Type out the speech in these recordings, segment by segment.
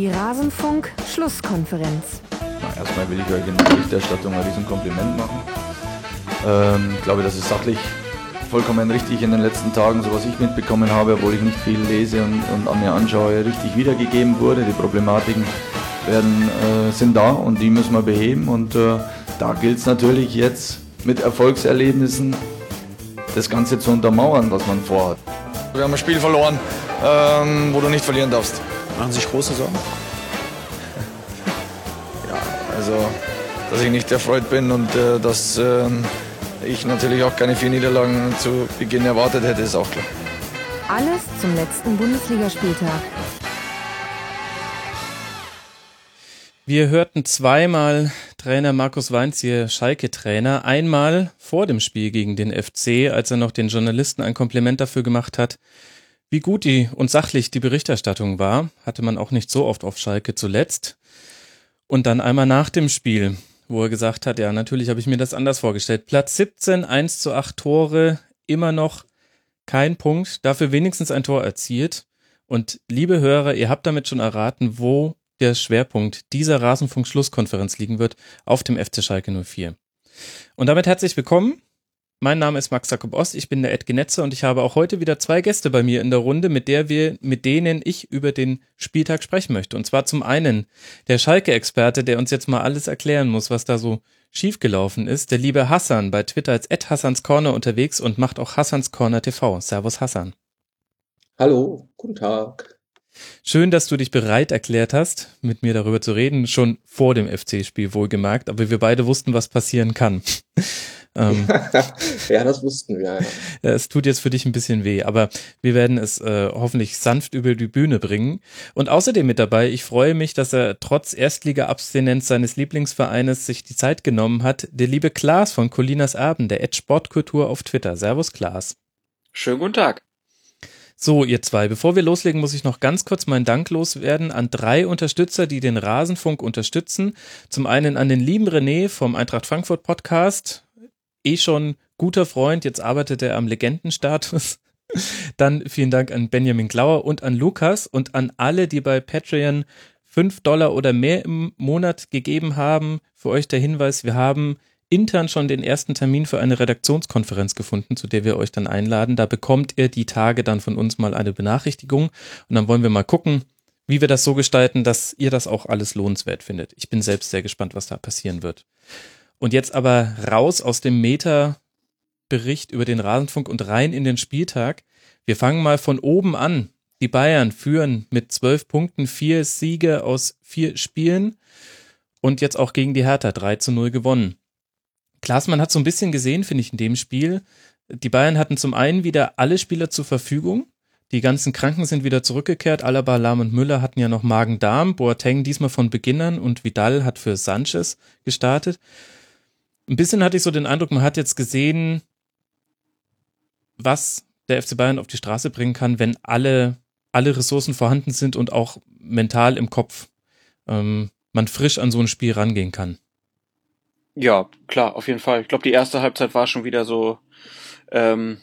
Die Rasenfunk-Schlusskonferenz. Erstmal will ich euch in der Berichterstattung ein Riesenkompliment machen. Ähm, ich glaube, das ist sachlich vollkommen richtig in den letzten Tagen, so was ich mitbekommen habe, obwohl ich nicht viel lese und, und an mir anschaue, richtig wiedergegeben wurde. Die Problematiken werden, äh, sind da und die müssen wir beheben. Und äh, da gilt es natürlich jetzt mit Erfolgserlebnissen das Ganze zu untermauern, was man vorhat. Wir haben ein Spiel verloren, ähm, wo du nicht verlieren darfst. Machen Sie sich große Sorgen? ja, also, dass ich nicht erfreut bin und äh, dass äh, ich natürlich auch keine vier Niederlagen zu Beginn erwartet hätte, ist auch klar. Alles zum letzten Bundesligaspieltag. Wir hörten zweimal Trainer Markus Weinz, hier Schalke-Trainer. Einmal vor dem Spiel gegen den FC, als er noch den Journalisten ein Kompliment dafür gemacht hat, wie gut die und sachlich die Berichterstattung war. Hatte man auch nicht so oft auf Schalke zuletzt. Und dann einmal nach dem Spiel, wo er gesagt hat, ja, natürlich habe ich mir das anders vorgestellt. Platz 17, 1 zu 8 Tore, immer noch kein Punkt, dafür wenigstens ein Tor erzielt. Und liebe Hörer, ihr habt damit schon erraten, wo der Schwerpunkt dieser Rasenfunk-Schlusskonferenz liegen wird auf dem FC Schalke 04. Und damit herzlich willkommen. Mein Name ist Max Jakob Ost, ich bin der Ed Genetze und ich habe auch heute wieder zwei Gäste bei mir in der Runde, mit der wir, mit denen ich über den Spieltag sprechen möchte. Und zwar zum einen der Schalke-Experte, der uns jetzt mal alles erklären muss, was da so schiefgelaufen ist. Der liebe Hassan bei Twitter als Ed Hassans Corner unterwegs und macht auch Hassans Corner TV. Servus Hassan. Hallo, guten Tag. Schön, dass du dich bereit erklärt hast, mit mir darüber zu reden, schon vor dem FC-Spiel wohlgemerkt, aber wir beide wussten, was passieren kann. Ähm, ja, das wussten wir. Ja. Es tut jetzt für dich ein bisschen weh, aber wir werden es äh, hoffentlich sanft über die Bühne bringen. Und außerdem mit dabei, ich freue mich, dass er trotz Erstliga-Abstinenz seines Lieblingsvereines sich die Zeit genommen hat, der liebe Klaas von Colinas Erben, der Ed Sportkultur auf Twitter. Servus Klaas. Schönen guten Tag. So, ihr zwei, bevor wir loslegen, muss ich noch ganz kurz meinen Dank loswerden an drei Unterstützer, die den Rasenfunk unterstützen. Zum einen an den lieben René vom Eintracht Frankfurt Podcast. Eh schon guter Freund, jetzt arbeitet er am Legendenstatus. Dann vielen Dank an Benjamin Glauer und an Lukas und an alle, die bei Patreon fünf Dollar oder mehr im Monat gegeben haben. Für euch der Hinweis, wir haben intern schon den ersten Termin für eine Redaktionskonferenz gefunden, zu der wir euch dann einladen. Da bekommt ihr die Tage dann von uns mal eine Benachrichtigung und dann wollen wir mal gucken, wie wir das so gestalten, dass ihr das auch alles lohnenswert findet. Ich bin selbst sehr gespannt, was da passieren wird. Und jetzt aber raus aus dem Meta-Bericht über den Rasenfunk und rein in den Spieltag. Wir fangen mal von oben an. Die Bayern führen mit zwölf Punkten vier Siege aus vier Spielen und jetzt auch gegen die Hertha 3 zu 0 gewonnen. Klaas, man hat so ein bisschen gesehen, finde ich, in dem Spiel. Die Bayern hatten zum einen wieder alle Spieler zur Verfügung. Die ganzen Kranken sind wieder zurückgekehrt. Alaba, Lahm und Müller hatten ja noch Magen-Darm. Boateng diesmal von Beginnern und Vidal hat für Sanchez gestartet. Ein bisschen hatte ich so den Eindruck, man hat jetzt gesehen, was der FC Bayern auf die Straße bringen kann, wenn alle, alle Ressourcen vorhanden sind und auch mental im Kopf ähm, man frisch an so ein Spiel rangehen kann. Ja, klar, auf jeden Fall. Ich glaube, die erste Halbzeit war schon wieder so ähm,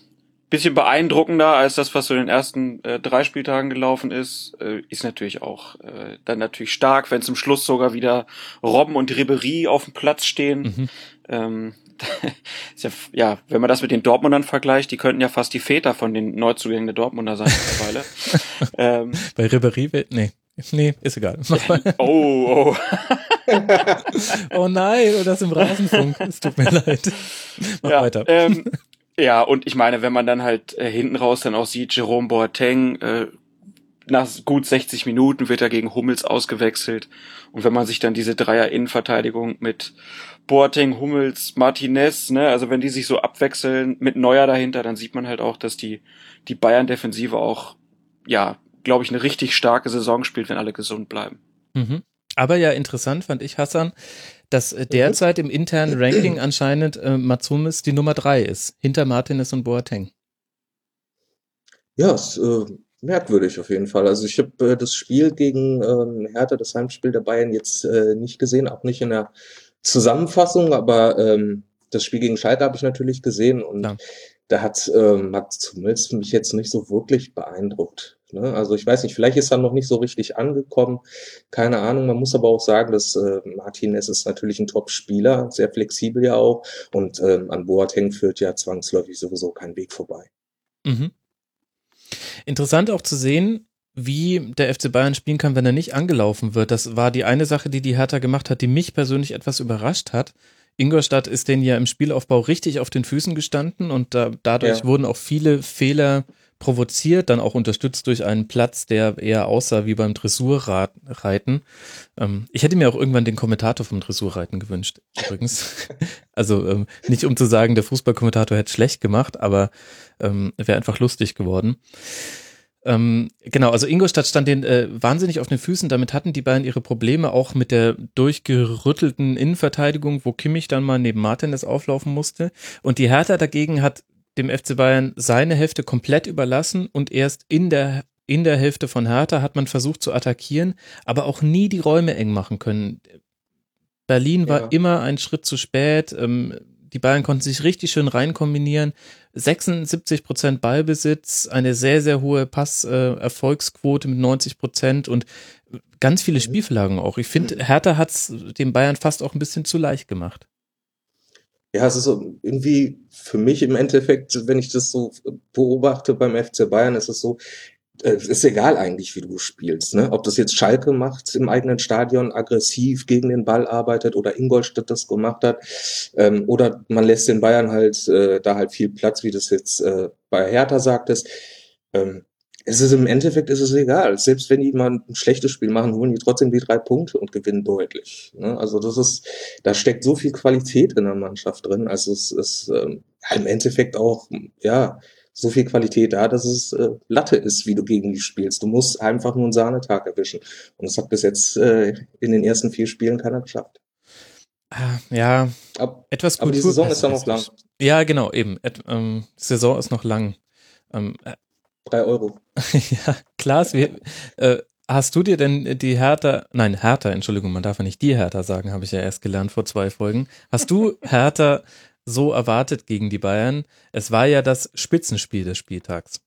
bisschen beeindruckender als das, was so in den ersten äh, drei Spieltagen gelaufen ist. Äh, ist natürlich auch äh, dann natürlich stark, wenn zum Schluss sogar wieder Robben und Ribery auf dem Platz stehen. Mhm. Ähm, ja, ja, wenn man das mit den Dortmundern vergleicht, die könnten ja fast die Väter von den Neuzugängen der Dortmunder sein mittlerweile. ähm, Bei Ribery, nee, nee, ist egal. oh, oh. oh nein, und das im Rasenfunk. Es tut mir leid. Mach ja, weiter. Ähm, ja, und ich meine, wenn man dann halt äh, hinten raus dann auch sieht, Jerome Boateng, äh, nach gut 60 Minuten wird er gegen Hummels ausgewechselt. Und wenn man sich dann diese Dreier-Innenverteidigung mit Boateng, Hummels, Martinez, ne, also wenn die sich so abwechseln mit Neuer dahinter, dann sieht man halt auch, dass die, die Bayern-Defensive auch, ja, glaube ich, eine richtig starke Saison spielt, wenn alle gesund bleiben. Mhm. Aber ja, interessant fand ich, Hassan, dass äh, derzeit im internen Ranking anscheinend äh, Matsumis die Nummer drei ist, hinter Martinez und Boateng. Ja, ist äh, merkwürdig auf jeden Fall. Also ich habe äh, das Spiel gegen ähm, Hertha, das Heimspiel der Bayern jetzt äh, nicht gesehen, auch nicht in der Zusammenfassung, aber ähm, das Spiel gegen Schalke habe ich natürlich gesehen und Ja. da hat, ähm, hat zumindest mich jetzt nicht so wirklich beeindruckt. Ne? Also ich weiß nicht, vielleicht ist er noch nicht so richtig angekommen. Keine Ahnung. Man muss aber auch sagen, dass äh, Martinez ist natürlich ein Top-Spieler, sehr flexibel ja auch. Und ähm, an Boateng führt ja zwangsläufig sowieso kein Weg vorbei. Mhm. Interessant auch zu sehen, wie der FC Bayern spielen kann, wenn er nicht angelaufen wird. Das war die eine Sache, die die Hertha gemacht hat, die mich persönlich etwas überrascht hat. Ingolstadt ist denen ja im Spielaufbau richtig auf den Füßen gestanden und da, dadurch Ja. wurden auch viele Fehler provoziert, dann auch unterstützt durch einen Platz, der eher aussah wie beim Dressurreiten. Ähm, ich hätte mir auch irgendwann den Kommentator vom Dressurreiten gewünscht, übrigens. also ähm, nicht um zu sagen, der Fußballkommentator hätte schlecht gemacht, aber ähm, wäre einfach lustig geworden. Ähm, genau, also Ingolstadt stand den äh, wahnsinnig auf den Füßen. Damit hatten die beiden ihre Probleme auch mit der durchgerüttelten Innenverteidigung, wo Kimmich dann mal neben Martinez auflaufen musste. Und die Hertha dagegen hat dem FC Bayern seine Hälfte komplett überlassen und erst in der in der Hälfte von Hertha hat man versucht zu attackieren, aber auch nie die Räume eng machen können. Berlin war Ja. immer ein Schritt zu spät. Ähm, die Bayern konnten sich richtig schön reinkombinieren. 76 Prozent Ballbesitz, eine sehr, sehr hohe Passerfolgsquote mit 90 Prozent und ganz viele Mhm. Spielverlagen auch. Ich finde, Hertha hat es den Bayern fast auch ein bisschen zu leicht gemacht. Ja, es ist irgendwie für mich im Endeffekt, wenn ich das so beobachte beim FC Bayern, ist es so, äh, es ist egal eigentlich, wie du spielst. Ne? Ob das jetzt Schalke macht im eigenen Stadion, aggressiv gegen den Ball arbeitet oder Ingolstadt das gemacht hat, ähm, oder man lässt den Bayern halt äh, da halt viel Platz, wie das jetzt äh, bei Hertha sagtest. Ähm, es ist im Endeffekt ist es egal. Selbst wenn die mal ein schlechtes Spiel machen, holen die trotzdem die drei Punkte und gewinnen deutlich. Ne? Also das ist, da steckt so viel Qualität in der Mannschaft drin. Also es ist ähm, im Endeffekt auch, ja, so viel Qualität da, dass es äh, Latte ist, wie du gegen die spielst. Du musst einfach nur einen Sahnetag erwischen. Und das hat bis jetzt äh, in den ersten vier Spielen keiner geschafft. Ah, Ja, Ab, etwas aber die Kultur- Saison ist ja noch lang. Ja, genau, eben. Et, ähm, Saison ist noch lang. Ähm, Drei Euro. ja, Klaas, wie, äh, hast du dir denn die Hertha, nein, Hertha, Entschuldigung, man darf ja nicht die Hertha sagen, habe ich ja erst gelernt vor zwei Folgen. Hast du Hertha so erwartet gegen die Bayern? Es war ja das Spitzenspiel des Spieltags.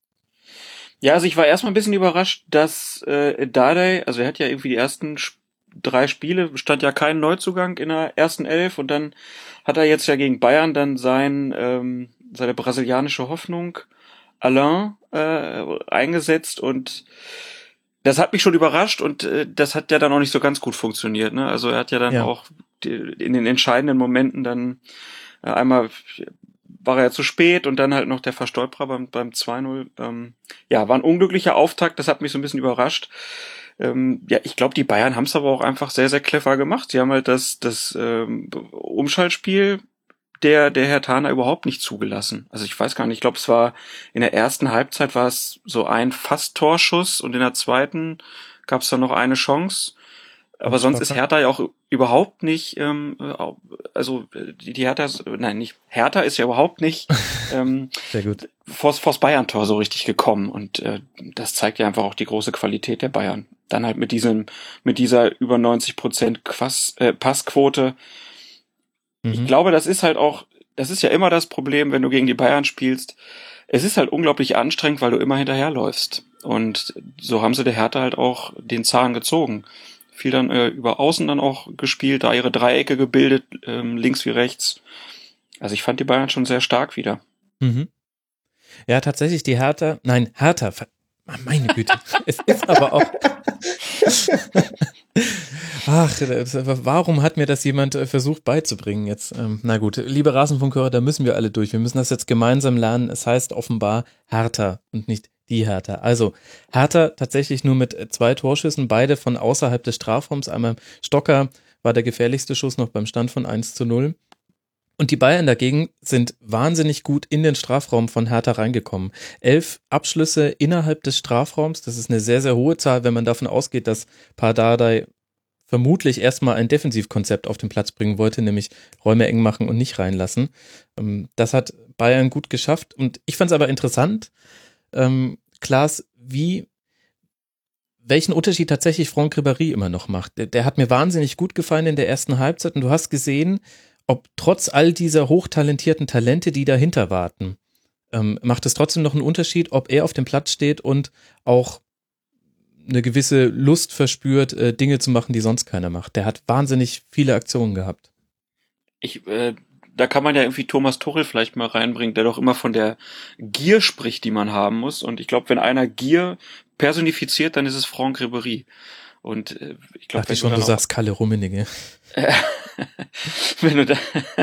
Ja, also ich war erstmal ein bisschen überrascht, dass äh, Dardai, also er hat ja irgendwie die ersten Sp- drei Spiele, stand ja kein Neuzugang in der ersten Elf und dann hat er jetzt ja gegen Bayern dann sein, ähm, seine brasilianische Hoffnung Alain äh, eingesetzt und das hat mich schon überrascht und äh, das hat ja dann auch nicht so ganz gut funktioniert. Ne? Also er hat ja dann Ja. auch die, in den entscheidenden Momenten dann äh, einmal war er ja zu spät und dann halt noch der Verstolperer beim, beim 2-0. Ähm, ja, war ein unglücklicher Auftakt, das hat mich so ein bisschen überrascht. Ähm, ja, ich glaube, die Bayern haben es aber auch einfach sehr, sehr clever gemacht. Sie haben halt das, das ähm, Umschaltspiel der, der Herr Tana überhaupt nicht zugelassen. Also ich weiß gar nicht, ich glaube, es war in der ersten Halbzeit war es so ein Fast-Torschuss und in der zweiten gab es dann noch eine Chance. Aber sonst ist Hertha ja auch überhaupt nicht, ähm, also die, die Hertha, nein, nicht, Hertha ist ja überhaupt nicht ähm, Sehr gut. vors, vors Bayern-Tor so richtig gekommen. Und äh, das zeigt ja einfach auch die große Qualität der Bayern. Dann halt mit diesem, mit dieser über 90 Prozent äh, Passquote. Ich Mhm. glaube, das ist halt auch, das ist ja immer das Problem, wenn du gegen die Bayern spielst. Es ist halt unglaublich anstrengend, weil du immer hinterherläufst. Und so haben sie der Hertha halt auch den Zahn gezogen. Viel dann äh, über Außen dann auch gespielt, da ihre Dreiecke gebildet, ähm, links wie rechts. Also ich fand die Bayern schon sehr stark wieder. Mhm. Ja, tatsächlich die Hertha, nein, Hertha, Ah, meine Güte. es ist aber auch. Ach, das- warum hat mir das jemand äh, versucht beizubringen jetzt? Ähm, na gut, liebe Rasenfunkhörer, da müssen wir alle durch. Wir müssen das jetzt gemeinsam lernen. Es heißt offenbar Hertha und nicht die Hertha. Also Hertha tatsächlich nur mit äh, zwei Torschüssen, beide von außerhalb des Strafraums. Einmal Stocker war der gefährlichste Schuss noch beim Stand von 1 zu 0. Und die Bayern dagegen sind wahnsinnig gut in den Strafraum von Hertha reingekommen. Elf Abschlüsse innerhalb des Strafraums, das ist eine sehr, sehr hohe Zahl, wenn man davon ausgeht, dass Pardadei vermutlich erstmal ein Defensivkonzept auf den Platz bringen wollte, nämlich Räume eng machen und nicht reinlassen. Ähm, Das hat Bayern gut geschafft. Und ich fand es aber interessant, ähm, Klaas, wie welchen Unterschied tatsächlich Franck Ribéry immer noch macht. Der, der hat mir wahnsinnig gut gefallen in der ersten Halbzeit und du hast gesehen, ob trotz all dieser hochtalentierten Talente, die dahinter warten, ähm, macht es trotzdem noch einen Unterschied, ob er auf dem Platz steht und auch eine gewisse Lust verspürt, äh, Dinge zu machen, die sonst keiner macht. Der hat wahnsinnig viele Aktionen gehabt. Ich, äh, da kann man ja irgendwie Thomas Tuchel vielleicht mal reinbringen, der doch immer von der Gier spricht, die man haben muss. Und ich glaube, wenn einer Gier personifiziert, dann ist es Franck Ribéry. Und äh, ich glaube, Dachte schon, du, du sagst Kalle Rummenigge. wenn du da,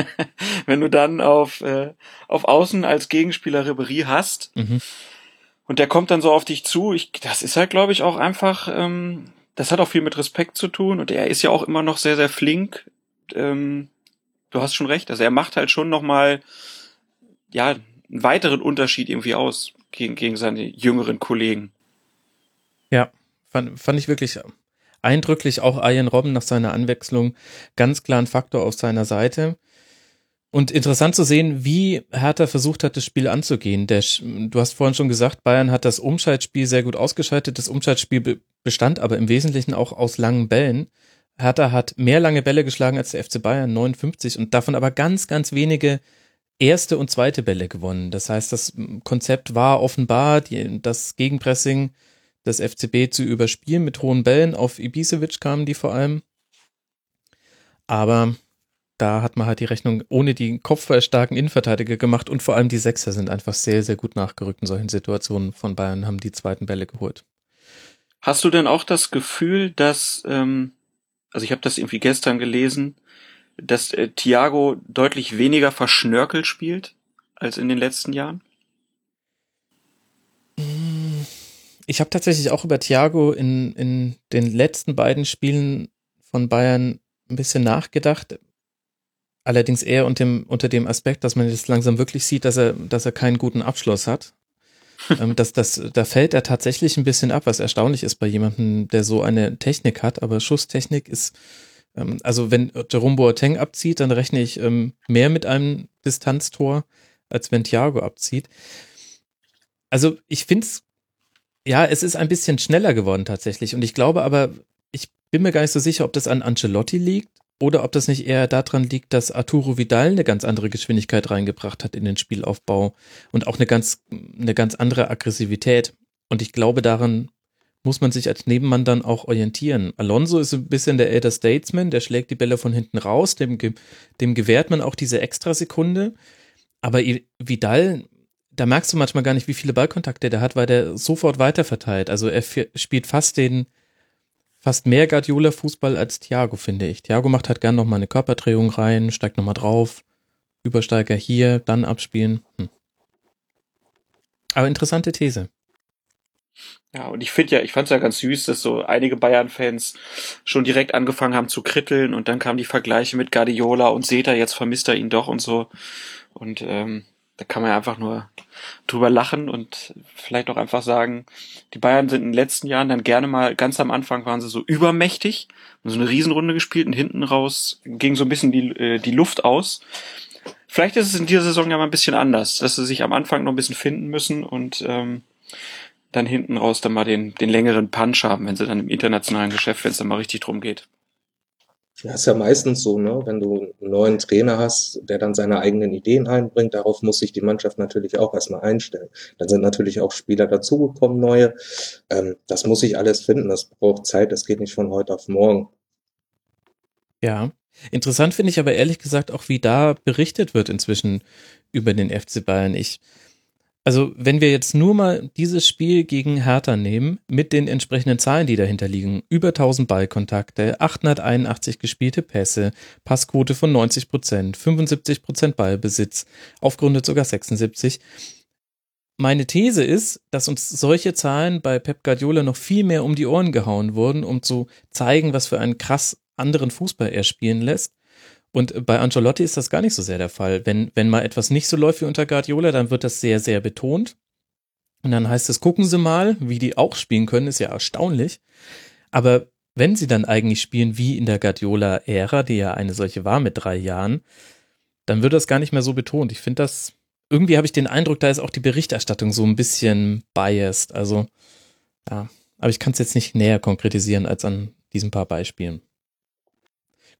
wenn du dann auf äh, auf Außen als Gegenspieler Ribéry hast mhm. und der kommt dann so auf dich zu, ich, das ist halt, glaube ich, auch einfach, ähm, das hat auch viel mit Respekt zu tun und er ist ja auch immer noch sehr sehr flink. Ähm, du hast schon recht, also er macht halt schon noch mal ja einen weiteren Unterschied irgendwie aus gegen gegen seine jüngeren Kollegen. Ja, fand, fand ich wirklich eindrücklich auch Ian Robben nach seiner Anwechslung ganz klar ein Faktor auf seiner Seite. Und interessant zu sehen, wie Hertha versucht hat, das Spiel anzugehen. Der, du hast vorhin schon gesagt, Bayern hat das Umschaltspiel sehr gut ausgeschaltet. Das Umschaltspiel bestand aber im Wesentlichen auch aus langen Bällen. Hertha hat mehr lange Bälle geschlagen als der FC Bayern, 59, und davon aber ganz, ganz wenige erste und zweite Bälle gewonnen. Das heißt, das Konzept war offenbar, die, das Gegenpressing das FCB zu überspielen mit hohen Bällen. Auf Ibisevic kamen die vor allem. Aber da hat man halt die Rechnung ohne die kopfballstarken Innenverteidiger gemacht und vor allem die Sechser sind einfach sehr, sehr gut nachgerückt in solchen Situationen von Bayern, haben die zweiten Bälle geholt. Hast du denn auch das Gefühl, dass, ähm, also ich habe das irgendwie gestern gelesen, dass äh, Thiago deutlich weniger verschnörkelt spielt als in den letzten Jahren? Ich habe tatsächlich auch über Thiago in, in den letzten beiden Spielen von Bayern ein bisschen nachgedacht. Allerdings eher unter dem, unter dem Aspekt, dass man jetzt langsam wirklich sieht, dass er, dass er keinen guten Abschluss hat. ähm, das, das, da fällt er tatsächlich ein bisschen ab, was erstaunlich ist bei jemandem, der so eine Technik hat. Aber Schusstechnik ist, ähm, also wenn Jerome Boateng abzieht, dann rechne ich ähm, mehr mit einem Distanztor, als wenn Thiago abzieht. Also ich finde es ja, es ist ein bisschen schneller geworden tatsächlich. Und ich glaube aber, ich bin mir gar nicht so sicher, ob das an Ancelotti liegt oder ob das nicht eher daran liegt, dass Arturo Vidal eine ganz andere Geschwindigkeit reingebracht hat in den Spielaufbau und auch eine ganz, eine ganz andere Aggressivität. Und ich glaube, daran muss man sich als Nebenmann dann auch orientieren. Alonso ist ein bisschen der Elder Statesman, der schlägt die Bälle von hinten raus, dem, dem gewährt man auch diese Extrasekunde. Aber Vidal da merkst du manchmal gar nicht, wie viele Ballkontakte der hat, weil der sofort weiterverteilt. Also er spielt fast den, fast mehr Guardiola-Fußball als Thiago, finde ich. Thiago macht halt gern nochmal eine Körperdrehung rein, steigt nochmal drauf, Übersteiger hier, dann abspielen. Hm. Aber interessante These. Ja, und ich finde ja, ich fand es ja ganz süß, dass so einige Bayern-Fans schon direkt angefangen haben zu kritteln und dann kamen die Vergleiche mit Guardiola und Seta, jetzt vermisst er ihn doch und so. Und ähm, da kann man ja einfach nur drüber lachen und vielleicht auch einfach sagen, die Bayern sind in den letzten Jahren dann gerne mal, ganz am Anfang waren sie so übermächtig, haben so eine Riesenrunde gespielt und hinten raus ging so ein bisschen die, äh, die Luft aus. Vielleicht ist es in dieser Saison ja mal ein bisschen anders, dass sie sich am Anfang noch ein bisschen finden müssen und ähm, dann hinten raus dann mal den, den längeren Punch haben, wenn sie dann im internationalen Geschäft, wenn es dann mal richtig drum geht. Ja, ist ja meistens so, ne? wenn du einen neuen Trainer hast, der dann seine eigenen Ideen einbringt, darauf muss sich die Mannschaft natürlich auch erstmal einstellen. Dann sind natürlich auch Spieler dazugekommen, neue. Ähm, das muss sich alles finden, das braucht Zeit, das geht nicht von heute auf morgen. Ja, interessant finde ich aber ehrlich gesagt auch, wie da berichtet wird inzwischen über den FC Bayern. Ich also, wenn wir jetzt nur mal dieses Spiel gegen Hertha nehmen, mit den entsprechenden Zahlen, die dahinter liegen, über 1000 Ballkontakte, 881 gespielte Pässe, Passquote von 90 Prozent, 75 Prozent Ballbesitz, aufgerundet sogar 76. Meine These ist, dass uns solche Zahlen bei Pep Guardiola noch viel mehr um die Ohren gehauen wurden, um zu zeigen, was für einen krass anderen Fußball er spielen lässt. Und bei Ancelotti ist das gar nicht so sehr der Fall. Wenn, wenn mal etwas nicht so läuft wie unter Guardiola, dann wird das sehr, sehr betont. Und dann heißt es, gucken Sie mal, wie die auch spielen können, ist ja erstaunlich. Aber wenn sie dann eigentlich spielen wie in der Guardiola-Ära, die ja eine solche war mit drei Jahren, dann wird das gar nicht mehr so betont. Ich finde das, irgendwie habe ich den Eindruck, da ist auch die Berichterstattung so ein bisschen biased. Also, ja, aber ich kann es jetzt nicht näher konkretisieren als an diesen paar Beispielen.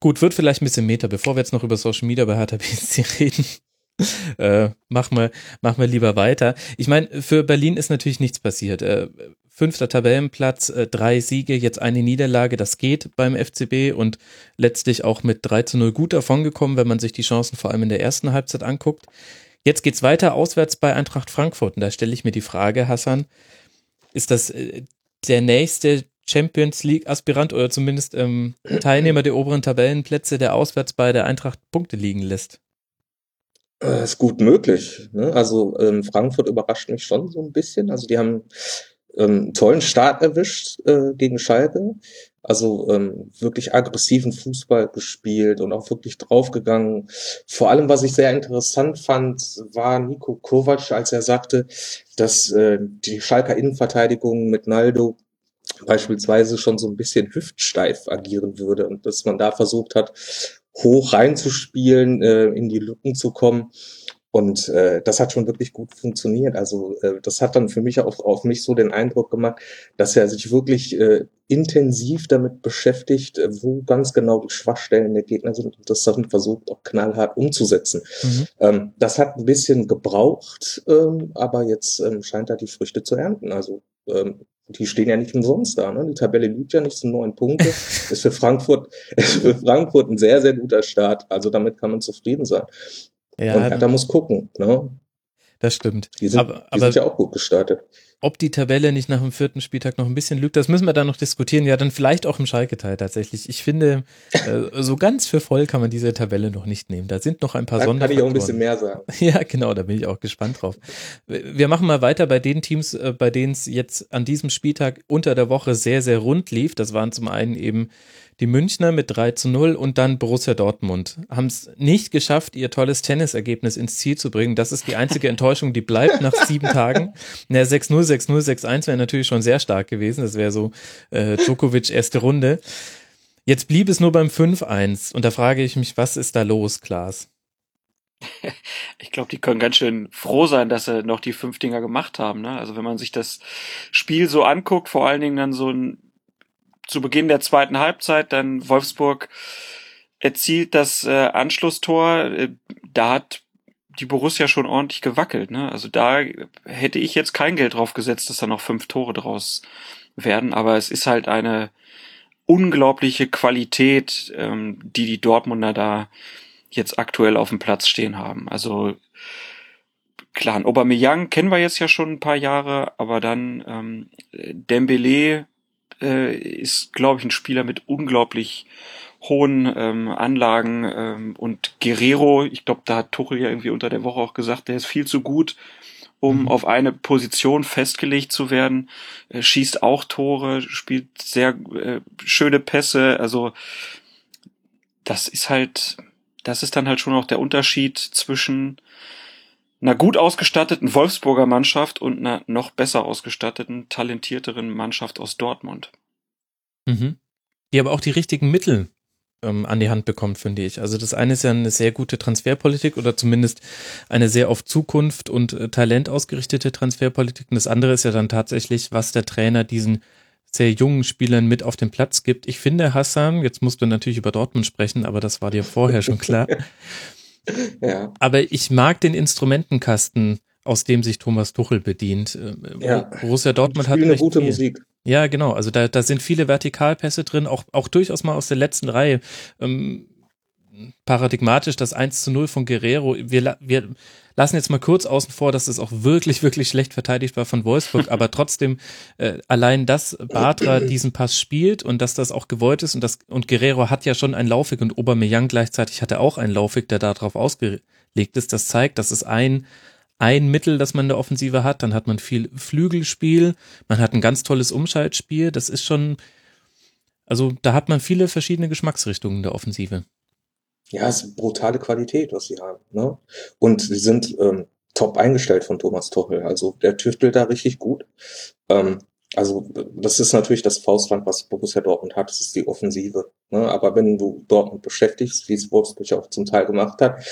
Gut, wird vielleicht ein bisschen Meter, bevor wir jetzt noch über Social Media bei Hertha BSC reden. äh, machen wir, machen wir lieber weiter. Ich meine, für Berlin ist natürlich nichts passiert. Äh, fünfter Tabellenplatz, äh, drei Siege, jetzt eine Niederlage, das geht beim FCB und letztlich auch mit 3 zu 0 gut davongekommen, wenn man sich die Chancen vor allem in der ersten Halbzeit anguckt. Jetzt geht's weiter auswärts bei Eintracht Frankfurt und da stelle ich mir die Frage, Hassan, ist das äh, der nächste Champions League Aspirant oder zumindest ähm, Teilnehmer der oberen Tabellenplätze, der auswärts bei der Eintracht Punkte liegen lässt? Äh, ist gut möglich. Ne? Also ähm, Frankfurt überrascht mich schon so ein bisschen. Also die haben ähm, einen tollen Start erwischt äh, gegen Schalke. Also ähm, wirklich aggressiven Fußball gespielt und auch wirklich draufgegangen. Vor allem, was ich sehr interessant fand, war Nico Kovac, als er sagte, dass äh, die Schalker Innenverteidigung mit Naldo beispielsweise schon so ein bisschen hüftsteif agieren würde und dass man da versucht hat, hoch reinzuspielen, äh, in die Lücken zu kommen. Und äh, das hat schon wirklich gut funktioniert. Also äh, das hat dann für mich auch auf mich so den Eindruck gemacht, dass er sich wirklich äh, intensiv damit beschäftigt, äh, wo ganz genau die Schwachstellen der Gegner sind und das dann versucht auch knallhart umzusetzen. Mhm. Ähm, das hat ein bisschen gebraucht, ähm, aber jetzt ähm, scheint er die Früchte zu ernten. Also ähm, die stehen ja nicht umsonst da. Ne? Die Tabelle liegt ja nicht zu neun Punkte. ist für Frankfurt, ist für Frankfurt ein sehr, sehr guter Start. Also damit kann man zufrieden sein. Ja, Und Hertha muss gucken. Ne? Das stimmt. Die sind, aber, die sind ja auch gut gestartet ob die Tabelle nicht nach dem vierten Spieltag noch ein bisschen lügt, das müssen wir dann noch diskutieren. Ja, dann vielleicht auch im Schalke-Teil tatsächlich. Ich finde, äh, so ganz für voll kann man diese Tabelle noch nicht nehmen. Da sind noch ein paar. Da kann ich auch ein bisschen mehr sagen. Ja, genau, da bin ich auch gespannt drauf. Wir machen mal weiter bei den Teams, äh, bei denen es jetzt an diesem Spieltag unter der Woche sehr, sehr rund lief. Das waren zum einen eben die Münchner mit 3 zu 0 und dann Borussia Dortmund haben es nicht geschafft, ihr tolles Tennisergebnis ins Ziel zu bringen. Das ist die einzige Enttäuschung, die bleibt nach sieben Tagen. Na, 6-0, 6-0, 6-1 wäre natürlich schon sehr stark gewesen. Das wäre so äh, Djokovic erste Runde. Jetzt blieb es nur beim 5-1 und da frage ich mich, was ist da los, Klaas? Ich glaube, die können ganz schön froh sein, dass sie noch die fünf Dinger gemacht haben. Ne? Also wenn man sich das Spiel so anguckt, vor allen Dingen dann so ein zu Beginn der zweiten Halbzeit dann Wolfsburg erzielt das äh, Anschlusstor. Äh, da hat die Borussia schon ordentlich gewackelt. Ne? Also da hätte ich jetzt kein Geld drauf gesetzt, dass da noch fünf Tore draus werden. Aber es ist halt eine unglaubliche Qualität, ähm, die die Dortmunder da jetzt aktuell auf dem Platz stehen haben. Also klar, Aubameyang kennen wir jetzt ja schon ein paar Jahre, aber dann ähm, Dembele äh, ist, glaube ich, ein Spieler mit unglaublich hohen ähm, Anlagen ähm, und Guerrero, ich glaube, da hat Tuchel ja irgendwie unter der Woche auch gesagt, der ist viel zu gut, um mhm. auf eine Position festgelegt zu werden, äh, schießt auch Tore, spielt sehr äh, schöne Pässe, also das ist halt, das ist dann halt schon auch der Unterschied zwischen einer gut ausgestatteten Wolfsburger Mannschaft und einer noch besser ausgestatteten, talentierteren Mannschaft aus Dortmund. Mhm. Die aber auch die richtigen Mittel ähm, an die Hand bekommt, finde ich. Also das eine ist ja eine sehr gute Transferpolitik oder zumindest eine sehr auf Zukunft und äh, Talent ausgerichtete Transferpolitik. Und das andere ist ja dann tatsächlich, was der Trainer diesen sehr jungen Spielern mit auf den Platz gibt. Ich finde, Hassan, jetzt musst du natürlich über Dortmund sprechen, aber das war dir vorher schon klar. ja. Aber ich mag den Instrumentenkasten, aus dem sich Thomas Tuchel bedient. Äh, ja. Borussia Dortmund hat eine gute viel. Musik. Ja, genau. Also da, da sind viele Vertikalpässe drin, auch, auch durchaus mal aus der letzten Reihe. Ähm, paradigmatisch das 1 zu 0 von Guerrero. Wir, wir lassen jetzt mal kurz außen vor, dass es auch wirklich, wirklich schlecht verteidigt war von Wolfsburg, aber trotzdem äh, allein, dass Bartra diesen Pass spielt und dass das auch gewollt ist und das und Guerrero hat ja schon ein Laufweg und Aubameyang gleichzeitig hatte auch einen Laufweg, der darauf ausgelegt ist. Das zeigt, dass es ein ein Mittel, das man in der Offensive hat. Dann hat man viel Flügelspiel, man hat ein ganz tolles Umschaltspiel. Das ist schon, also da hat man viele verschiedene Geschmacksrichtungen in der Offensive. Ja, es ist brutale Qualität, was sie haben. Ne? Und sie sind ähm, top eingestellt von Thomas Tuchel. Also der tüftelt da richtig gut. Ähm, also das ist natürlich das Faustland, was Borussia Dortmund hat, das ist die Offensive. Ne? Aber wenn du Dortmund beschäftigst, wie es Wolfsburg auch zum Teil gemacht hat,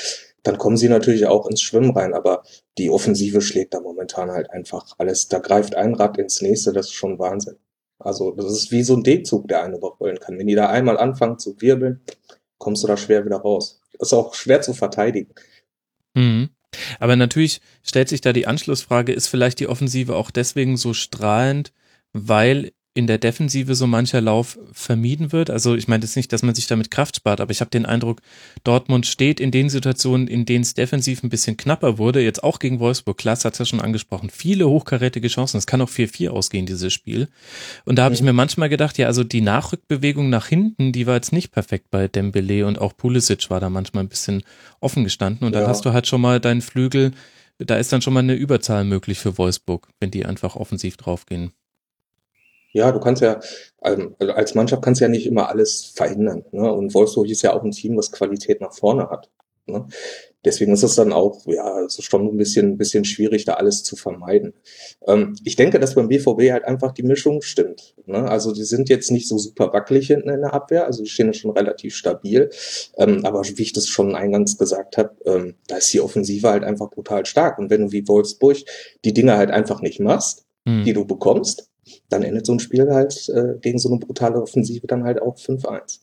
dann kommen sie natürlich auch ins Schwimmen rein. Aber die Offensive schlägt da momentan halt einfach alles. Da greift ein Rad ins nächste, das ist schon Wahnsinn. Also das ist wie so ein D-Zug, der eine überrollen kann. Wenn die da einmal anfangen zu wirbeln, kommst du da schwer wieder raus. Ist auch schwer zu verteidigen. Mhm. Aber natürlich stellt sich da die Anschlussfrage, ist vielleicht die Offensive auch deswegen so strahlend, weil in der Defensive so mancher Lauf vermieden wird. Also ich meine jetzt nicht, dass man sich damit Kraft spart, aber ich habe den Eindruck, Dortmund steht in den Situationen, in denen es defensiv ein bisschen knapper wurde, jetzt auch gegen Wolfsburg, Klaas hat es ja schon angesprochen, viele hochkarätige Chancen, es kann auch 4-4 ausgehen, dieses Spiel. Und da habe ich mir manchmal gedacht, ja, also die Nachrückbewegung nach hinten, die war jetzt nicht perfekt bei Dembele und auch Pulisic war da manchmal ein bisschen offen gestanden und dann Ja. hast du halt schon mal deinen Flügel, da ist dann schon mal eine Überzahl möglich für Wolfsburg, wenn die einfach offensiv draufgehen. Ja, du kannst ja, ähm, also als Mannschaft kannst du ja nicht immer alles verhindern. Ne? Und Wolfsburg ist ja auch ein Team, das Qualität nach vorne hat. Ne? Deswegen ist es dann auch, ja, es ist schon ein bisschen, ein bisschen schwierig, da alles zu vermeiden. Ähm, ich denke, dass beim BVB halt einfach die Mischung stimmt. Ne? Also die sind jetzt nicht so super wackelig hinten in der Abwehr, also die stehen ja schon relativ stabil. Ähm, aber wie ich das schon eingangs gesagt habe, ähm, da ist die Offensive halt einfach brutal stark. Und wenn du wie Wolfsburg die Dinge halt einfach nicht machst, Hm. die du bekommst, dann endet so ein Spiel halt äh, gegen so eine brutale Offensive dann halt auch 5-1.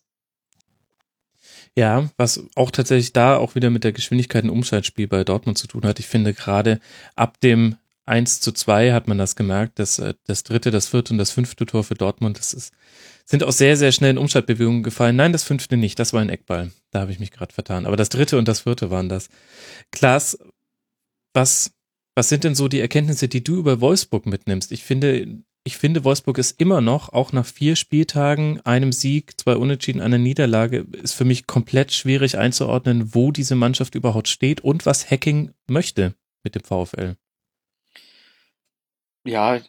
Ja, was auch tatsächlich da auch wieder mit der Geschwindigkeit im Umschaltspiel bei Dortmund zu tun hat. Ich finde gerade ab dem 1 zu 2 hat man das gemerkt, dass äh, das dritte, das vierte und das fünfte Tor für Dortmund, das ist, sind aus sehr, sehr schnellen Umschaltbewegungen gefallen. Nein, das fünfte nicht, das war ein Eckball. Da habe ich mich gerade vertan. Aber das dritte und das vierte waren das. Klaas, was, was sind denn so die Erkenntnisse, die du über Wolfsburg mitnimmst? Ich finde, ich finde, Wolfsburg ist immer noch, auch nach vier Spieltagen, einem Sieg, zwei Unentschieden, einer Niederlage, ist für mich komplett schwierig einzuordnen, wo diese Mannschaft überhaupt steht und was Hacking möchte mit dem VfL. Ja,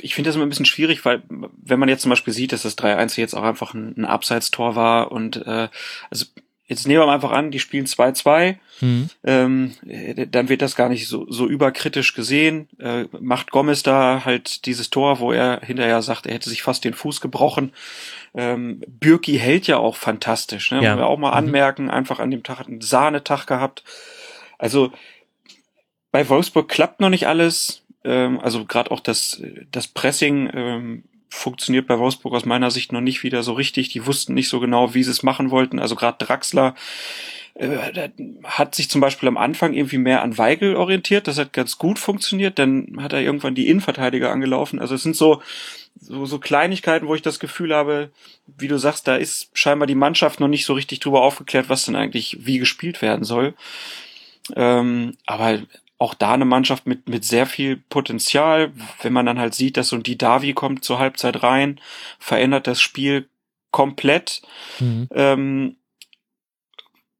ich finde das immer ein bisschen schwierig, weil wenn man jetzt zum Beispiel sieht, dass das 3-1 jetzt auch einfach ein, ein Abseitstor war und äh, also jetzt nehmen wir einfach an, die spielen 2-2, Hm. ähm, äh, dann wird das gar nicht so, so überkritisch gesehen. Äh, macht Gomez da halt dieses Tor, wo er hinterher sagt, er hätte sich fast den Fuß gebrochen. Ähm, Bürki hält ja auch fantastisch, ne? Ja. Wollen wir auch mal Mhm. anmerken, einfach an dem Tag hat einen Sahnetag gehabt. Also bei Wolfsburg klappt noch nicht alles. Ähm, also gerade auch das, das Pressing ähm, funktioniert bei Wolfsburg aus meiner Sicht noch nicht wieder so richtig. Die wussten nicht so genau, wie sie es machen wollten. Also gerade Draxler äh, hat sich zum Beispiel am Anfang irgendwie mehr an Weigel orientiert. Das hat ganz gut funktioniert. Dann hat er irgendwann die Innenverteidiger angelaufen. Also es sind so, so, so Kleinigkeiten, wo ich das Gefühl habe, wie du sagst, da ist scheinbar die Mannschaft noch nicht so richtig drüber aufgeklärt, was denn eigentlich wie gespielt werden soll. Ähm, aber auch da eine Mannschaft mit, mit sehr viel Potenzial. Wenn man dann halt sieht, dass so ein Didavi kommt zur Halbzeit rein, verändert das Spiel komplett. Mhm. Ähm,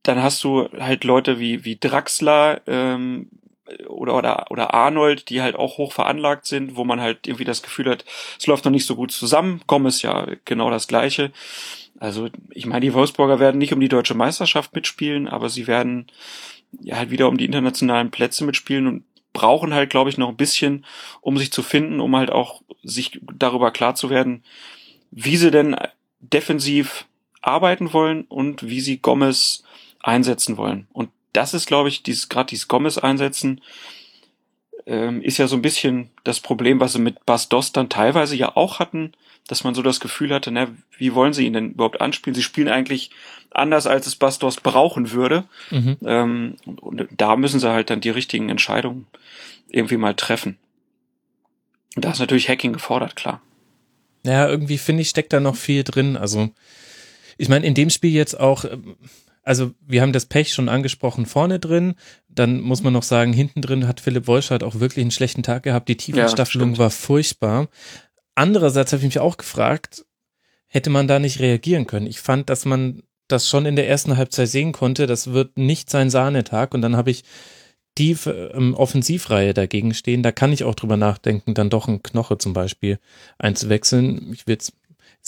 dann hast du halt Leute wie, wie Draxler ähm, oder, oder, oder Arnold, die halt auch hoch veranlagt sind, wo man halt irgendwie das Gefühl hat, es läuft noch nicht so gut zusammen. Gomez ja genau das Gleiche. Also ich meine, die Wolfsburger werden nicht um die deutsche Meisterschaft mitspielen, aber sie werden ja halt wieder um die internationalen Plätze mitspielen und brauchen halt, glaube ich, noch ein bisschen, um sich zu finden, um halt auch sich darüber klar zu werden, wie sie denn defensiv arbeiten wollen und wie sie Gomez einsetzen wollen. Und das ist, glaube ich, dieses gerade dieses Gomez einsetzen ähm, ist ja so ein bisschen das Problem, was sie mit Bastos dann teilweise ja auch hatten, dass man so das Gefühl hatte, na, wie wollen sie ihn denn überhaupt anspielen? Sie spielen eigentlich anders, als es Bastos brauchen würde. Mhm. Ähm, und, und da müssen sie halt dann die richtigen Entscheidungen irgendwie mal treffen. Und da ist natürlich Hacking gefordert, klar. Ja, irgendwie finde ich, steckt da noch viel drin. Also, ich meine, in dem Spiel jetzt auch, ähm, also wir haben das Pech schon angesprochen vorne drin, dann muss man noch sagen, hinten drin hat Philipp Wolschert auch wirklich einen schlechten Tag gehabt. Die Tiefenstaffelung stimmt. war furchtbar. Andererseits habe ich mich auch gefragt, hätte man da nicht reagieren können? Ich fand, dass man das schon in der ersten Halbzeit sehen konnte, das wird nicht sein Sahnetag und dann habe ich die ähm, Offensivreihe dagegen stehen, da kann ich auch drüber nachdenken, dann doch ein Knoche zum Beispiel einzuwechseln. Ich will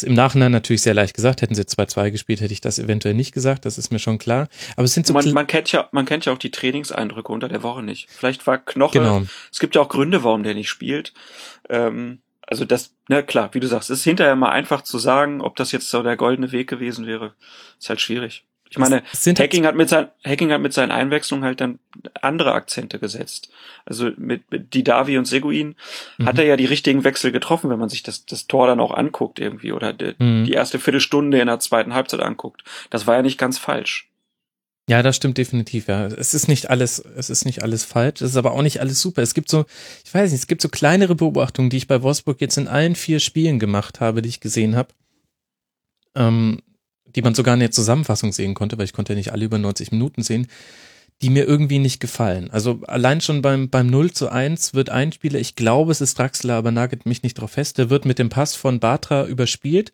im Nachhinein natürlich sehr leicht gesagt, hätten sie 2-2 gespielt, hätte ich das eventuell nicht gesagt, das ist mir schon klar. Aber es sind so man, man, kennt ja, man kennt ja auch die Trainingseindrücke unter der Woche nicht. Vielleicht war Knoche, Genau. es gibt ja auch Gründe, warum der nicht spielt. Ähm, also das, na klar, wie du sagst, ist hinterher mal einfach zu sagen, ob das jetzt so der goldene Weg gewesen wäre. Ist halt schwierig. Ich meine, halt Hacking hat mit seinen Hacking hat mit seinen Einwechslungen halt dann andere Akzente gesetzt. Also mit, mit Didavi und Seguin Mhm. hat er ja die richtigen Wechsel getroffen, wenn man sich das, das Tor dann auch anguckt irgendwie oder die, Mhm. die erste Viertelstunde in der zweiten Halbzeit anguckt. Das war ja nicht ganz falsch. Ja, das stimmt definitiv, ja. Es ist nicht alles, es ist nicht alles falsch, es ist aber auch nicht alles super. Es gibt so, ich weiß nicht, es gibt so kleinere Beobachtungen, die ich bei Wolfsburg jetzt in allen vier Spielen gemacht habe, die ich gesehen habe, ähm, die man sogar in der Zusammenfassung sehen konnte, weil ich konnte ja nicht alle über 90 Minuten sehen, die mir irgendwie nicht gefallen. Also allein schon beim, beim 0 zu 1 wird ein Spieler, ich glaube, es ist Draxler, aber nagelt mich nicht drauf fest, der wird mit dem Pass von Batra überspielt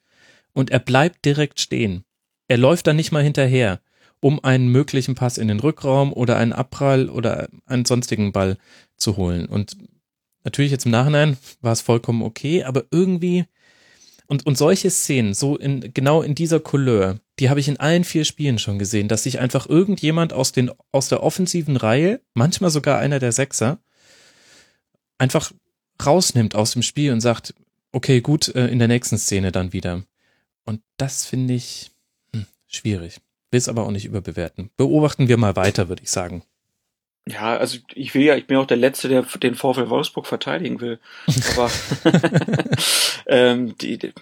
und er bleibt direkt stehen. Er läuft dann nicht mal hinterher um einen möglichen Pass in den Rückraum oder einen Abprall oder einen sonstigen Ball zu holen. Und natürlich jetzt im Nachhinein war es vollkommen okay, aber irgendwie und, und solche Szenen, so in, genau in dieser Couleur, die habe ich in allen vier Spielen schon gesehen, dass sich einfach irgendjemand aus den, aus der offensiven Reihe, manchmal sogar einer der Sechser, einfach rausnimmt aus dem Spiel und sagt, okay, gut, äh, in der nächsten Szene dann wieder. Und das finde ich hm, schwierig. Will es aber auch nicht überbewerten. Beobachten wir mal weiter, würde ich sagen. Ja, also ich will ja, ich bin auch der Letzte, der den VfL Wolfsburg verteidigen will. Aber ähm, die, die,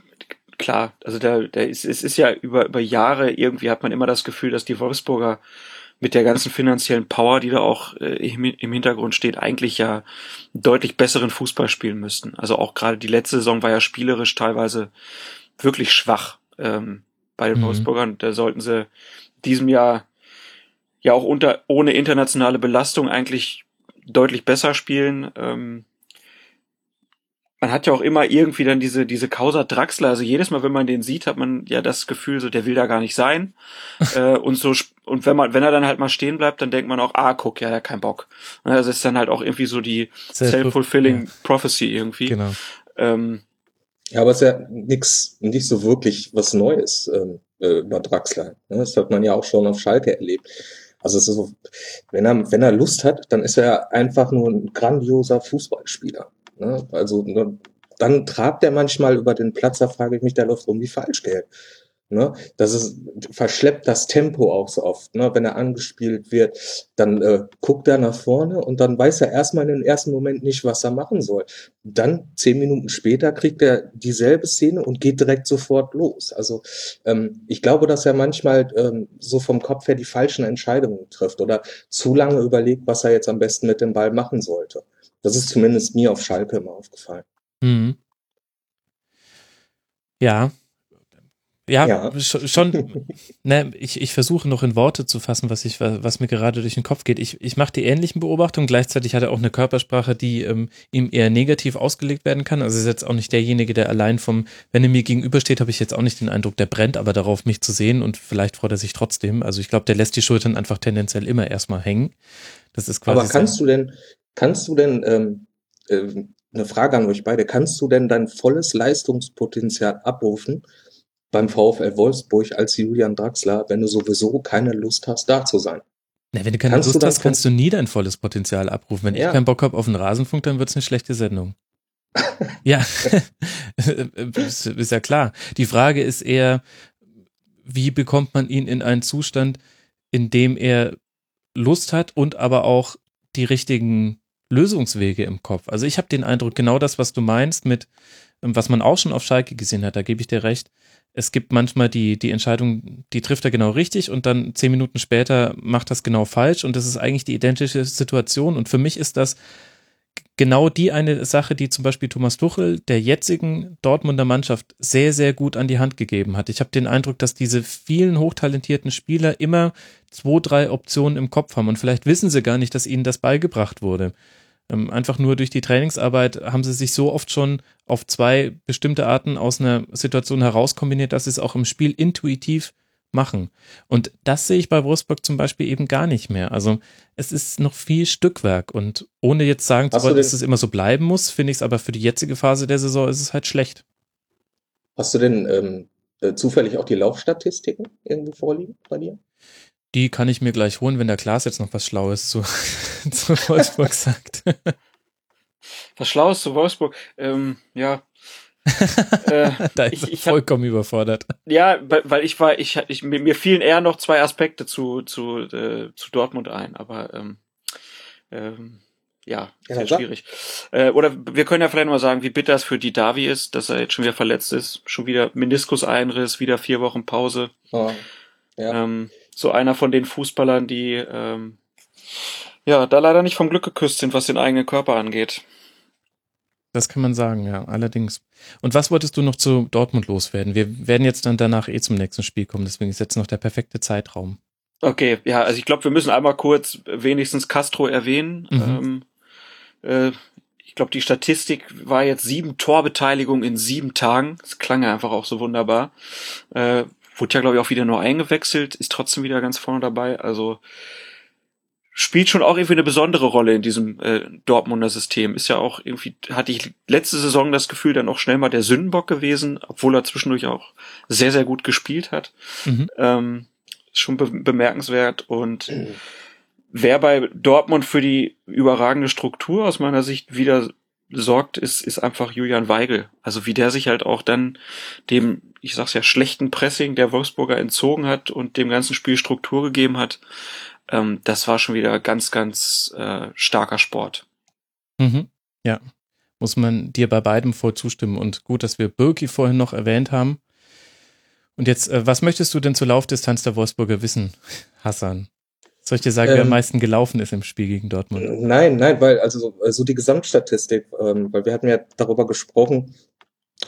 klar, also da, da ist, es ist ja über, über Jahre irgendwie hat man immer das Gefühl, dass die Wolfsburger mit der ganzen finanziellen Power, die da auch äh, im, im Hintergrund steht, eigentlich ja deutlich besseren Fußball spielen müssten. Also auch gerade die letzte Saison war ja spielerisch teilweise wirklich schwach ähm, bei den Mhm. Wolfsburgern. Da sollten sie diesem Jahr ja auch unter ohne internationale Belastung eigentlich deutlich besser spielen. Ähm, man hat ja auch immer irgendwie dann diese diese Causa Draxler. Also jedes Mal, wenn man den sieht, hat man ja das Gefühl, so der will da gar nicht sein. äh, und so und wenn man wenn er dann halt mal stehen bleibt, dann denkt man auch, ah, guck, ja, der hat keinen Bock. Ne, Das ist dann halt auch irgendwie so die self-fulfilling prophecy irgendwie. Genau. Ähm, Ja, aber es ist ja nix, nicht so wirklich was Neues ähm, äh, über Draxler. Ne? Das hat man ja auch schon auf Schalke erlebt. Also es ist so, wenn er, wenn er Lust hat, dann ist er einfach nur ein grandioser Fußballspieler. Ne? Also ne, dann trabt er manchmal über den Platz, da frage ich mich, der läuft rum wie Falschgeld. Ne? Das ist, verschleppt das Tempo auch so oft. Ne? Wenn er angespielt wird, dann äh, guckt er nach vorne und dann weiß er erstmal in den ersten Moment nicht, was er machen soll. Dann, zehn Minuten später, kriegt er dieselbe Szene und geht direkt sofort los. Also ähm, ich glaube, dass er manchmal ähm, so vom Kopf her die falschen Entscheidungen trifft oder zu lange überlegt, was er jetzt am besten mit dem Ball machen sollte. Das ist zumindest mir auf Schalke immer aufgefallen. Mhm. Ja. Ja, Ja. sch- schon, ne, ich, ich versuche noch in Worte zu fassen, was ich, was mir gerade durch den Kopf geht. Ich, ich mache die ähnlichen Beobachtungen. Gleichzeitig hat er auch eine Körpersprache, die ähm, ihm eher negativ ausgelegt werden kann. Also er ist jetzt auch nicht derjenige, der allein vom, wenn er mir gegenübersteht, habe ich jetzt auch nicht den Eindruck, der brennt aber darauf, mich zu sehen und vielleicht freut er sich trotzdem. Also ich glaube, der lässt die Schultern einfach tendenziell immer erstmal hängen. Das ist quasi. Aber kannst du denn, kannst du denn, ähm, äh, eine Frage an euch beide, kannst du denn dein volles Leistungspotenzial abrufen beim VfL Wolfsburg als Julian Draxler, wenn du sowieso keine Lust hast, da zu sein? Na, wenn du keine Kannst Lust hast, kannst du nie dein volles Potenzial abrufen. Wenn Ja. ich keinen Bock habe auf einen Rasenfunk, dann wird's eine schlechte Sendung. ja, ist, ist ja klar. Die Frage ist eher, wie bekommt man ihn in einen Zustand, in dem er Lust hat und aber auch die richtigen Lösungswege im Kopf. Also ich habe den Eindruck, genau das, was du meinst, mit ähm, was man auch schon auf Schalke gesehen hat, da gebe ich dir recht. Es gibt manchmal die, die Entscheidung, die trifft er genau richtig und dann zehn Minuten später macht das genau falsch und das ist eigentlich die identische Situation und für mich ist das genau die eine Sache, die zum Beispiel Thomas Tuchel der jetzigen Dortmunder Mannschaft sehr, sehr gut an die Hand gegeben hat. Ich habe den Eindruck, dass diese vielen hochtalentierten Spieler immer zwei, drei Optionen im Kopf haben und vielleicht wissen sie gar nicht, dass ihnen das beigebracht wurde. Ähm, einfach nur durch die Trainingsarbeit haben sie sich so oft schon auf zwei bestimmte Arten aus einer Situation herauskombiniert, dass sie es auch im Spiel intuitiv machen. Und das sehe ich bei Wolfsburg zum Beispiel eben gar nicht mehr. Also es ist noch viel Stückwerk und ohne jetzt sagen zu wollen, dass es immer so bleiben muss, finde ich es aber für die jetzige Phase der Saison ist es halt schlecht. Hast du denn ähm, äh, zufällig auch die Laufstatistiken irgendwo vorliegen bei dir? Die kann ich mir gleich holen, wenn der Klaas jetzt noch was Schlaues zu, zu Wolfsburg sagt. was Schlaues zu Wolfsburg. Ähm, ja, äh, da ist ich, ich vollkommen hab, überfordert. Ja, weil, weil ich war, ich, ich mir fielen eher noch zwei Aspekte zu zu äh, zu Dortmund ein, aber ähm, ähm, ja, ja sehr schwierig. Äh, oder wir können ja vielleicht mal sagen, wie bitter es für die Davi ist, dass er jetzt schon wieder verletzt ist, schon wieder Meniskuseinriss, wieder vier Wochen Pause. Oh, ja. ähm, so einer von den Fußballern, die ähm, ja da leider nicht vom Glück geküsst sind, was den eigenen Körper angeht. Das kann man sagen, ja, allerdings. Und was wolltest du noch zu Dortmund loswerden? Wir werden jetzt dann danach eh zum nächsten Spiel kommen, deswegen ist jetzt noch der perfekte Zeitraum. Okay, ja, also ich glaube, wir müssen einmal kurz wenigstens Castro erwähnen. Mhm. Ähm, äh, ich glaube, die Statistik war jetzt sieben Torbeteiligungen in sieben Tagen. Das klang ja einfach auch so wunderbar. Äh, wurde ja, glaube ich, auch wieder nur eingewechselt, ist trotzdem wieder ganz vorne dabei. Also spielt schon auch irgendwie eine besondere Rolle in diesem äh, Dortmunder System. Ist ja auch irgendwie, hatte ich letzte Saison das Gefühl, dann auch schnell mal der Sündenbock gewesen, obwohl er zwischendurch auch sehr, sehr gut gespielt hat. Mhm. Ähm, schon be bemerkenswert und mhm. wer bei Dortmund für die überragende Struktur aus meiner Sicht wieder sorgt, ist, ist einfach Julian Weigel. Also wie der sich halt auch dann dem, ich sag's ja, schlechten Pressing der Wolfsburger entzogen hat und dem ganzen Spiel Struktur gegeben hat, ähm, das war schon wieder ganz, ganz äh, starker Sport. Mhm. Ja, muss man dir bei beidem voll zustimmen. Und gut, dass wir Birki vorhin noch erwähnt haben. Und jetzt, äh, was möchtest du denn zur Laufdistanz der Wolfsburger wissen, Hassan? Soll ich dir sagen, ähm, wer am ähm, meisten gelaufen ist im Spiel gegen Dortmund? Nein, nein, weil also so also die Gesamtstatistik, ähm, weil wir hatten ja darüber gesprochen,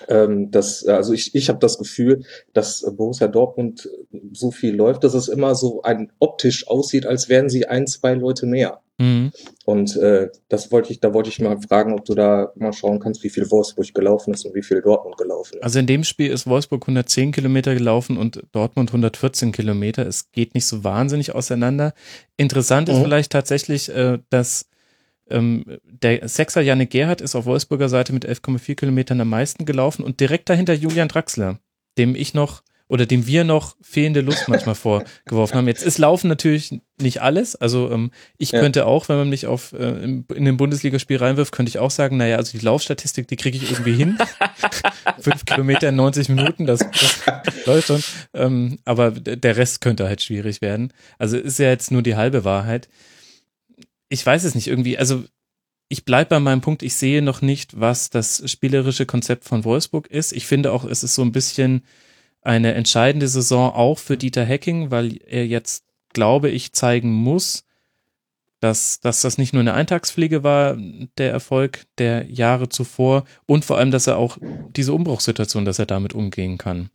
ähm, dass, also ich, ich habe das Gefühl, dass Borussia Dortmund so viel läuft, dass es immer so ein optisch aussieht, als wären sie ein, zwei Leute mehr. Mhm. Und äh, das wollte ich, da wollte ich mal fragen, ob du da mal schauen kannst, wie viel Wolfsburg gelaufen ist und wie viel Dortmund gelaufen ist. Also in dem Spiel ist Wolfsburg 110 Kilometer gelaufen und Dortmund 114 Kilometer. Es geht nicht so wahnsinnig auseinander. Interessant ist mhm. vielleicht tatsächlich, äh, dass ähm, der Sechser Janik Gerhardt ist auf Wolfsburger Seite mit 11,4 Kilometern am meisten gelaufen und direkt dahinter Julian Draxler, dem ich noch oder dem wir noch fehlende Lust manchmal vorgeworfen haben. Jetzt ist Laufen natürlich nicht alles. Also ähm, ich ja. könnte auch, wenn man mich auf äh, in, in den Bundesligaspiel reinwirft, könnte ich auch sagen, naja, also die Laufstatistik, die kriege ich irgendwie hin. Fünf Kilometer in 90 Minuten, das, das läuft schon. Ähm, aber der Rest könnte halt schwierig werden. Also ist ja jetzt nur die halbe Wahrheit ich weiß es nicht, irgendwie, also ich bleibe bei meinem Punkt, ich sehe noch nicht, was das spielerische Konzept von Wolfsburg ist. Ich finde auch, es ist so ein bisschen eine entscheidende Saison auch für Dieter Hecking, weil er jetzt, glaube ich, zeigen muss, dass, dass das nicht nur eine Eintagspflege war, der Erfolg der Jahre zuvor und vor allem, dass er auch diese Umbruchssituation, dass er damit umgehen kann.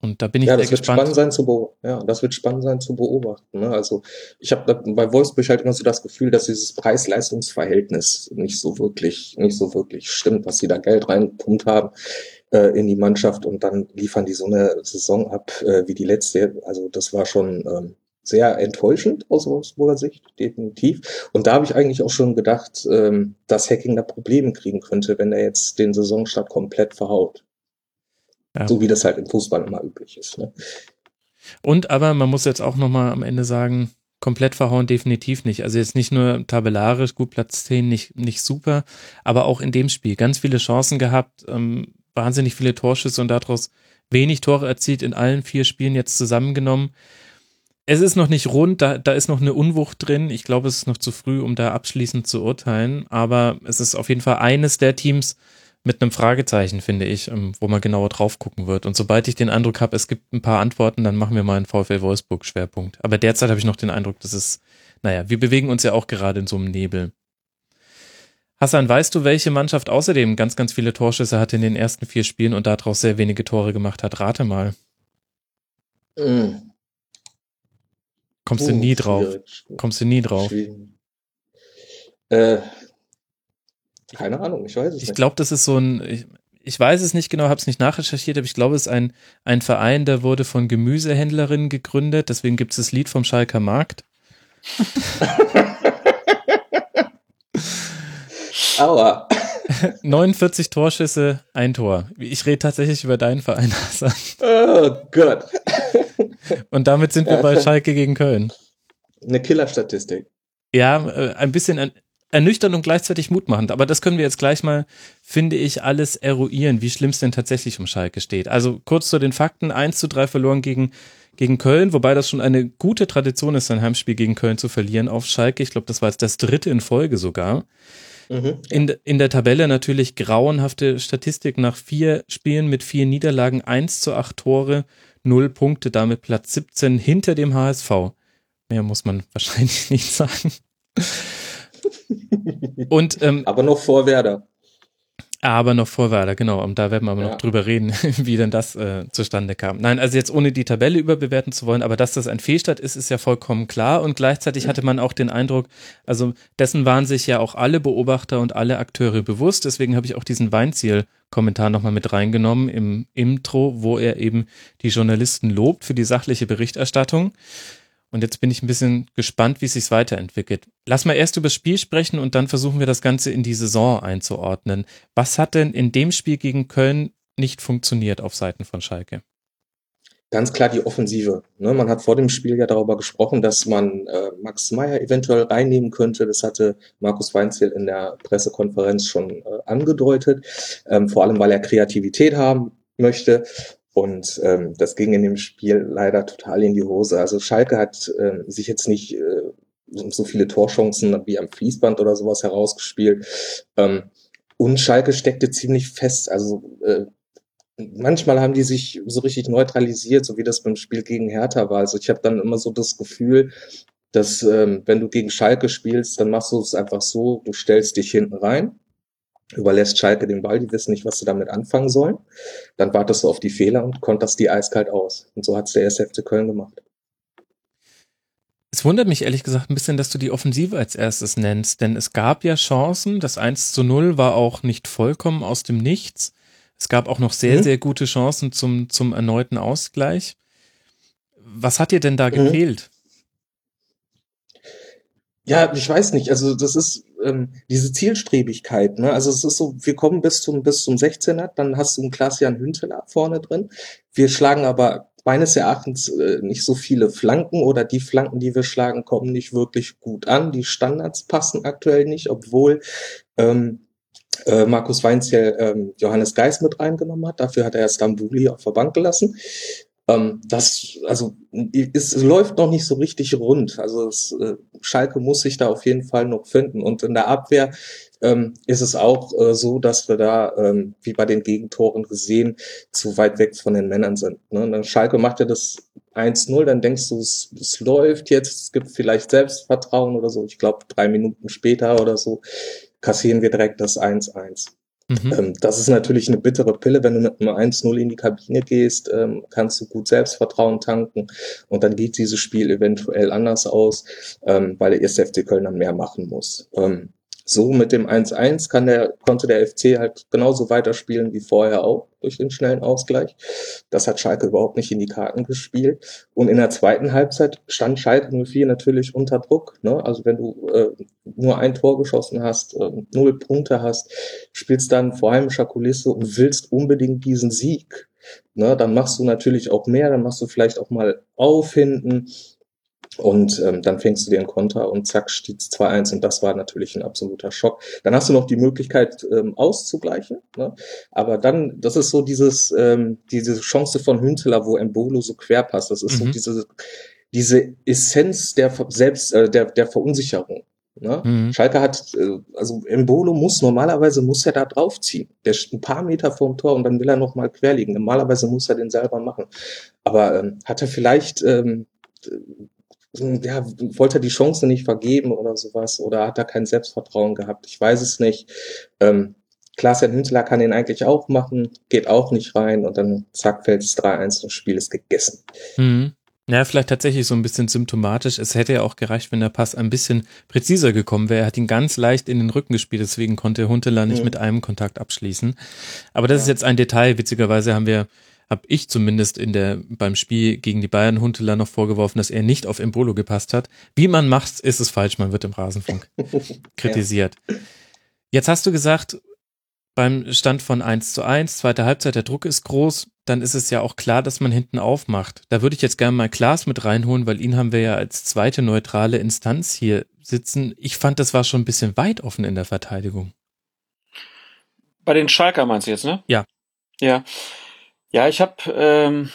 Und da bin ich ja, das wird gespannt. spannend sein zu ja, das wird spannend sein zu beobachten. Ne? Also ich habe bei Wolfsburg halt immer so das Gefühl, dass dieses Preis-Leistungs-Verhältnis nicht so wirklich, nicht so wirklich stimmt, was sie da Geld reinpumpt haben äh, in die Mannschaft und dann liefern die so eine Saison ab äh, wie die letzte. Also das war schon ähm, sehr enttäuschend aus Wolfsburger Sicht, definitiv. Und da habe ich eigentlich auch schon gedacht, ähm, dass Hacking da Probleme kriegen könnte, wenn er jetzt den Saisonstart komplett verhaut. Ja. So wie das halt im Fußball immer üblich ist. Ne? Und aber man muss jetzt auch nochmal am Ende sagen, komplett verhauen definitiv nicht. Also jetzt nicht nur tabellarisch, gut Platz 10, nicht, nicht super, aber auch in dem Spiel ganz viele Chancen gehabt, ähm, wahnsinnig viele Torschüsse und daraus wenig Tore erzielt in allen vier Spielen jetzt zusammengenommen. Es ist noch nicht rund, da, da ist noch eine Unwucht drin. Ich glaube, es ist noch zu früh, um da abschließend zu urteilen, aber es ist auf jeden Fall eines der Teams, mit einem Fragezeichen, finde ich, ähm, wo man genauer drauf gucken wird. Und sobald ich den Eindruck habe, es gibt ein paar Antworten, dann machen wir mal einen VfL Wolfsburg Schwerpunkt. Aber derzeit habe ich noch den Eindruck, dass es, naja, wir bewegen uns ja auch gerade in so einem Nebel. Hassan, weißt du, welche Mannschaft außerdem ganz, ganz viele Torschüsse hatte in den ersten vier Spielen und daraus sehr wenige Tore gemacht hat? Rate mal. Mhm. Kommst du nie drauf? Kommst du nie drauf? Äh, keine Ahnung, ich weiß es ich nicht. Ich glaube, das ist so ein, ich, ich weiß es nicht genau, habe es nicht nachrecherchiert, aber ich glaube, es ist ein, ein Verein, der wurde von Gemüsehändlerinnen gegründet, deswegen gibt es das Lied vom Schalker Markt. Aua. 49 Torschüsse, ein Tor. Ich rede tatsächlich über deinen Verein, Hassan. Oh Gott. Und damit sind wir bei Schalke gegen Köln. Eine Killerstatistik. Ja, äh, ein bisschen ernüchternd und gleichzeitig mutmachend. Aber das können wir jetzt gleich mal, finde ich, alles eruieren, wie schlimm es denn tatsächlich um Schalke steht. Also kurz zu den Fakten. 1 zu 3 verloren gegen, gegen Köln, wobei das schon eine gute Tradition ist, ein Heimspiel gegen Köln zu verlieren auf Schalke. Ich glaube, das war jetzt das dritte in Folge sogar. Mhm. In, in der Tabelle natürlich grauenhafte Statistik nach vier Spielen mit vier Niederlagen, 1 zu 8 Tore, 0 Punkte, damit Platz 17 hinter dem HSV. Mehr muss man wahrscheinlich nicht sagen. Und, ähm, aber noch vor Werder. Aber noch vor Werder, genau. Und da werden wir aber ja. noch drüber reden, wie denn das äh, zustande kam. Nein, also jetzt ohne die Tabelle überbewerten zu wollen, aber dass das ein Fehlstart ist, ist ja vollkommen klar. Und gleichzeitig hatte man auch den Eindruck, also dessen waren sich ja auch alle Beobachter und alle Akteure bewusst. Deswegen habe ich auch diesen Weinziel-Kommentar nochmal mit reingenommen im Intro, wo er eben die Journalisten lobt für die sachliche Berichterstattung. Und jetzt bin ich ein bisschen gespannt, wie es sich weiterentwickelt. Lass mal erst über das Spiel sprechen und dann versuchen wir das Ganze in die Saison einzuordnen. Was hat denn in dem Spiel gegen Köln nicht funktioniert auf Seiten von Schalke? Ganz klar die Offensive. Ne, man hat vor dem Spiel ja darüber gesprochen, dass man äh, Max Meyer eventuell reinnehmen könnte. Das hatte Markus Weinziel in der Pressekonferenz schon äh, angedeutet. Ähm, vor allem, weil er Kreativität haben möchte. Und ähm, das ging in dem Spiel leider total in die Hose. Also Schalke hat äh, sich jetzt nicht äh, so viele Torchancen wie am Fließband oder sowas herausgespielt. Ähm, und Schalke steckte ziemlich fest. Also äh, manchmal haben die sich so richtig neutralisiert, so wie das beim Spiel gegen Hertha war. Also ich habe dann immer so das Gefühl, dass ähm, wenn du gegen Schalke spielst, dann machst du es einfach so, du stellst dich hinten rein überlässt Schalke den Ball, die wissen nicht, was sie damit anfangen sollen. Dann wartest du auf die Fehler und konterst die eiskalt aus. Und so hat es der SFC Köln gemacht. Es wundert mich ehrlich gesagt ein bisschen, dass du die Offensive als erstes nennst, denn es gab ja Chancen. Das 1 zu 0 war auch nicht vollkommen aus dem Nichts. Es gab auch noch sehr, mhm. sehr gute Chancen zum, zum erneuten Ausgleich. Was hat dir denn da mhm. gefehlt? Ja, ich weiß nicht. Also das ist ähm, diese Zielstrebigkeit. Ne? Also es ist so, wir kommen bis zum bis zum 16er, dann hast du einen Klaas-Jan Hünteler vorne drin. Wir schlagen aber meines Erachtens äh, nicht so viele Flanken oder die Flanken, die wir schlagen, kommen nicht wirklich gut an. Die Standards passen aktuell nicht, obwohl ähm, äh, Markus Weinziel ähm, Johannes Geis mit reingenommen hat. Dafür hat er Stambuli auf der Bank gelassen. Ähm, das, also es, es läuft noch nicht so richtig rund. Also es, äh, Schalke muss sich da auf jeden Fall noch finden. Und in der Abwehr ähm, ist es auch äh, so, dass wir da, ähm, wie bei den Gegentoren gesehen, zu weit weg von den Männern sind. Ne? Dann Schalke macht ja das 1-0, dann denkst du, es, es läuft jetzt, es gibt vielleicht Selbstvertrauen oder so. Ich glaube, drei Minuten später oder so kassieren wir direkt das 1-1. Mhm. Ähm, das ist natürlich eine bittere Pille, wenn du mit einem 1-0 in die Kabine gehst, ähm, kannst du gut Selbstvertrauen tanken und dann geht dieses Spiel eventuell anders aus, ähm, weil der erste FC Köln dann mehr machen muss. So mit dem 1-1 kann der, konnte der FC halt genauso weiterspielen wie vorher auch durch den schnellen Ausgleich. Das hat Schalke überhaupt nicht in die Karten gespielt. Und in der zweiten Halbzeit stand Schalke 04 natürlich unter Druck. Ne? Also wenn du äh, nur ein Tor geschossen hast, äh, null Punkte hast, spielst dann vor heimischer Kulisse und willst unbedingt diesen Sieg. Ne? Dann machst du natürlich auch mehr, dann machst du vielleicht auch mal auf hinten und ähm, dann fängst du dir einen Konter und zack, steht 2-1 und das war natürlich ein absoluter Schock. Dann hast du noch die Möglichkeit ähm, auszugleichen, ne? aber dann, das ist so dieses, ähm, diese Chance von Hünteler, wo Embolo so quer passt, das ist mhm. so diese, diese Essenz der Selbst, äh, der, der Verunsicherung. Ne? Mhm. Schalke hat, äh, also Embolo muss, normalerweise muss er da draufziehen. Der ist ein paar Meter vorm Tor und dann will er noch mal querliegen. Normalerweise muss er den selber machen. Aber ähm, hat er vielleicht ähm, ja, wollte er die Chance nicht vergeben oder sowas oder hat er kein Selbstvertrauen gehabt? Ich weiß es nicht. Ähm, Klaas-Jan Hünteler kann den eigentlich auch machen, geht auch nicht rein und dann zack, fällt es 3-1 und das Spiel ist gegessen. Mhm. Ja, vielleicht tatsächlich so ein bisschen symptomatisch. Es hätte ja auch gereicht, wenn der Pass ein bisschen präziser gekommen wäre. Er hat ihn ganz leicht in den Rücken gespielt, deswegen konnte Hunteler nicht mhm. mit einem Kontakt abschließen. Aber das ja. ist jetzt ein Detail. Witzigerweise haben wir habe ich zumindest in der, beim Spiel gegen die Bayern Hunteler noch vorgeworfen, dass er nicht auf Embolo gepasst hat. Wie man macht, ist es falsch, man wird im Rasenfunk kritisiert. Ja. Jetzt hast du gesagt, beim Stand von 1 zu 1, zweite Halbzeit, der Druck ist groß. dann ist es ja auch klar, dass man hinten aufmacht. Da würde ich jetzt gerne mal Klaas mit reinholen, weil ihn haben wir ja als zweite neutrale Instanz hier sitzen. Ich fand, das war schon ein bisschen weit offen in der Verteidigung. Bei den Schalker meinst du jetzt, ne? Ja. Ja. Ja, ich habe ähm,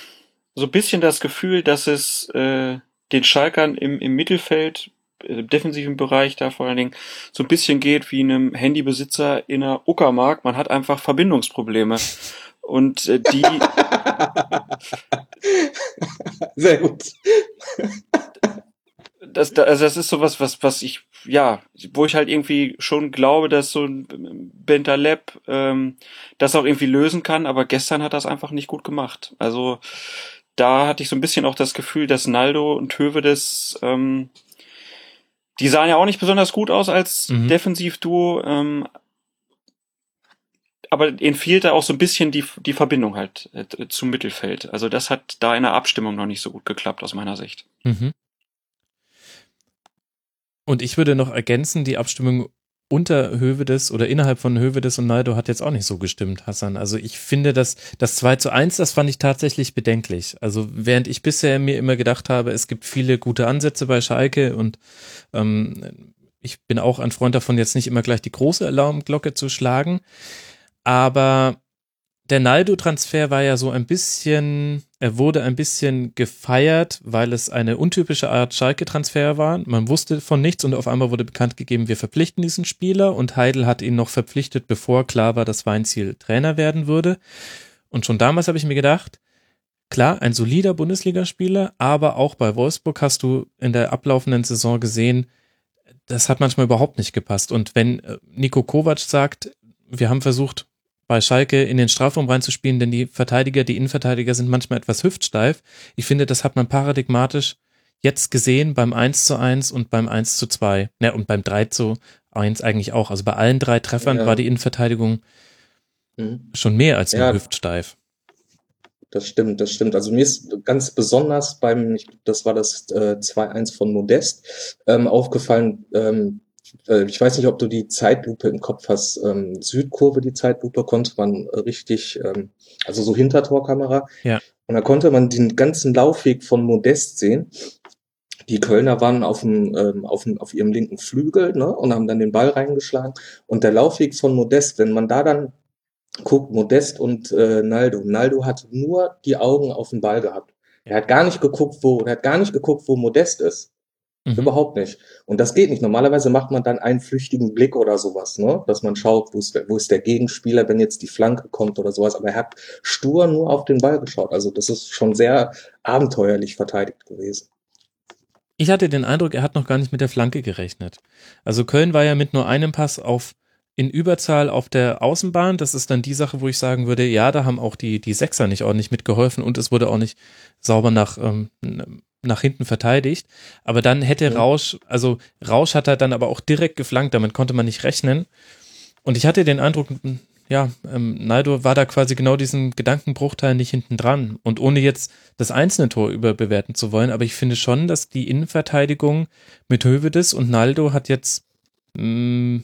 so ein bisschen das Gefühl, dass es äh, den Schalkern im, im Mittelfeld, im äh, defensiven Bereich da vor allen Dingen, so ein bisschen geht wie einem Handybesitzer in einer Uckermark. Man hat einfach Verbindungsprobleme. Und äh, die. Sehr gut. Das, also das ist sowas, was, was ich, ja, wo ich halt irgendwie schon glaube, dass so ein Bentaleb ähm, das auch irgendwie lösen kann, aber gestern hat das einfach nicht gut gemacht. Also da hatte ich so ein bisschen auch das Gefühl, dass Naldo und Hövedes, ähm, die sahen ja auch nicht besonders gut aus als mhm. Defensivduo, ähm, aber ihnen fehlte auch so ein bisschen die, die Verbindung halt äh, zum Mittelfeld. Also das hat da in der Abstimmung noch nicht so gut geklappt aus meiner Sicht. Mhm. Und ich würde noch ergänzen, die Abstimmung unter Hövedes oder innerhalb von Hövedes und Naldo hat jetzt auch nicht so gestimmt, Hassan. Also ich finde, dass das 2 zu 1, das fand ich tatsächlich bedenklich. Also während ich bisher mir immer gedacht habe, es gibt viele gute Ansätze bei Schalke und ähm, ich bin auch ein Freund davon, jetzt nicht immer gleich die große Alarmglocke zu schlagen. Aber der Naldo-Transfer war ja so ein bisschen, er wurde ein bisschen gefeiert, weil es eine untypische Art Schalke-Transfer war. Man wusste von nichts und auf einmal wurde bekannt gegeben, wir verpflichten diesen Spieler und Heidel hat ihn noch verpflichtet, bevor klar war, dass Weinziel Trainer werden würde. Und schon damals habe ich mir gedacht, klar, ein solider Bundesligaspieler, aber auch bei Wolfsburg hast du in der ablaufenden Saison gesehen, das hat manchmal überhaupt nicht gepasst. Und wenn äh, Nico Kovac sagt, wir haben versucht, bei Schalke in den Strafraum reinzuspielen, denn die Verteidiger, die Innenverteidiger sind manchmal etwas hüftsteif. Ich finde, das hat man paradigmatisch jetzt gesehen beim 1 zu 1 und beim 1 zu 2. Ja, und beim 3 zu 1 eigentlich auch. Also bei allen drei Treffern ja. war die Innenverteidigung mhm. schon mehr als nur ja, hüftsteif. Das stimmt, das stimmt. Also mir ist ganz besonders beim, das war das äh, 2-1 von Modest, ähm, aufgefallen, ähm, äh, ich weiß nicht, ob du die Zeitlupe im Kopf hast. Ähm, Südkurve, die Zeitlupe konnte man richtig, ähm, also so Hintertorkamera. Ja. Und da konnte man den ganzen Laufweg von Modest sehen. Die Kölner waren auf, dem, ähm, auf, dem, auf ihrem linken Flügel ne, und haben dann den Ball reingeschlagen. Und der Laufweg von Modest, wenn man da dann guckt, Modest und äh, Naldo. Naldo hat nur die Augen auf den Ball gehabt. Er hat gar nicht geguckt, wo, er hat gar nicht geguckt, wo Modest ist. Mhm. Überhaupt nicht. Und das geht nicht. Normalerweise macht man dann einen flüchtigen Blick oder sowas, ne? Dass man schaut, wo ist, der, wo ist der Gegenspieler, wenn jetzt die Flanke kommt oder sowas. Aber er hat stur nur auf den Ball geschaut. Also das ist schon sehr abenteuerlich verteidigt gewesen. Ich hatte den Eindruck, er hat noch gar nicht mit der Flanke gerechnet. Also Köln war ja mit nur einem Pass auf in Überzahl auf der Außenbahn. Das ist dann die Sache, wo ich sagen würde, ja, da haben auch die, die Sechser nicht ordentlich mitgeholfen und es wurde auch nicht sauber nach ähm, nach hinten verteidigt. Aber dann hätte Rausch, also Rausch hat er dann aber auch direkt geflankt, damit konnte man nicht rechnen. Und ich hatte den Eindruck, ja, ähm, Naldo war da quasi genau diesen Gedankenbruchteil nicht hinten dran. Und ohne jetzt das einzelne Tor überbewerten zu wollen, aber ich finde schon, dass die Innenverteidigung mit Hövedes und Naldo hat jetzt mh,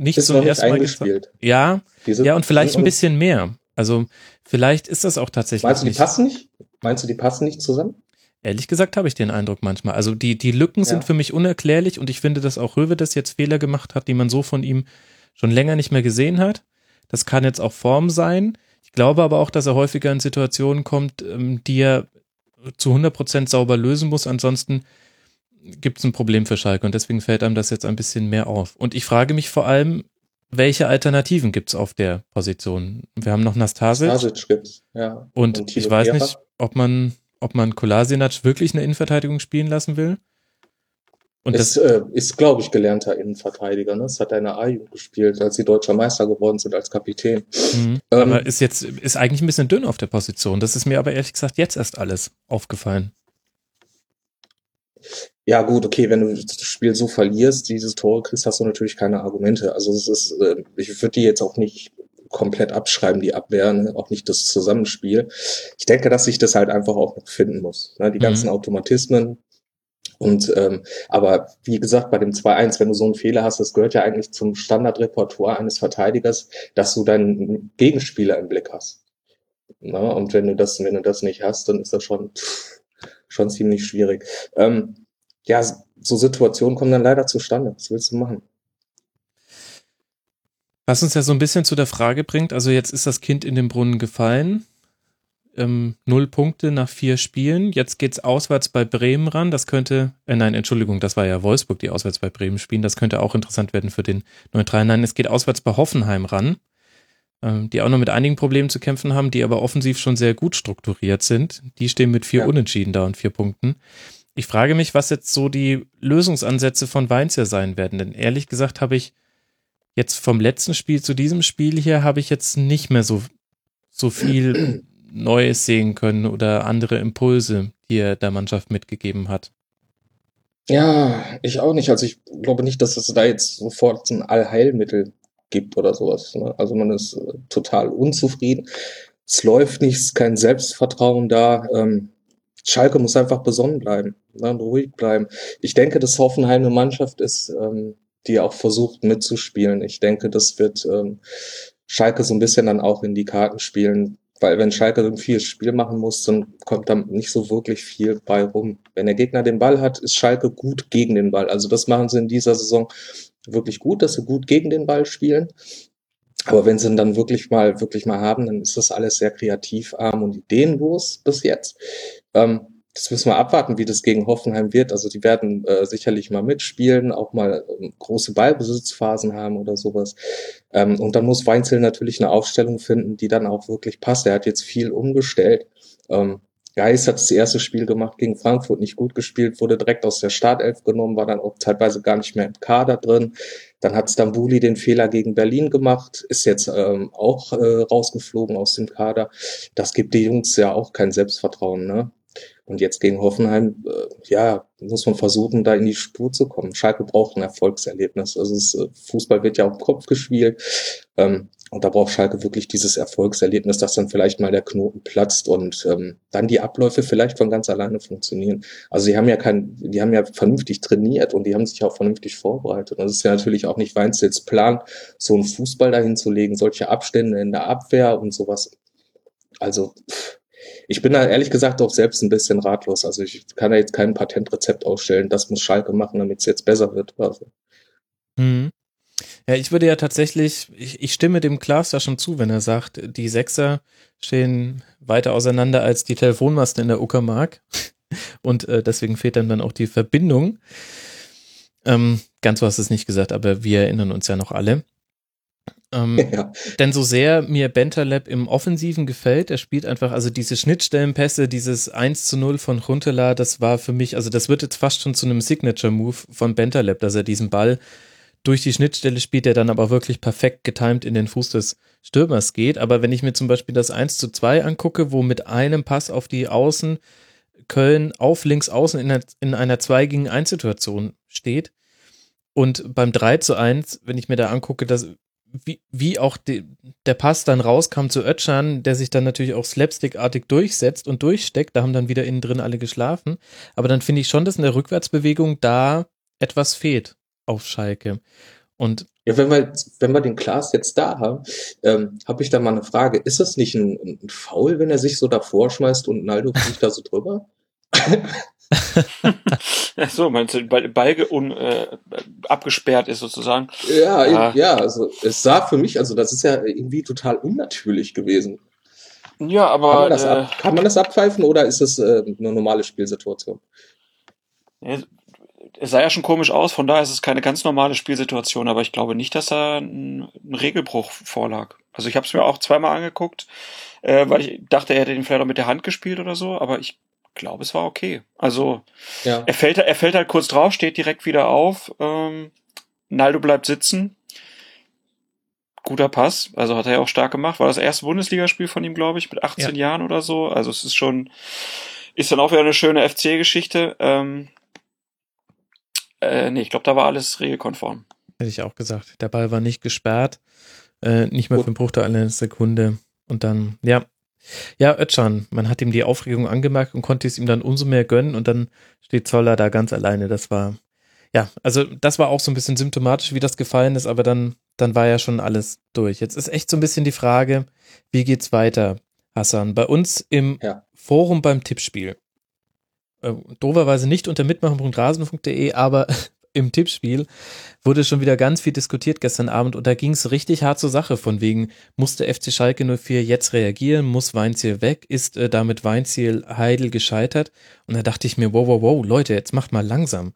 nicht ist so erstmal gespielt. Ja, ja, und vielleicht ein bisschen mehr. Also vielleicht ist das auch tatsächlich. Meinst du, die passen nicht? Meinst du, die passen nicht zusammen? Ehrlich gesagt habe ich den Eindruck manchmal. Also die, die Lücken ja. sind für mich unerklärlich und ich finde, dass auch Röwe das jetzt Fehler gemacht hat, die man so von ihm schon länger nicht mehr gesehen hat. Das kann jetzt auch Form sein. Ich glaube aber auch, dass er häufiger in Situationen kommt, ähm, die er zu 100 Prozent sauber lösen muss. Ansonsten gibt es ein Problem für Schalke und deswegen fällt einem das jetzt ein bisschen mehr auf. Und ich frage mich vor allem, welche Alternativen gibt es auf der Position? Wir haben noch Nastasic. Nastasic gibt's, ja. Und, und ich weiß nicht, ob man ob man Kolasinac wirklich eine Innenverteidigung spielen lassen will. Und es das äh, ist, glaube ich, gelernter Innenverteidiger. Ne? Das hat er in der A-Jugend gespielt, als sie deutscher Meister geworden sind als Kapitän. Mhm. Ähm, aber ist jetzt ist eigentlich ein bisschen dünn auf der Position. Das ist mir aber ehrlich gesagt jetzt erst alles aufgefallen. Ja gut, okay, wenn du das Spiel so verlierst, dieses Tor kriegst, hast du natürlich keine Argumente. Also es ist, äh, ich würde die jetzt auch nicht komplett abschreiben, die Abwehr, ne? auch nicht das Zusammenspiel. Ich denke, dass sich das halt einfach auch noch finden muss. Ne? Die ganzen mhm. Automatismen. Und ähm, aber wie gesagt, bei dem 2-1, wenn du so einen Fehler hast, das gehört ja eigentlich zum Standardrepertoire eines Verteidigers, dass du deinen Gegenspieler im Blick hast. Na, und wenn du das, wenn du das nicht hast, dann ist das schon, schon ziemlich schwierig. Ähm, ja, so Situationen kommen dann leider zustande. Was willst du machen? Was uns ja so ein bisschen zu der Frage bringt, also jetzt ist das Kind in den Brunnen gefallen. Ähm, null Punkte nach vier Spielen. Jetzt geht's auswärts bei Bremen ran. Das könnte, äh, nein, Entschuldigung, das war ja Wolfsburg, die auswärts bei Bremen spielen. Das könnte auch interessant werden für den Neutralen. Nein, es geht auswärts bei Hoffenheim ran, ähm, die auch noch mit einigen Problemen zu kämpfen haben, die aber offensiv schon sehr gut strukturiert sind. Die stehen mit vier Ja. Unentschieden da und vier Punkten. Ich frage mich, was jetzt so die Lösungsansätze von Weinzier sein werden. Denn ehrlich gesagt habe ich jetzt vom letzten Spiel zu diesem Spiel hier habe ich jetzt nicht mehr so, so viel Neues sehen können oder andere Impulse, die er der Mannschaft mitgegeben hat. Ja, ich auch nicht. Also ich glaube nicht, dass es da jetzt sofort ein Allheilmittel gibt oder sowas. Ne? Also man ist äh, total unzufrieden. Es läuft nichts, kein Selbstvertrauen da. Ähm, Schalke muss einfach besonnen bleiben, ne? ruhig bleiben. Ich denke, dass Hoffenheim eine Mannschaft ist, ähm, die auch versucht mitzuspielen. Ich denke, das wird ähm, Schalke so ein bisschen dann auch in die Karten spielen, weil wenn Schalke ein viel Spiel machen muss, dann kommt da nicht so wirklich viel bei rum. Wenn der Gegner den Ball hat, ist Schalke gut gegen den Ball. Also das machen sie in dieser Saison wirklich gut, dass sie gut gegen den Ball spielen. Aber wenn sie ihn dann wirklich mal, wirklich mal haben, dann ist das alles sehr kreativarm und ideenlos bis jetzt. Ähm, das müssen wir abwarten, wie das gegen Hoffenheim wird. Also die werden äh, sicherlich mal mitspielen, auch mal ähm, große Ballbesitzphasen haben oder sowas. Ähm, und dann muss Weinzel natürlich eine Aufstellung finden, die dann auch wirklich passt. Er hat jetzt viel umgestellt. Ähm, Geis hat das erste Spiel gemacht gegen Frankfurt, nicht gut gespielt, wurde direkt aus der Startelf genommen, war dann auch teilweise gar nicht mehr im Kader drin. Dann hat Stambuli den Fehler gegen Berlin gemacht, ist jetzt ähm, auch äh, rausgeflogen aus dem Kader. Das gibt die Jungs ja auch kein Selbstvertrauen, ne? Und jetzt gegen Hoffenheim, äh, ja, muss man versuchen, da in die Spur zu kommen. Schalke braucht ein Erfolgserlebnis. Also es, äh, Fußball wird ja auf Kopf gespielt. Ähm, und da braucht Schalke wirklich dieses Erfolgserlebnis, dass dann vielleicht mal der Knoten platzt und ähm, dann die Abläufe vielleicht von ganz alleine funktionieren. Also die haben ja kein, die haben ja vernünftig trainiert und die haben sich auch vernünftig vorbereitet. Und es ist ja natürlich auch nicht Weinzels Plan, so einen Fußball dahin zu legen, solche Abstände in der Abwehr und sowas. Also pff, ich bin da ehrlich gesagt auch selbst ein bisschen ratlos. Also ich kann da jetzt kein Patentrezept ausstellen. Das muss Schalke machen, damit es jetzt besser wird. Also. Mhm. Ja, ich würde ja tatsächlich, ich, ich stimme dem Klaas da schon zu, wenn er sagt, die Sechser stehen weiter auseinander als die Telefonmasten in der Uckermark. Und äh, deswegen fehlt dann dann auch die Verbindung. Ähm, ganz so hast du es nicht gesagt, aber wir erinnern uns ja noch alle. Ähm, Ja. denn so sehr mir Bentaleb im Offensiven gefällt, er spielt einfach, also diese Schnittstellenpässe, dieses 1 zu 0 von Huntela, das war für mich, also das wird jetzt fast schon zu einem Signature-Move von Bentaleb, dass er diesen Ball durch die Schnittstelle spielt, der dann aber wirklich perfekt getimed in den Fuß des Stürmers geht. Aber wenn ich mir zum Beispiel das 1 zu 2 angucke, wo mit einem Pass auf die Außen Köln auf links außen in einer, in einer 2 gegen 1 Situation steht und beim 3 zu 1, wenn ich mir da angucke, dass wie, wie auch die, der Pass dann rauskam zu Ötschan, der sich dann natürlich auch slapstickartig durchsetzt und durchsteckt, da haben dann wieder innen drin alle geschlafen. Aber dann finde ich schon, dass in der Rückwärtsbewegung da etwas fehlt auf Schalke. Und Ja, wenn wir, wenn wir den Klaas jetzt da haben, ähm, habe ich da mal eine Frage. Ist das nicht ein, ein Foul, wenn er sich so davor schmeißt und Naldo fliegt da so drüber? So, meinst du, weil Ball ge- un, äh, abgesperrt ist sozusagen? Ja, Ja. ja, also es sah für mich, also das ist ja irgendwie total unnatürlich gewesen. Ja, Kann aber man das, äh, ab, kann man das abpfeifen oder ist es äh, eine normale Spielsituation? Es sah ja schon komisch aus, von daher ist es keine ganz normale Spielsituation, aber ich glaube nicht, dass da ein, ein Regelbruch vorlag. Also ich habe es mir auch zweimal angeguckt, äh, weil ich dachte, er hätte den vielleicht auch mit der Hand gespielt oder so, aber ich glaube, es war okay. Also Ja. er fällt, er fällt halt kurz drauf, steht direkt wieder auf. Ähm, Naldo bleibt sitzen. Guter Pass, also hat er ja auch stark gemacht. War das erste Bundesligaspiel von ihm, glaube ich, mit 18 Jahren oder so. Also es ist schon, ist dann auch wieder eine schöne FC-Geschichte. Ähm, äh, nee, ich glaube, da war alles regelkonform. hätte ich auch gesagt, der Ball war nicht gesperrt, äh, nicht mehr Gut. für einen Bruchteil einer Sekunde. Und dann, ja, ja, Özcan, man hat ihm die Aufregung angemerkt und konnte es ihm dann umso mehr gönnen und dann steht Zoller da ganz alleine. Das war, ja, also das war auch so ein bisschen symptomatisch, wie das gefallen ist, aber dann, dann war ja schon alles durch. Jetzt ist echt so ein bisschen die Frage, wie geht's weiter? Hassan, bei uns im Ja. Forum beim Tippspiel. Äh, doverweise nicht unter mitmachen.rasen.de, aber im Tippspiel wurde schon wieder ganz viel diskutiert gestern Abend und da ging es richtig hart zur Sache von wegen, musste FC Schalke 04 jetzt reagieren, muss Weinziel weg, ist äh, damit Weinziel Heidel gescheitert und da dachte ich mir, wow, wow, wow, Leute, jetzt macht mal langsam.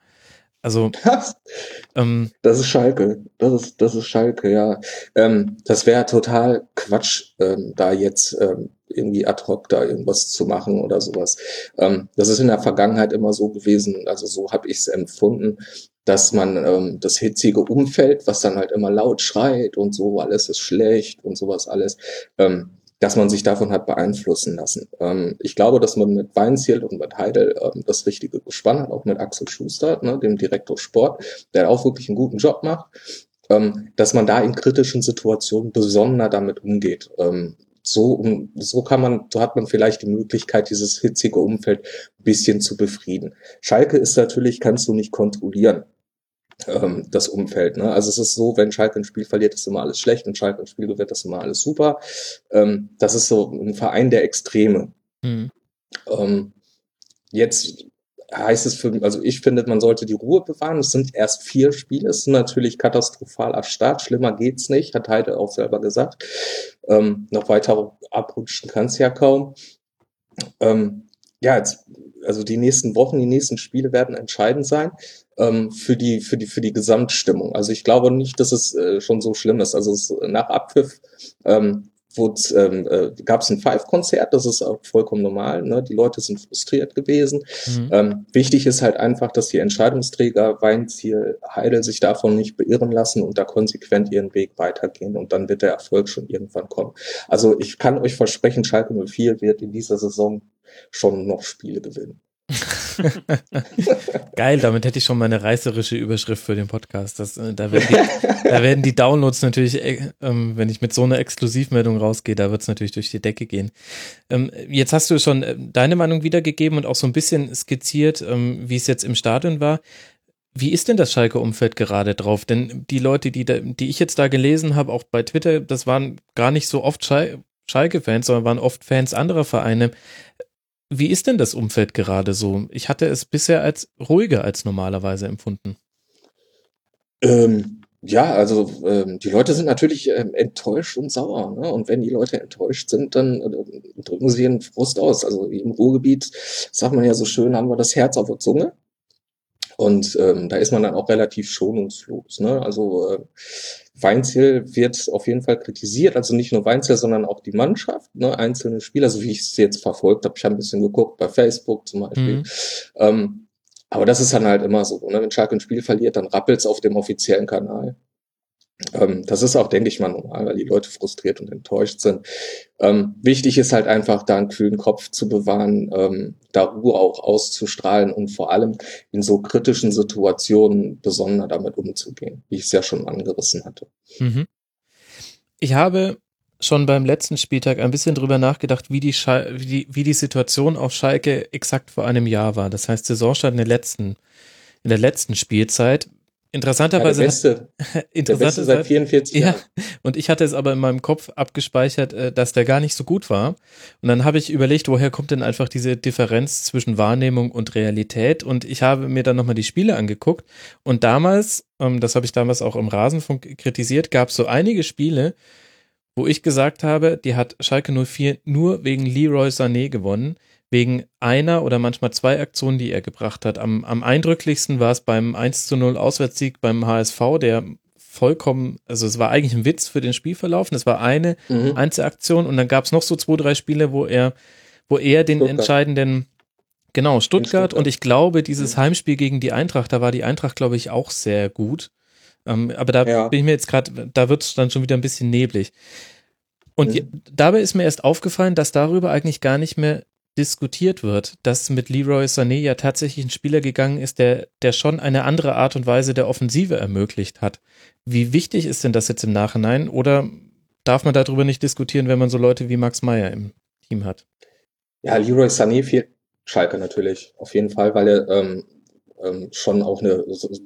Also, ähm, Das ist Schalke. Das ist, das ist Schalke, ja. Ähm, das wäre total Quatsch, ähm, da jetzt ähm, irgendwie ad hoc da irgendwas zu machen oder sowas. Ähm, das ist in der Vergangenheit immer so gewesen, also so habe ich es empfunden, dass man ähm, das hitzige Umfeld, was dann halt immer laut schreit und so, alles ist schlecht und sowas alles, ähm, dass man sich davon hat beeinflussen lassen. Ähm, ich glaube, dass man mit Weinziel und mit Heidel ähm, das Richtige gespannt hat, auch mit Axel Schuster, ne, dem Direktor Sport, der auch wirklich einen guten Job macht, ähm, dass man da in kritischen Situationen besonder damit umgeht. Ähm, so, so kann man, so hat man vielleicht die Möglichkeit, dieses hitzige Umfeld ein bisschen zu befrieden. Schalke ist natürlich, kannst du nicht kontrollieren ähm, das Umfeld. Ne? Also es ist so, wenn Schalke ein Spiel verliert, ist immer alles schlecht und Schalke ein Spiel gewinnt, ist immer alles super. Ähm, das ist so ein Verein der Extreme. hm. Ähm, jetzt heißt es für, also ich finde, man sollte die Ruhe bewahren. Es sind erst vier Spiele, es ist natürlich katastrophal ab Start. Schlimmer geht's nicht, hat Heide auch selber gesagt. Ähm, noch weiter abrutschen kann's ja kaum. Ähm, ja, jetzt, also die nächsten Wochen, die nächsten Spiele werden entscheidend sein ähm, für die für die für die Gesamtstimmung. Also ich glaube nicht, dass es äh, schon so schlimm ist. Also es, nach Abpfiff ähm, ähm, äh, gab es ein Five-Konzert, das ist auch vollkommen normal. Ne? Die Leute sind frustriert gewesen. Mhm. Ähm, wichtig ist halt einfach, dass die Entscheidungsträger Weinziel, Heidel sich davon nicht beirren lassen und da konsequent ihren Weg weitergehen und dann wird der Erfolg schon irgendwann kommen. Also ich kann euch versprechen, Schalke 04 wird in dieser Saison schon noch Spiele gewinnen. Geil, damit hätte ich schon mal eine reißerische Überschrift für den Podcast. Das, äh, da, werden die, da werden die Downloads natürlich, äh, ähm, wenn ich mit so einer Exklusivmeldung rausgehe, da wird es natürlich durch die Decke gehen. Ähm, jetzt hast du schon äh, deine Meinung wiedergegeben und auch so ein bisschen skizziert, ähm, wie es jetzt im Stadion war. Wie ist denn das Schalke-Umfeld gerade drauf? Denn die Leute, die, da, die ich jetzt da gelesen habe, auch bei Twitter, das waren gar nicht so oft Schal Schalke-Fans, sondern waren oft Fans anderer Vereine. Wie ist denn das Umfeld gerade so? Ich hatte es bisher als ruhiger als normalerweise empfunden. Ähm, ja, also ähm, die Leute sind natürlich ähm, enttäuscht und sauer. Ne? Und wenn die Leute enttäuscht sind, dann äh, drücken sie ihren Frust aus. Also im Ruhrgebiet, sagt man ja so schön, haben wir das Herz auf der Zunge. Und ähm, da ist man dann auch relativ schonungslos. Ne? Also äh, Weinziel wird auf jeden Fall kritisiert, also nicht nur Weinziel, sondern auch die Mannschaft, ne? einzelne Spieler, so wie ich es jetzt verfolgt habe. Ich habe ein bisschen geguckt bei Facebook zum Beispiel. Mhm. Ähm, aber das ist dann halt immer so. Ne? Wenn Schalke ein Spiel verliert, dann rappelt's auf dem offiziellen Kanal. Ähm, das ist auch, denke ich mal, normal, weil die Leute frustriert und enttäuscht sind. Ähm, wichtig ist halt einfach, da einen kühlen Kopf zu bewahren, ähm, da Ruhe auch auszustrahlen und vor allem in so kritischen Situationen besonders damit umzugehen, wie ich es ja schon angerissen hatte. Mhm. Ich habe schon beim letzten Spieltag ein bisschen drüber nachgedacht, wie die, Schal wie die, wie die Situation auf Schalke exakt vor einem Jahr war. Das heißt, Saisonstart in der letzten, in der letzten Spielzeit. Interessanterweise. Ja, der Beste, der Beste seit 44 Ja, Jahren. und ich hatte es aber in meinem Kopf abgespeichert, äh, dass der gar nicht so gut war. Und dann habe ich überlegt, woher kommt denn einfach diese Differenz zwischen Wahrnehmung und Realität? Und ich habe mir dann nochmal die Spiele angeguckt. Und damals, ähm, das habe ich damals auch im Rasenfunk kritisiert, gab es so einige Spiele, wo ich gesagt habe, die hat Schalke 04 nur wegen Leroy Sané gewonnen, wegen einer oder manchmal zwei Aktionen, die er gebracht hat. Am, am eindrücklichsten war es beim 1 zu 0 Auswärtssieg beim HSV, der vollkommen, also es war eigentlich ein Witz für den Spielverlauf. Es war eine Mhm. Einzelaktion und dann gab es noch so zwei, drei Spiele, wo er, wo er den Stuttgart. entscheidenden, genau, Stuttgart, Stuttgart. und ich glaube, dieses Heimspiel gegen die Eintracht, da war die Eintracht, glaube ich, auch sehr gut. Ähm, aber da Ja. bin ich mir jetzt gerade, da wird es dann schon wieder ein bisschen neblig. Und Mhm. je, dabei ist mir erst aufgefallen, dass darüber eigentlich gar nicht mehr diskutiert wird, dass mit Leroy Sané ja tatsächlich ein Spieler gegangen ist, der, der schon eine andere Art und Weise der Offensive ermöglicht hat. Wie wichtig ist denn das jetzt im Nachhinein? Oder darf man darüber nicht diskutieren, wenn man so Leute wie Max Meyer im Team hat? Ja, Leroy Sané fehlt Schalke natürlich, auf jeden Fall, weil er ähm, ähm, schon auch eine,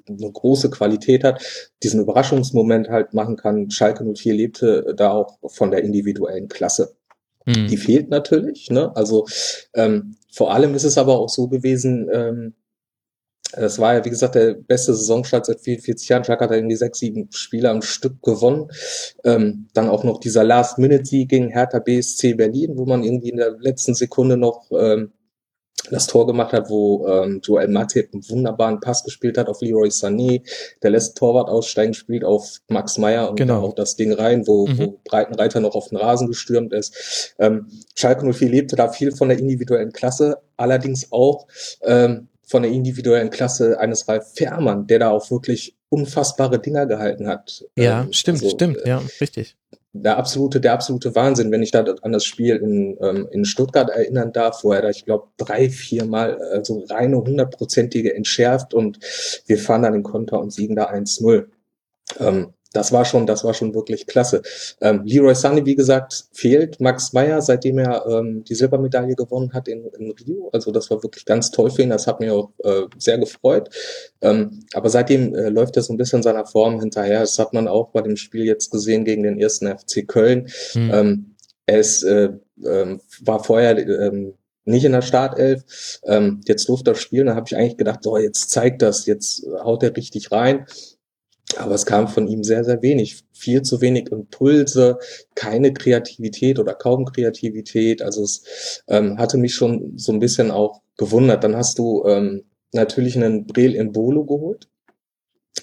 eine große Qualität hat, diesen Überraschungsmoment halt machen kann. Schalke 04 lebte da auch von der individuellen Klasse. Mhm. Die fehlt natürlich. Ne? Also ähm, vor allem ist es aber auch so gewesen, ähm, das war ja, wie gesagt, der beste Saisonstart seit 44 Jahren. Schalke hat irgendwie sechs, sieben Spiele am Stück gewonnen. Ähm, dann auch noch dieser Last-Minute-Sieg gegen Hertha BSC Berlin, wo man irgendwie in der letzten Sekunde noch ähm, das Tor gemacht hat, wo ähm, Joel Matip einen wunderbaren Pass gespielt hat auf Leroy Sané, der lässt Torwart aussteigen, spielt auf Max Meyer und genau. auch das Ding rein, wo, mhm. wo Breitenreiter noch auf den Rasen gestürmt ist. Ähm, Schalke 04 lebte da viel von der individuellen Klasse, allerdings auch ähm, von der individuellen Klasse eines Ralf Fährmann, der da auch wirklich unfassbare Dinger gehalten hat. Ja, ähm, stimmt, also, stimmt, ja, richtig der absolute, der absolute Wahnsinn, wenn ich da an das Spiel in, ähm, in Stuttgart erinnern darf, wo er da, ich glaube, drei, vier Mal also reine hundertprozentige entschärft und wir fahren dann den Konter und siegen da 1-0. Ähm, das war schon, das war schon wirklich klasse. Ähm, Leroy Sunny, wie gesagt, fehlt. Max Meyer, seitdem er ähm, die Silbermedaille gewonnen hat in, in Rio. Also das war wirklich ganz toll für ihn. Das hat mich auch äh, sehr gefreut. Ähm, aber seitdem äh, läuft er so ein bisschen seiner Form hinterher. Das hat man auch bei dem Spiel jetzt gesehen gegen den ersten FC Köln. Mhm. Ähm, er ist, äh, äh, war vorher ähm, nicht in der Startelf. Ähm, jetzt durfte er spielen. Da habe ich eigentlich gedacht, so jetzt zeigt das, jetzt haut er richtig rein. Aber es kam von ihm sehr, sehr wenig. Viel zu wenig Impulse, keine Kreativität oder kaum Kreativität. Also es ähm, hatte mich schon so ein bisschen auch gewundert. Dann hast du ähm, natürlich einen Brel Embolo geholt.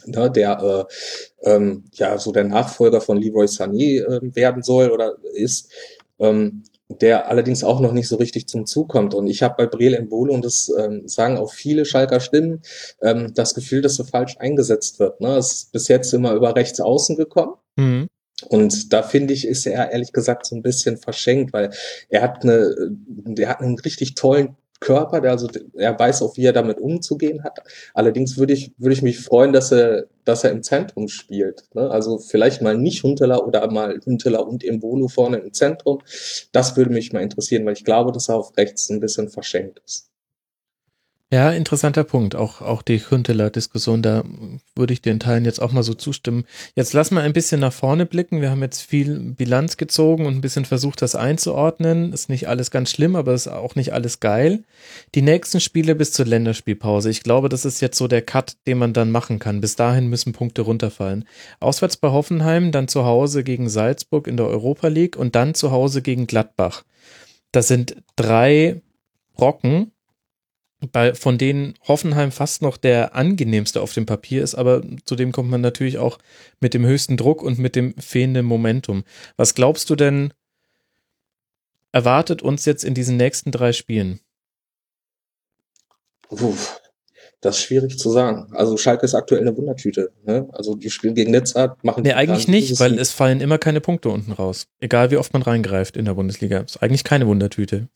Ne, der äh, ähm, ja so der Nachfolger von Leroy Sané äh, werden soll oder ist. Ähm, der allerdings auch noch nicht so richtig zum Zug kommt. Und ich habe bei Breel Embolo, und das ähm, sagen auch viele Schalker Stimmen, ähm, das Gefühl, dass so falsch eingesetzt wird. Ne? Es ist bis jetzt immer über rechts außen gekommen. Mhm. Und da finde ich, ist er ehrlich gesagt so ein bisschen verschenkt, weil er hat eine, der hat einen richtig tollen Körper, der also er weiß auch, wie er damit umzugehen hat. Allerdings würde ich würde ich mich freuen, dass er dass er im Zentrum spielt. Ne? Also vielleicht mal nicht Hunteler oder mal Hunteler und Embolo vorne im Zentrum. Das würde mich mal interessieren, weil ich glaube, dass er auf rechts ein bisschen verschenkt ist. Ja, interessanter Punkt. Auch, auch die Hünteler-Diskussion, da würde ich den Teilen jetzt auch mal so zustimmen. Jetzt lass mal ein bisschen nach vorne blicken. Wir haben jetzt viel Bilanz gezogen und ein bisschen versucht, das einzuordnen. Ist nicht alles ganz schlimm, aber ist auch nicht alles geil. Die nächsten Spiele bis zur Länderspielpause. Ich glaube, das ist jetzt so der Cut, den man dann machen kann. Bis dahin müssen Punkte runterfallen. Auswärts bei Hoffenheim, dann zu Hause gegen Salzburg in der Europa League und dann zu Hause gegen Gladbach. Das sind drei Brocken, bei, von denen Hoffenheim fast noch der angenehmste auf dem Papier ist, aber zudem kommt man natürlich auch mit dem höchsten Druck und mit dem fehlenden Momentum. Was glaubst du denn, erwartet uns jetzt in diesen nächsten drei Spielen? Uff, das ist schwierig zu sagen. Also Schalke ist aktuell eine Wundertüte. Ne? Also die spielen gegen Netzart, machen. Nee, eigentlich nicht, weil es fallen immer keine Punkte unten raus. Egal wie oft man reingreift in der Bundesliga. Ist eigentlich keine Wundertüte.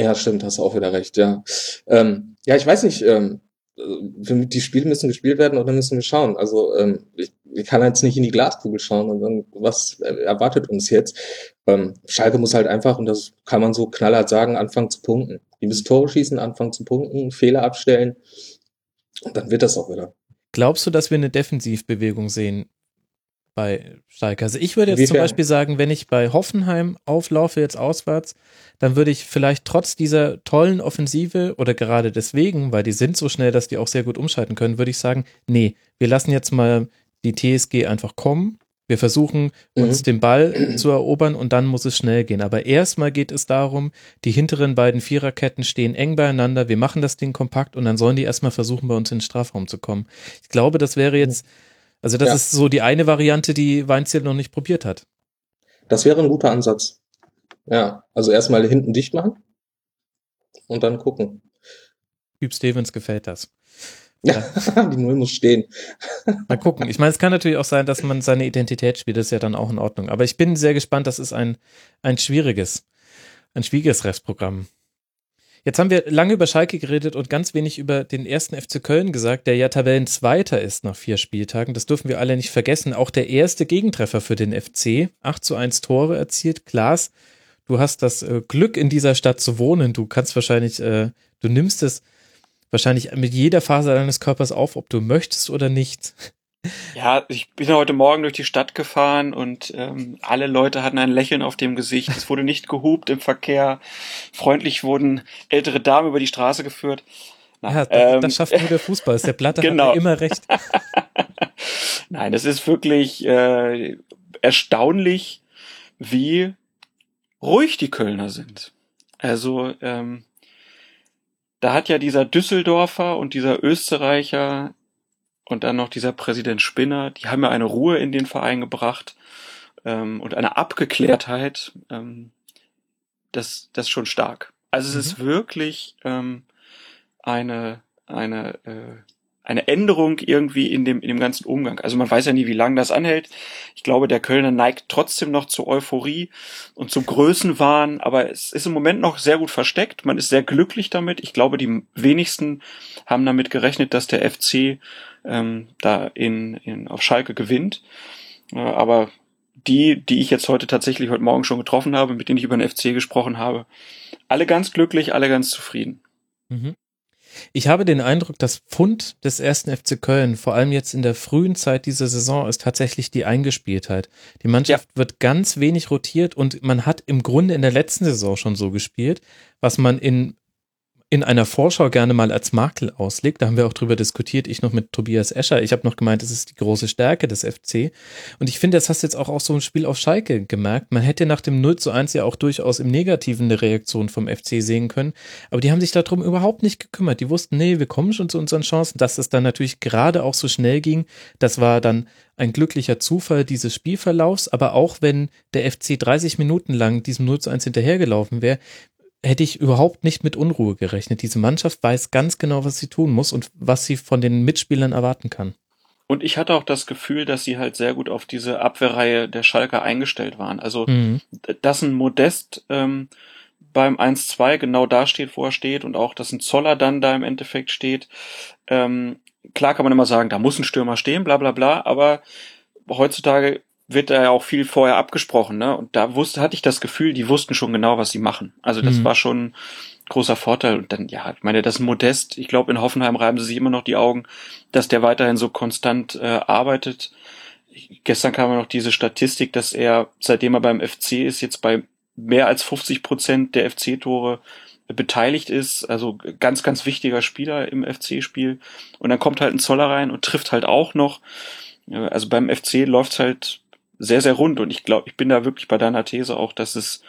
Ja, stimmt, hast auch wieder recht, ja. Ähm, ja, ich weiß nicht, ähm, die Spiele müssen gespielt werden dann müssen wir schauen. Also ähm, ich, ich kann jetzt nicht in die Glaskugel schauen und dann, was erwartet uns jetzt? Ähm, Schalke muss halt einfach, und das kann man so knallhart sagen, anfangen zu punkten. Die müssen Tore schießen, anfangen zu punkten, Fehler abstellen und dann wird das auch wieder. Glaubst du, dass wir eine Defensivbewegung sehen bei Schalke. Also ich würde jetzt zum Beispiel sagen, wenn ich bei Hoffenheim auflaufe, jetzt auswärts, dann würde ich vielleicht trotz dieser tollen Offensive oder gerade deswegen, weil die sind so schnell, dass die auch sehr gut umschalten können, würde ich sagen, nee, wir lassen jetzt mal die TSG einfach kommen. Wir versuchen uns mhm. den Ball zu erobern und dann muss es schnell gehen. Aber erstmal geht es darum, die hinteren beiden Viererketten stehen eng beieinander. Wir machen das Ding kompakt und dann sollen die erstmal versuchen, bei uns in den Strafraum zu kommen. Ich glaube, das wäre jetzt mhm also das ja. ist so die eine Variante, die Weinziel noch nicht probiert hat. Das wäre ein guter Ansatz. Ja, also erstmal hinten dicht machen und dann gucken. Typ Stevens gefällt das. Ja, die Null muss stehen. Mal gucken. Ich meine, es kann natürlich auch sein, dass man seine Identität spielt, das ist ja dann auch in Ordnung. Aber ich bin sehr gespannt, das ist ein, ein schwieriges, ein schwieriges Restprogramm. Jetzt haben wir lange über Schalke geredet und ganz wenig über den ersten FC Köln gesagt, der ja Tabellenzweiter ist nach vier Spieltagen. Das dürfen wir alle nicht vergessen. Auch der erste Gegentreffer für den FC. 8 zu 1 Tore erzielt. Klaas, du hast das äh, Glück, in dieser Stadt zu wohnen. Du kannst wahrscheinlich, äh, du nimmst es wahrscheinlich mit jeder Phase deines Körpers auf, ob du möchtest oder nicht. Ja, ich bin heute Morgen durch die Stadt gefahren und ähm, alle Leute hatten ein Lächeln auf dem Gesicht. Es wurde nicht gehupt im Verkehr. Freundlich wurden ältere Damen über die Straße geführt. Na, ja, das, ähm, das schafft nur der Fußball. Ist der Platte genau. hat immer recht. Nein, es ist wirklich äh, erstaunlich, wie ruhig die Kölner sind. Also ähm, da hat ja dieser Düsseldorfer und dieser Österreicher und dann noch dieser Präsident Spinner, die haben ja eine Ruhe in den Verein gebracht ähm, und eine Abgeklärtheit, ähm, das, das ist schon stark. Also es mhm. ist wirklich ähm, eine, eine, äh, eine Änderung irgendwie in dem, in dem ganzen Umgang. Also man weiß ja nie, wie lange das anhält. Ich glaube, der Kölner neigt trotzdem noch zur Euphorie und zum Größenwahn, aber es ist im Moment noch sehr gut versteckt. Man ist sehr glücklich damit. Ich glaube, die wenigsten haben damit gerechnet, dass der FC ähm, da in, in, auf Schalke gewinnt. Äh, aber die, die ich jetzt heute tatsächlich heute Morgen schon getroffen habe, mit denen ich über den FC gesprochen habe, alle ganz glücklich, alle ganz zufrieden. Mhm. Ich habe den Eindruck, das Pfund des ersten FC Köln, vor allem jetzt in der frühen Zeit dieser Saison, ist tatsächlich die Eingespieltheit. Die Mannschaft ja. wird ganz wenig rotiert und man hat im Grunde in der letzten Saison schon so gespielt, was man in in einer Vorschau gerne mal als Makel auslegt. Da haben wir auch drüber diskutiert, ich noch mit Tobias Escher. Ich habe noch gemeint, das ist die große Stärke des FC. Und ich finde, das hast du jetzt auch aus so einem Spiel auf Schalke gemerkt. Man hätte nach dem 0 zu 1 ja auch durchaus im Negativen eine Reaktion vom FC sehen können. Aber die haben sich darum überhaupt nicht gekümmert. Die wussten, nee, wir kommen schon zu unseren Chancen. Dass es dann natürlich gerade auch so schnell ging, das war dann ein glücklicher Zufall dieses Spielverlaufs, aber auch wenn der FC 30 Minuten lang diesem 0 zu 1 hinterhergelaufen wäre, hätte ich überhaupt nicht mit Unruhe gerechnet. Diese Mannschaft weiß ganz genau, was sie tun muss und was sie von den Mitspielern erwarten kann. Und ich hatte auch das Gefühl, dass sie halt sehr gut auf diese Abwehrreihe der Schalker eingestellt waren. Also, mhm. dass ein Modest ähm, beim 1-2 genau da steht, wo er steht und auch, dass ein Zoller dann da im Endeffekt steht. Ähm, klar kann man immer sagen, da muss ein Stürmer stehen, bla bla bla, aber heutzutage wird da ja auch viel vorher abgesprochen, ne? Und da wusste, hatte ich das Gefühl, die wussten schon genau, was sie machen. Also das mhm. war schon großer Vorteil. Und dann, ja, ich meine, das ist Modest. Ich glaube, in Hoffenheim reiben sie sich immer noch die Augen, dass der weiterhin so konstant äh, arbeitet. Gestern kam ja noch diese Statistik, dass er, seitdem er beim FC ist, jetzt bei mehr als 50 Prozent der FC-Tore beteiligt ist, also ganz, ganz wichtiger Spieler im FC-Spiel. Und dann kommt halt ein Zoller rein und trifft halt auch noch. Also beim FC läuft's halt sehr, sehr rund. Und ich glaube, ich bin da wirklich bei deiner These auch, dass es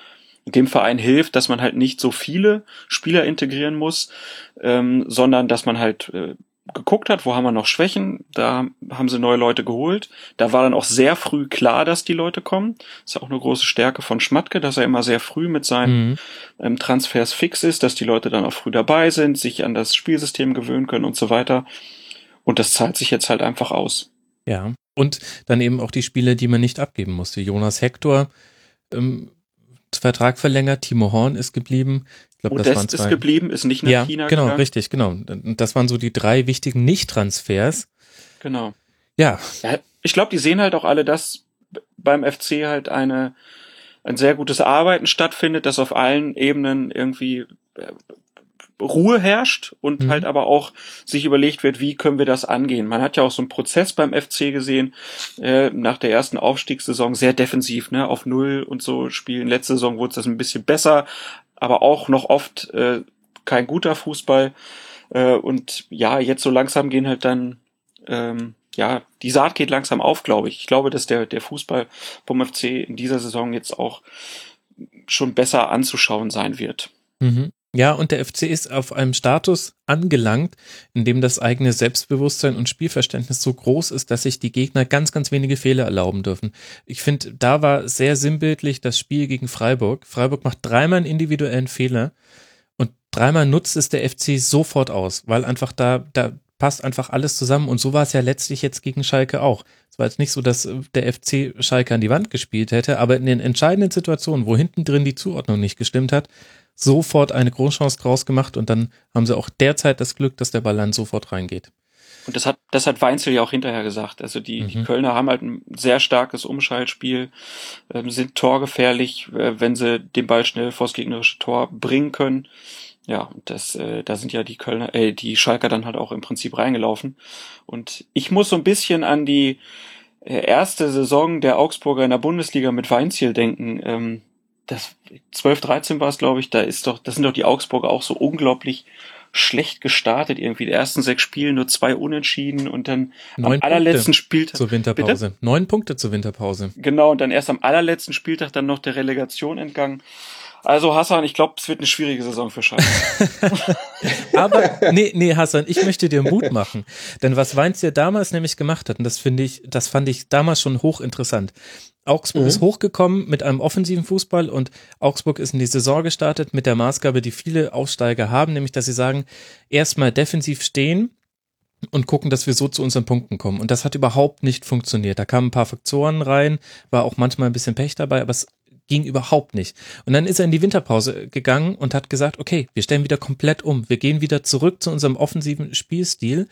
dem Verein hilft, dass man halt nicht so viele Spieler integrieren muss, ähm, sondern dass man halt äh, geguckt hat, wo haben wir noch Schwächen, da haben sie neue Leute geholt. Da war dann auch sehr früh klar, dass die Leute kommen. Das ist auch eine große Stärke von Schmatke, dass er immer sehr früh mit seinen mhm. ähm, Transfers fix ist, dass die Leute dann auch früh dabei sind, sich an das Spielsystem gewöhnen können und so weiter. Und das zahlt sich jetzt halt einfach aus. Ja, und dann eben auch die Spiele, die man nicht abgeben musste. Jonas Hector, ähm, Vertrag verlängert, Timo Horn ist geblieben. Ich glaub, Modest das waren zwei. ist geblieben, ist nicht nach ja, China genau, gegangen. richtig, genau. Das waren so die drei wichtigen Nicht-Transfers. Genau. Ja. ja ich glaube, die sehen halt auch alle, dass beim FC halt eine ein sehr gutes Arbeiten stattfindet, das auf allen Ebenen irgendwie äh, Ruhe herrscht und mhm. halt aber auch sich überlegt wird, wie können wir das angehen. Man hat ja auch so einen Prozess beim FC gesehen, äh, nach der ersten Aufstiegssaison sehr defensiv, ne, auf Null und so spielen. Letzte Saison wurde das ein bisschen besser, aber auch noch oft äh, kein guter Fußball. Äh, und ja, jetzt so langsam gehen halt dann, ähm, ja, die Saat geht langsam auf, glaube ich. Ich glaube, dass der, der Fußball vom FC in dieser Saison jetzt auch schon besser anzuschauen sein wird. Mhm. Ja, und der FC ist auf einem Status angelangt, in dem das eigene Selbstbewusstsein und Spielverständnis so groß ist, dass sich die Gegner ganz, ganz wenige Fehler erlauben dürfen. Ich finde, da war sehr sinnbildlich das Spiel gegen Freiburg. Freiburg macht dreimal einen individuellen Fehler und dreimal nutzt es der FC sofort aus, weil einfach da, da passt einfach alles zusammen und so war es ja letztlich jetzt gegen Schalke auch. Es war jetzt nicht so, dass der FC Schalke an die Wand gespielt hätte, aber in den entscheidenden Situationen, wo hinten drin die Zuordnung nicht gestimmt hat, sofort eine Großchance draus gemacht und dann haben sie auch derzeit das Glück, dass der Ball dann sofort reingeht. Und das hat, das hat Weinzel ja auch hinterher gesagt. Also die, mhm. die Kölner haben halt ein sehr starkes Umschaltspiel, ähm, sind torgefährlich, äh, wenn sie den Ball schnell vors gegnerische Tor bringen können. ja, das, äh, da sind ja die Kölner, äh, die Schalker dann halt auch im Prinzip reingelaufen. Und ich muss so ein bisschen an die äh, erste Saison der Augsburger in der Bundesliga mit Weinziel denken. Ähm, das 12, 13 war es, glaube ich, da ist doch, das sind doch die Augsburger auch so unglaublich schlecht gestartet irgendwie. Die ersten sechs Spiele nur zwei Unentschieden und dann Neun am allerletzten Punkte Spieltag. Zur Winterpause. Neun Punkte zur Winterpause. Genau, und dann erst am allerletzten Spieltag dann noch der Relegation entgangen. Also Hassan, ich glaube, es wird eine schwierige Saison für Schalke. Aber nee, nee, Hassan, ich möchte dir Mut machen. Denn was Weinz ja damals nämlich gemacht hat, und das finde ich, das fand ich damals schon hochinteressant. Augsburg Mhm. ist hochgekommen mit einem offensiven Fußball und Augsburg ist in die Saison gestartet mit der Maßgabe, die viele Aufsteiger haben, nämlich dass sie sagen, erstmal defensiv stehen und gucken, dass wir so zu unseren Punkten kommen. Und das hat überhaupt nicht funktioniert. Da kamen ein paar Faktoren rein, war auch manchmal ein bisschen Pech dabei, aber es ging überhaupt nicht. Und dann ist er in die Winterpause gegangen und hat gesagt, okay, wir stellen wieder komplett um. Wir gehen wieder zurück zu unserem offensiven Spielstil.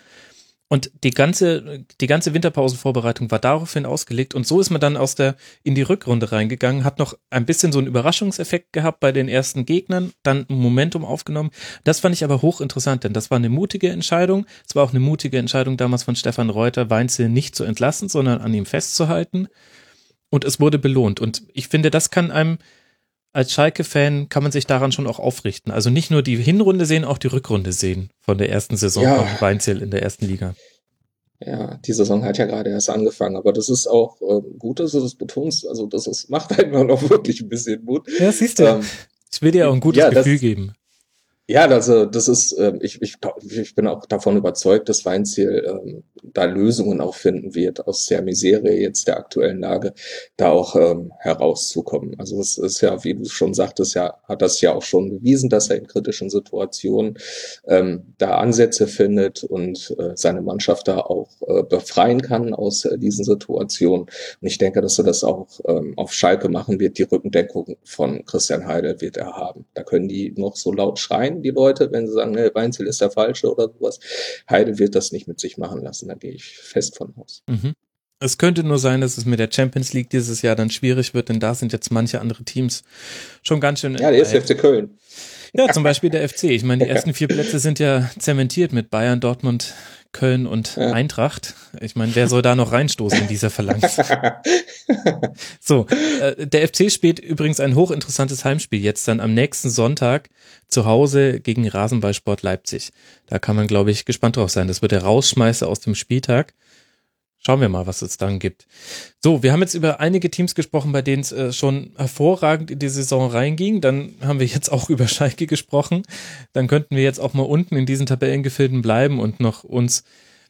Und die ganze, die ganze Winterpausenvorbereitung war daraufhin ausgelegt. Und so ist man dann aus der, in die Rückrunde reingegangen, hat noch ein bisschen so einen Überraschungseffekt gehabt bei den ersten Gegnern, dann Momentum aufgenommen. Das fand ich aber hochinteressant, denn das war eine mutige Entscheidung. Es war auch eine mutige Entscheidung damals von Stefan Reuter, Weinzel nicht zu entlassen, sondern an ihm festzuhalten. Und es wurde belohnt. Und ich finde, das kann einem als Schalke-Fan kann man sich daran schon auch aufrichten. Also nicht nur die Hinrunde sehen, auch die Rückrunde sehen von der ersten Saison Ja. von Weinzel in der ersten Liga. Ja, die Saison hat ja gerade erst angefangen, aber das ist auch ähm, gut, dass du das betonst. Also das ist, macht einem auch wirklich ein bisschen Mut. Ja, siehst du. Ähm, ich will dir auch ein gutes ja, das- Gefühl geben. Ja, also das ist, ähm, ich, ich, ich bin auch davon überzeugt, dass Weinziel ähm, da Lösungen auch finden wird, aus der Misere jetzt der aktuellen Lage da auch ähm, herauszukommen. Also es ist ja, wie du schon sagtest, ja, hat das ja auch schon bewiesen, dass er in kritischen Situationen ähm, da Ansätze findet und äh, seine Mannschaft da auch äh, befreien kann aus äh, diesen Situationen. Und ich denke, dass er das auch ähm, auf Schalke machen wird. Die Rückendeckung von Christian Heidel wird er haben. Da können die noch so laut schreien, die Leute, wenn sie sagen, hey, Weinzel ist der Falsche oder sowas. Heidel wird das nicht mit sich machen lassen. Da gehe ich fest von aus. Mhm. Es könnte nur sein, dass es mit der Champions League dieses Jahr dann schwierig wird, denn da sind jetzt manche andere Teams schon ganz schön. Ja, der ist FC Köln. Ja, zum Beispiel der FC. Ich meine, die ersten vier Plätze sind ja zementiert mit Bayern, Dortmund, Köln und Ja. Eintracht. Ich meine, wer soll da noch reinstoßen in dieser Phalanx? So, äh, der FC spielt übrigens ein hochinteressantes Heimspiel jetzt dann am nächsten Sonntag zu Hause gegen Rasenballsport Leipzig. Da kann man, glaube ich, gespannt drauf sein. Das wird der Rausschmeißer aus dem Spieltag. Schauen wir mal, was es dann gibt. So, wir haben jetzt über einige Teams gesprochen, bei denen es äh, schon hervorragend in die Saison reinging. Dann haben wir jetzt auch über Schalke gesprochen. Dann könnten wir jetzt auch mal unten in diesen Tabellengefilden bleiben und noch uns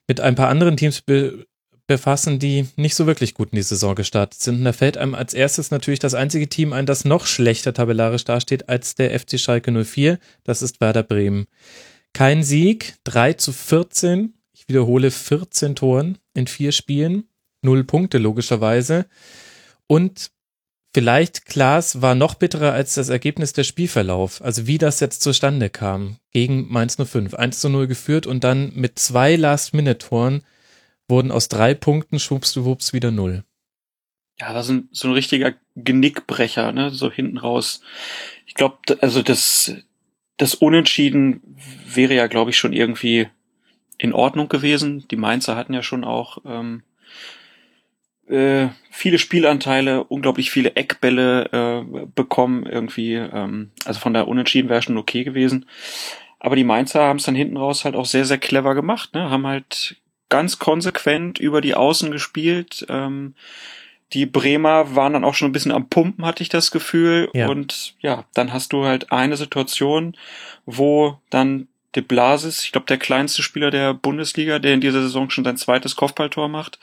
mit ein paar anderen Teams be befassen, die nicht so wirklich gut in die Saison gestartet sind. Und da fällt einem als erstes natürlich das einzige Team ein, das noch schlechter tabellarisch dasteht als der FC Schalke 04. Das ist Werder Bremen. Kein Sieg, 3 zu 14. Wiederhole 14 Toren in vier Spielen. Null Punkte logischerweise. Und vielleicht, Klaas, war noch bitterer als das Ergebnis der Spielverlauf. Also wie das jetzt zustande kam. Gegen Mainz 05. 1 zu 0 geführt und dann mit zwei Last-Minute-Toren wurden aus drei Punkten schwuppsdiwupps wieder null. Ja, war so ein, so ein richtiger Genickbrecher, ne, so hinten raus. Ich glaube, also das, das Unentschieden wäre ja, glaube ich, schon irgendwie in Ordnung gewesen. Die Mainzer hatten ja schon auch ähm, äh, viele Spielanteile, unglaublich viele Eckbälle äh, bekommen irgendwie. Ähm, also von der Unentschieden wäre schon okay gewesen. Aber die Mainzer haben es dann hinten raus halt auch sehr, sehr clever gemacht, ne? Haben halt ganz konsequent über die Außen gespielt. Ähm, die Bremer waren dann auch schon ein bisschen am Pumpen, hatte ich das Gefühl. Ja. Und ja, dann hast du halt eine Situation, wo dann De Blasis, ich glaube der kleinste Spieler der Bundesliga, der in dieser Saison schon sein zweites Kopfballtor macht,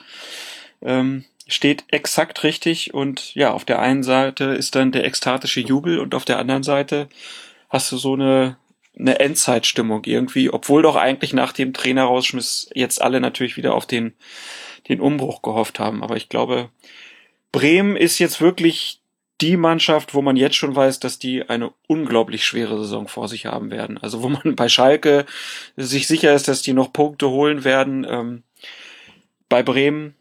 ähm, steht exakt richtig und ja, auf der einen Seite ist dann der ekstatische Jubel und auf der anderen Seite hast du so eine eine Endzeitstimmung irgendwie, obwohl doch eigentlich nach dem Trainerausschmiss jetzt alle natürlich wieder auf den den Umbruch gehofft haben, aber ich glaube, Bremen ist jetzt wirklich die Mannschaft, wo man jetzt schon weiß, dass die eine unglaublich schwere Saison vor sich haben werden. Also wo man bei Schalke sich sicher ist, dass die noch Punkte holen werden. Ähm, bei Bremen,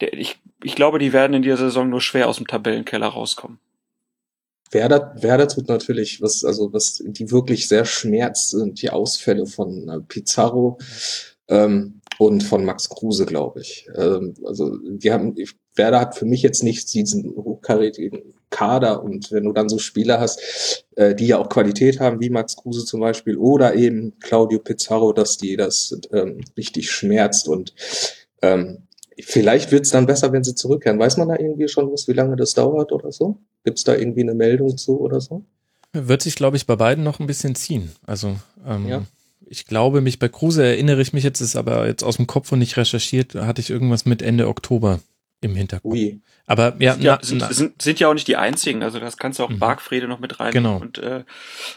der, ich, ich glaube, die werden in dieser Saison nur schwer aus dem Tabellenkeller rauskommen. Werder, Werder tut natürlich, was, also was die wirklich sehr schmerzt, sind die Ausfälle von äh, Pizarro ähm, und von Max Kruse, glaube ich. Ähm, also die haben, Werder hat für mich jetzt nicht diesen hochkarätigen Kader und wenn du dann so Spieler hast, äh, die ja auch Qualität haben, wie Max Kruse zum Beispiel oder eben Claudio Pizarro, dass die das ähm, richtig schmerzt und ähm, Vielleicht wird es dann besser, wenn sie zurückkehren. Weiß man da irgendwie schon was, wie lange das dauert oder so? Gibt es da irgendwie eine Meldung zu oder so? Wird sich, glaube ich, bei beiden noch ein bisschen ziehen. Also ähm, ja. ich glaube, mich bei Kruse erinnere ich mich jetzt, ist aber jetzt aus dem Kopf und nicht recherchiert, hatte ich irgendwas mit Ende Oktober im Hintergrund. Ui. Aber ja, ja na, sind, na, sind, sind, ja auch nicht die einzigen. Also das kannst du auch mhm. Bargfrede noch mit rein. Genau. Und äh,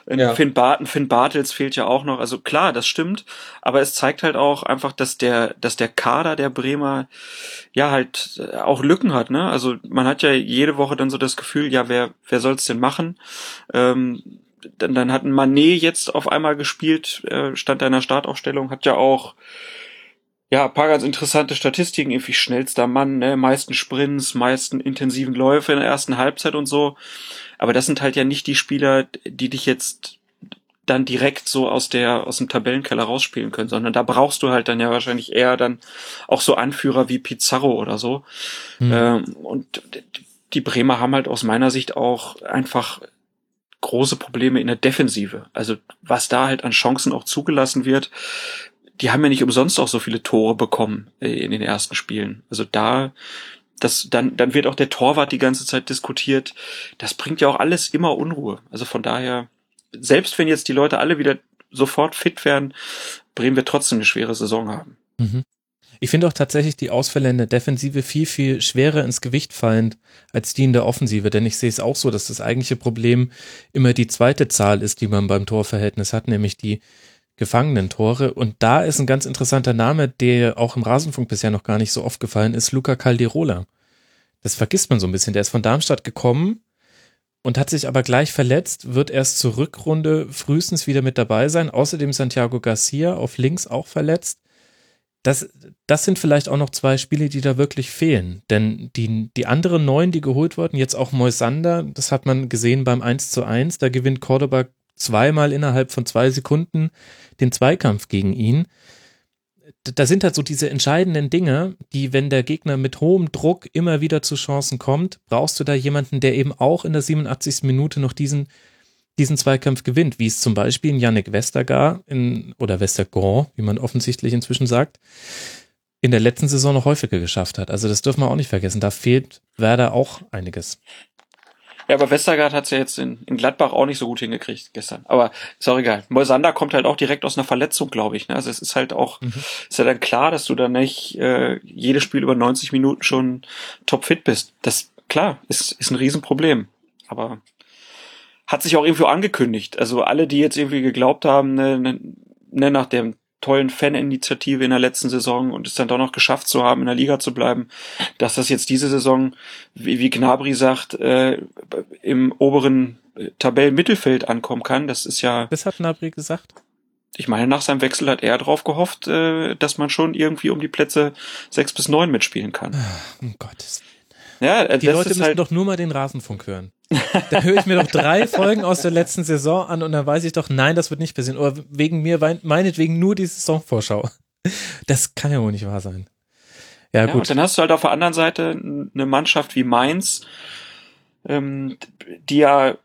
ja. Finn, Barton, Finn Bartels fehlt ja auch noch. Also klar, das stimmt. Aber es zeigt halt auch einfach, dass der, dass der Kader der Bremer ja halt äh, auch Lücken hat. Ne? Also man hat ja jede Woche dann so das Gefühl, ja, wer, wer soll's denn machen? Ähm, dann, dann hat ein Manet jetzt auf einmal gespielt, äh, stand da in der Startaufstellung, hat ja auch ja, paar ganz interessante Statistiken, irgendwie schnellster Mann, ne, meisten Sprints, meisten intensiven Läufe in der ersten Halbzeit und so. Aber das sind halt ja nicht die Spieler, die dich jetzt dann direkt so aus der, aus dem Tabellenkeller rausspielen können, sondern da brauchst du halt dann ja wahrscheinlich eher dann auch so Anführer wie Pizarro oder so. Mhm. Ähm, und die Bremer haben halt aus meiner Sicht auch einfach große Probleme in der Defensive. Also was da halt an Chancen auch zugelassen wird, die haben ja nicht umsonst auch so viele Tore bekommen äh, in den ersten Spielen. Also da, das, dann, dann wird auch der Torwart die ganze Zeit diskutiert. Das bringt ja auch alles immer Unruhe. Also von daher, selbst wenn jetzt die Leute alle wieder sofort fit werden, Bremen wird trotzdem eine schwere Saison haben. Mhm. Ich finde auch tatsächlich die Ausfälle in der Defensive viel, viel schwerer ins Gewicht fallend als die in der Offensive, denn ich sehe es auch so, dass das eigentliche Problem immer die zweite Zahl ist, die man beim Torverhältnis hat, nämlich die Gefangenentore. Und da ist ein ganz interessanter Name, der auch im Rasenfunk bisher noch gar nicht so oft gefallen ist, Luca Calderola. Das vergisst man so ein bisschen. Der ist von Darmstadt gekommen und hat sich aber gleich verletzt, wird erst zur Rückrunde frühestens wieder mit dabei sein. Außerdem Santiago Garcia auf links auch verletzt. Das, das sind vielleicht auch noch zwei Spiele, die da wirklich fehlen. Denn die, die anderen neun, die geholt wurden, jetzt auch Moisander, das hat man gesehen beim 1 zu 1, da gewinnt Cordoba zweimal innerhalb von zwei Sekunden den Zweikampf gegen ihn. Da sind halt so diese entscheidenden Dinge, die, wenn der Gegner mit hohem Druck immer wieder zu Chancen kommt, brauchst du da jemanden, der eben auch in der 87. Minute noch diesen, diesen Zweikampf gewinnt, wie es zum Beispiel in Yannick Westergaard in, oder Westergaard, wie man offensichtlich inzwischen sagt, in der letzten Saison noch häufiger geschafft hat. Also das dürfen wir auch nicht vergessen. Da fehlt Werder auch einiges. Ja, aber Westergaard hat's ja jetzt in, in Gladbach auch nicht so gut hingekriegt gestern. Aber ist auch egal. Moisander kommt halt auch direkt aus einer Verletzung, glaube ich. Ne? Also es ist halt auch, mhm. ist ja dann klar, dass du dann nicht äh, jedes Spiel über 90 Minuten schon topfit bist. Das, klar, ist, ist ein Riesenproblem. Aber hat sich auch irgendwo angekündigt. Also alle, die jetzt irgendwie geglaubt haben, ne, ne, ne nach dem tollen Faninitiative in der letzten Saison und es dann doch noch geschafft zu haben, in der Liga zu bleiben, dass das jetzt diese Saison, wie, wie Gnabry sagt, äh, im oberen äh, Tabellenmittelfeld ankommen kann. Das ist ja. Das hat Gnabry gesagt. Ich meine, nach seinem Wechsel hat er darauf gehofft, äh, dass man schon irgendwie um die Plätze sechs bis neun mitspielen kann. Um Gottes ja, äh, die Leute müssen halt doch nur mal den Rasenfunk hören. Da höre ich mir doch drei Folgen aus der letzten Saison an und dann weiß ich doch, nein, das wird nicht passieren. Oder wegen mir, meinetwegen nur die Saisonvorschau. Das kann ja wohl nicht wahr sein. Ja, ja gut. Und dann hast du halt auf der anderen Seite eine Mannschaft wie Mainz, ähm, die ja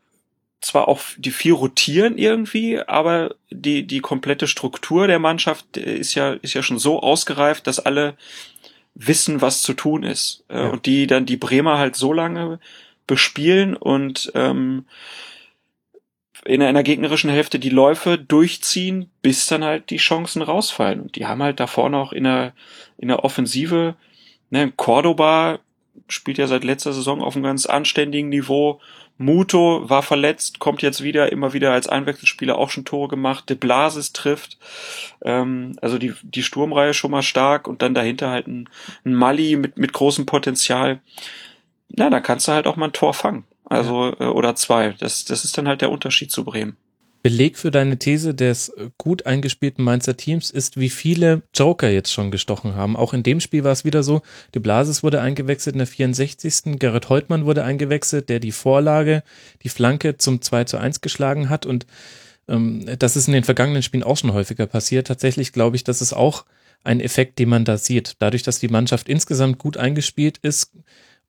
zwar auch die viel rotieren irgendwie, aber die, die komplette Struktur der Mannschaft ist ja, ist ja schon so ausgereift, dass alle wissen, was zu tun ist. Äh, ja. Und die dann die Bremer halt so lange bespielen und ähm, in einer gegnerischen Hälfte die Läufe durchziehen, bis dann halt die Chancen rausfallen. Und die haben halt da vorne auch in der, in der Offensive, ne, Cordoba spielt ja seit letzter Saison auf einem ganz anständigen Niveau, Muto war verletzt, kommt jetzt wieder, immer wieder als Einwechselspieler auch schon Tore gemacht. De Blasis trifft. Ähm, also die, die Sturmreihe schon mal stark und dann dahinter halt ein, ein Mali mit, mit großem Potenzial. Na, da kannst du halt auch mal ein Tor fangen. Also, ja. äh, oder zwei. Das, das ist dann halt der Unterschied zu Bremen. Beleg für deine These des gut eingespielten Mainzer Teams ist, wie viele Joker jetzt schon gestochen haben. Auch in dem Spiel war es wieder so, De Blasis wurde eingewechselt in der 64. Gerrit Holtmann wurde eingewechselt, der die Vorlage, die Flanke zum 2 zu 1 geschlagen hat und ähm, das ist in den vergangenen Spielen auch schon häufiger passiert. Tatsächlich glaube ich, das ist auch ein Effekt, den man da sieht. Dadurch, dass die Mannschaft insgesamt gut eingespielt ist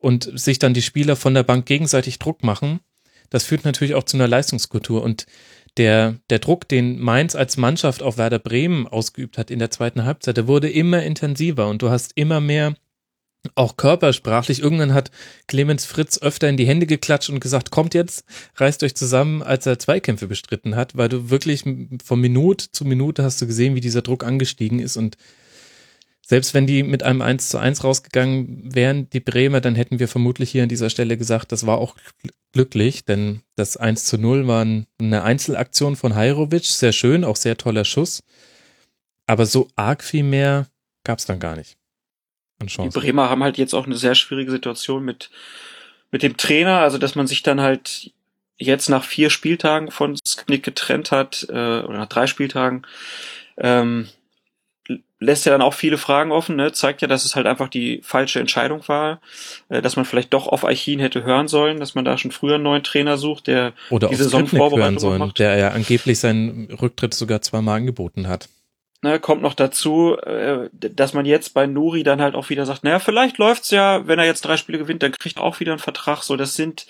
und sich dann die Spieler von der Bank gegenseitig Druck machen, das führt natürlich auch zu einer Leistungskultur und der, der Druck, den Mainz als Mannschaft auf Werder Bremen ausgeübt hat in der zweiten Halbzeit, der wurde immer intensiver und du hast immer mehr auch körpersprachlich. Irgendwann hat Clemens Fritz öfter in die Hände geklatscht und gesagt, kommt jetzt, reißt euch zusammen, als er Zweikämpfe bestritten hat, weil du wirklich von Minute zu Minute hast du gesehen, wie dieser Druck angestiegen ist und selbst wenn die mit einem 1 zu 1 rausgegangen wären, die Bremer, dann hätten wir vermutlich hier an dieser Stelle gesagt, das war auch glücklich, denn das 1 zu 0 war eine Einzelaktion von Hajrovic, sehr schön, auch sehr toller Schuss. Aber so arg viel mehr gab es dann gar nicht. Die Bremer haben halt jetzt auch eine sehr schwierige Situation mit, mit dem Trainer, also dass man sich dann halt jetzt nach vier Spieltagen von Sknick getrennt hat, äh, oder nach drei Spieltagen, ähm, lässt ja dann auch viele Fragen offen, ne? zeigt ja, dass es halt einfach die falsche Entscheidung war, äh, dass man vielleicht doch auf Archin hätte hören sollen, dass man da schon früher einen neuen Trainer sucht, der Oder die Saisonvorbereitung sollen, macht. Der ja angeblich seinen Rücktritt sogar zweimal angeboten hat. Ne, kommt noch dazu, äh, dass man jetzt bei Nuri dann halt auch wieder sagt, naja, vielleicht läuft's ja, wenn er jetzt drei Spiele gewinnt, dann kriegt er auch wieder einen Vertrag. So, das sind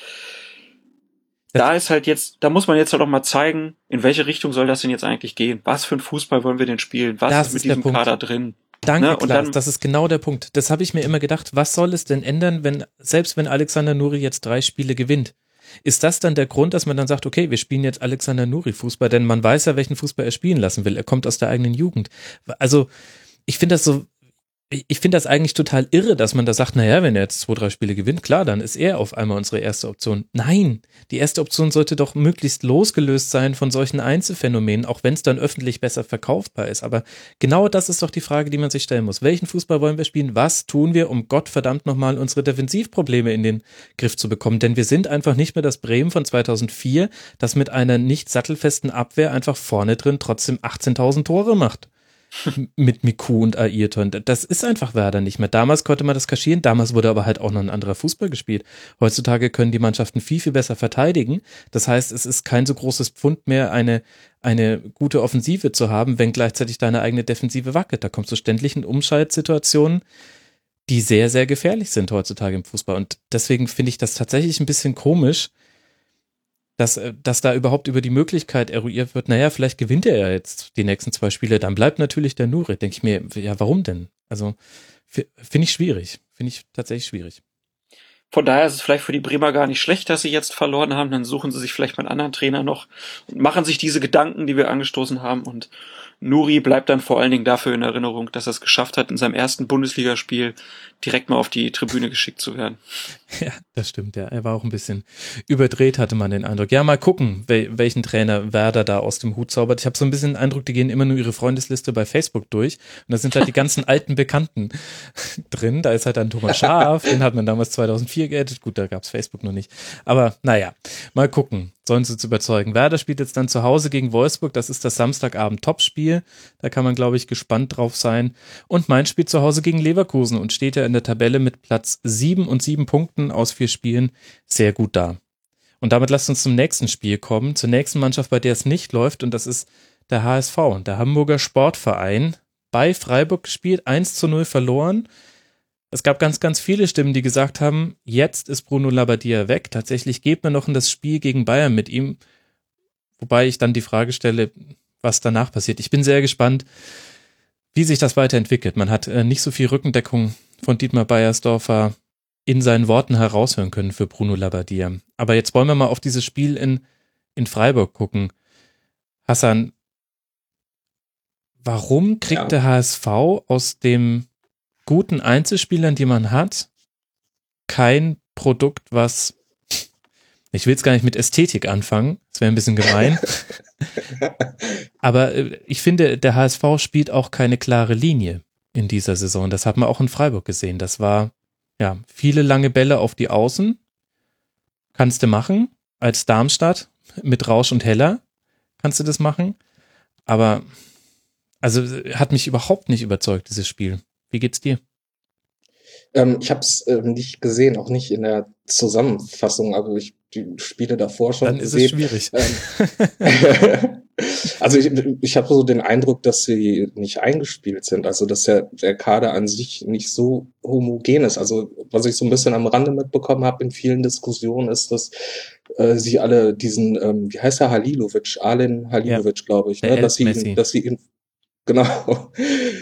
da ist halt jetzt, da muss man jetzt halt auch mal zeigen, in welche Richtung soll das denn jetzt eigentlich gehen? Was für ein Fußball wollen wir denn spielen? Was das ist mit diesem Kader drin? Danke, ne? Und Klaas, dann, das ist genau der Punkt. Das habe ich mir immer gedacht. Was soll es denn ändern, wenn, selbst wenn Alexander Nuri jetzt drei Spiele gewinnt? Ist das dann der Grund, dass man dann sagt, okay, wir spielen jetzt Alexander Nuri Fußball, denn man weiß ja, welchen Fußball er spielen lassen will. Er kommt aus der eigenen Jugend. Also, ich finde das so ich finde das eigentlich total irre, dass man da sagt, naja, wenn er jetzt zwei, drei Spiele gewinnt, klar, dann ist er auf einmal unsere erste Option. Nein, die erste Option sollte doch möglichst losgelöst sein von solchen Einzelfänomenen, auch wenn es dann öffentlich besser verkaufbar ist. Aber genau das ist doch die Frage, die man sich stellen muss. Welchen Fußball wollen wir spielen? Was tun wir, um Gott verdammt nochmal unsere Defensivprobleme in den Griff zu bekommen? Denn wir sind einfach nicht mehr das Bremen von 2004, das mit einer nicht sattelfesten Abwehr einfach vorne drin trotzdem 18.000 Tore macht mit Miku und Ayrton. Das ist einfach Werder nicht mehr. Damals konnte man das kaschieren, damals wurde aber halt auch noch ein anderer Fußball gespielt. Heutzutage können die Mannschaften viel, viel besser verteidigen. Das heißt, es ist kein so großes Pfund mehr, eine, eine gute Offensive zu haben, wenn gleichzeitig deine eigene Defensive wackelt. Da kommst du ständig in Umschaltsituationen, die sehr, sehr gefährlich sind heutzutage im Fußball. Und deswegen finde ich das tatsächlich ein bisschen komisch, dass, äh, dass da überhaupt über die Möglichkeit eruiert wird, naja, vielleicht gewinnt er ja jetzt die nächsten zwei Spiele, dann bleibt natürlich der Nuri. Denke ich mir, ja, warum denn? Also finde ich schwierig. Finde ich tatsächlich schwierig. Von daher ist es vielleicht für die Bremer gar nicht schlecht, dass sie jetzt verloren haben. Dann suchen sie sich vielleicht mal einen anderen Trainer noch und machen sich diese Gedanken, die wir angestoßen haben. Und Nuri bleibt dann vor allen Dingen dafür in Erinnerung, dass er es geschafft hat, in seinem ersten Bundesligaspiel direkt mal auf die Tribüne geschickt zu werden. Ja, das stimmt, ja. Er war auch ein bisschen überdreht, hatte man den Eindruck. Ja, mal gucken, wel welchen Trainer Werder da aus dem Hut zaubert. Ich habe so ein bisschen den Eindruck, die gehen immer nur ihre Freundesliste bei Facebook durch. Und da sind halt die ganzen alten Bekannten drin. Da ist halt dann Thomas Schaaf, den hat man damals 2004 geedet. Gut, da gab's Facebook noch nicht. Aber naja, mal gucken sollen sie uns überzeugen. Werder spielt jetzt dann zu Hause gegen Wolfsburg. Das ist das Samstagabend Topspiel. Da kann man, glaube ich, gespannt drauf sein. Und Mainz spielt zu Hause gegen Leverkusen und steht ja in der Tabelle mit Platz sieben und sieben Punkten aus vier Spielen sehr gut da. Und damit lasst uns zum nächsten Spiel kommen, zur nächsten Mannschaft, bei der es nicht läuft. Und das ist der HSV, der Hamburger Sportverein. Bei Freiburg gespielt, 1 zu 0 verloren es gab ganz, ganz viele Stimmen, die gesagt haben, jetzt ist Bruno Labbadia weg. Tatsächlich geht man noch in das Spiel gegen Bayern mit ihm. Wobei ich dann die Frage stelle, was danach passiert. Ich bin sehr gespannt, wie sich das weiterentwickelt. Man hat äh, nicht so viel Rückendeckung von Dietmar Beiersdorfer in seinen Worten heraushören können für Bruno Labbadia. Aber jetzt wollen wir mal auf dieses Spiel in, in Freiburg gucken. Hassan, warum kriegt ja. der HSV aus dem guten Einzelspielern, die man hat, kein Produkt, was ich will es gar nicht mit Ästhetik anfangen, das wäre ein bisschen gemein. Aber äh, ich finde, der HSV spielt auch keine klare Linie in dieser Saison. Das hat man auch in Freiburg gesehen. Das war ja viele lange Bälle auf die Außen. Kannst du machen als Darmstadt mit Rausch und Heller kannst du das machen. Aber also hat mich überhaupt nicht überzeugt, dieses Spiel. Wie geht's dir? Ähm, ich habe es ähm, nicht gesehen, auch nicht in der Zusammenfassung, aber ich die Spiele davor schon Dann ist gesehen. es schwierig. Ähm, also ich, ich habe so den Eindruck, dass sie nicht eingespielt sind, also dass der, der Kader an sich nicht so homogen ist. Also was ich so ein bisschen am Rande mitbekommen habe in vielen Diskussionen ist, dass äh, sie alle diesen, ähm, wie heißt er, Halilovic, Alen Halilovic, glaube ich, ne? dass sie, ihn, dass sie ihn Genau,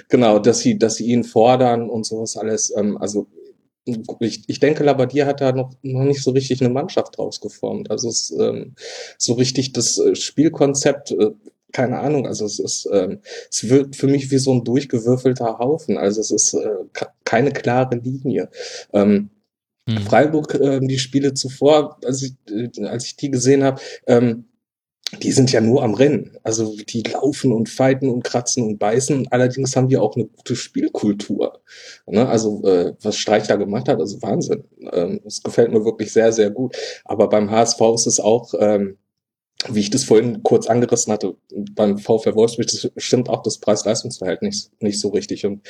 genau, dass sie, dass sie ihn fordern und sowas alles. Ähm, also ich, ich denke, Labadier hat da noch, noch nicht so richtig eine Mannschaft draus geformt. Also es ähm, so richtig das äh, Spielkonzept, äh, keine Ahnung, also es ist, ähm, es wirkt für mich wie so ein durchgewürfelter Haufen. Also es ist äh, ke- keine klare Linie. Ähm, Hm. Freiburg, ähm, die Spiele zuvor, als ich, äh, als ich die gesehen habe, ähm, die sind ja nur am Rennen. Also die laufen und fighten und kratzen und beißen. Allerdings haben die auch eine gute Spielkultur. Ne? Also äh, was Streich da gemacht hat, also Wahnsinn. Ähm, das gefällt mir wirklich sehr, sehr gut. Aber beim HSV ist es auch, ähm, wie ich das vorhin kurz angerissen hatte, beim VfL Wolfsburg das stimmt auch das Preis-Leistungs-Verhältnis nicht, so richtig. Und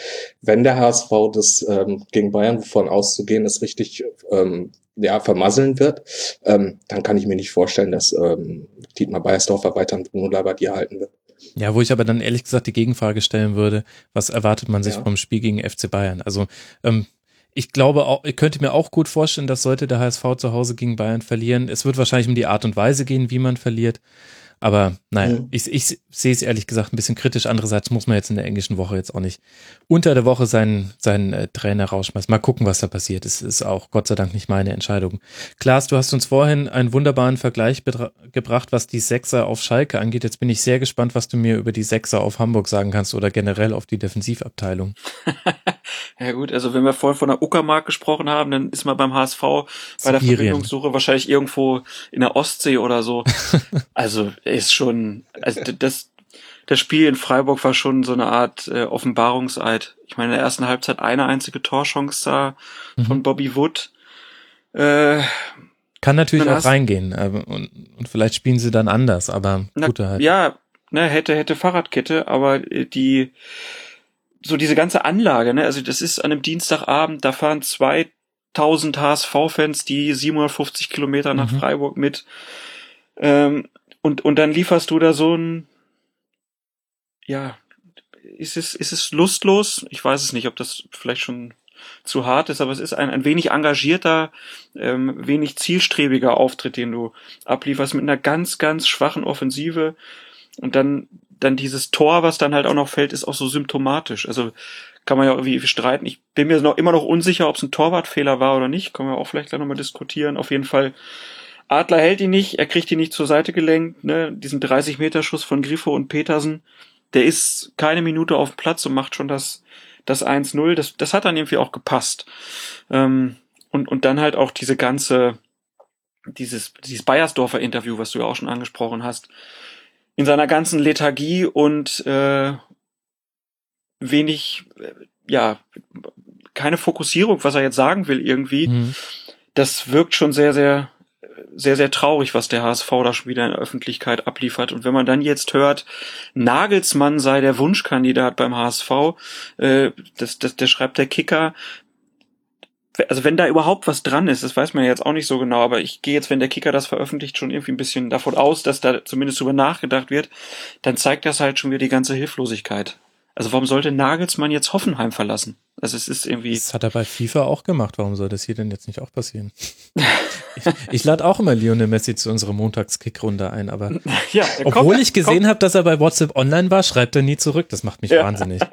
wenn der HSV das ähm, gegen Bayern, wovon auszugehen ist, richtig ähm, ja, vermasseln wird, ähm, dann kann ich mir nicht vorstellen, dass ähm, Dietmar Beiersdorfer weiter mit Bruno Labbadia halten wird. Ja, wo ich aber dann ehrlich gesagt die Gegenfrage stellen würde, was erwartet man sich Ja. vom Spiel gegen FC Bayern? Also ähm, ich glaube auch, ich könnte mir auch gut vorstellen, dass sollte der HSV zu Hause gegen Bayern verlieren, es wird wahrscheinlich um die Art und Weise gehen, wie man verliert. Aber naja, Mhm. ich, ich sehe es ehrlich gesagt ein bisschen kritisch. Andererseits muss man jetzt in der englischen Woche jetzt auch nicht unter der Woche seinen, seinen äh, Trainer rausschmeißen. Mal gucken, was da passiert. Es ist auch Gott sei Dank nicht meine Entscheidung. Klaas, du hast uns vorhin einen wunderbaren Vergleich gebracht, was die Sechser auf Schalke angeht. Jetzt bin ich sehr gespannt, was du mir über die Sechser auf Hamburg sagen kannst oder generell auf die Defensivabteilung. Ja gut, also wenn wir vorhin von der Uckermark gesprochen haben, dann ist man beim HSV bei der Sibirien. Verbindungssuche wahrscheinlich irgendwo in der Ostsee oder so. also ist schon, also das, das Spiel in Freiburg war schon so eine Art äh, Offenbarungseid. Ich meine, in der ersten Halbzeit eine einzige Torchance da Mhm. von Bobby Wood. Äh, Kann natürlich auch reingehen aber, und, und vielleicht spielen sie dann anders, aber Na, gute halt. Ja, ne, hätte, hätte Fahrradkette, aber äh, die, so diese ganze Anlage, ne, also das ist an einem Dienstagabend, da fahren 2000 HSV-Fans die 750 Kilometer nach Mhm. Freiburg mit, ähm, und, und dann lieferst du da so ein, ja, ist es, ist es lustlos? Ich weiß es nicht, ob das vielleicht schon zu hart ist, aber es ist ein, ein wenig engagierter, ähm, wenig zielstrebiger Auftritt, den du ablieferst mit einer ganz, ganz schwachen Offensive und dann, dann dieses Tor, was dann halt auch noch fällt, ist auch so symptomatisch. Also kann man ja irgendwie streiten. Ich bin mir noch immer noch unsicher, ob es ein Torwartfehler war oder nicht. Können wir auch vielleicht gleich nochmal diskutieren. Auf jeden Fall, Adler hält ihn nicht, er kriegt ihn nicht zur Seite gelenkt. Ne? Diesen 30-Meter-Schuss von Griffo und Petersen, der ist keine Minute auf dem Platz und macht schon das, das 1-0. Das, das hat dann irgendwie auch gepasst. Ähm, und, und dann halt auch diese ganze, dieses, dieses Bayersdorfer Interview, was du ja auch schon angesprochen hast, in seiner ganzen Lethargie und äh, wenig, äh, ja, keine Fokussierung, was er jetzt sagen will irgendwie. Mhm. Das wirkt schon sehr, sehr, sehr, sehr traurig, was der HSV da schon wieder in der Öffentlichkeit abliefert. Und wenn man dann jetzt hört, Nagelsmann sei der Wunschkandidat beim HSV, äh, das, das, der schreibt der Kicker, also wenn da überhaupt was dran ist, das weiß man jetzt auch nicht so genau, aber ich gehe jetzt, wenn der Kicker das veröffentlicht, schon irgendwie ein bisschen davon aus, dass da zumindest drüber nachgedacht wird, dann zeigt das halt schon wieder die ganze Hilflosigkeit. Also warum sollte Nagelsmann jetzt Hoffenheim verlassen? Also es ist irgendwie. Das hat er bei FIFA auch gemacht. Warum soll das hier denn jetzt nicht auch passieren? ich ich lade auch immer Lionel Messi zu unserer Montagskickrunde ein, aber Ja, obwohl kommt- ich gesehen habe, dass er bei WhatsApp online war, schreibt er nie zurück. Das macht mich Ja. wahnsinnig.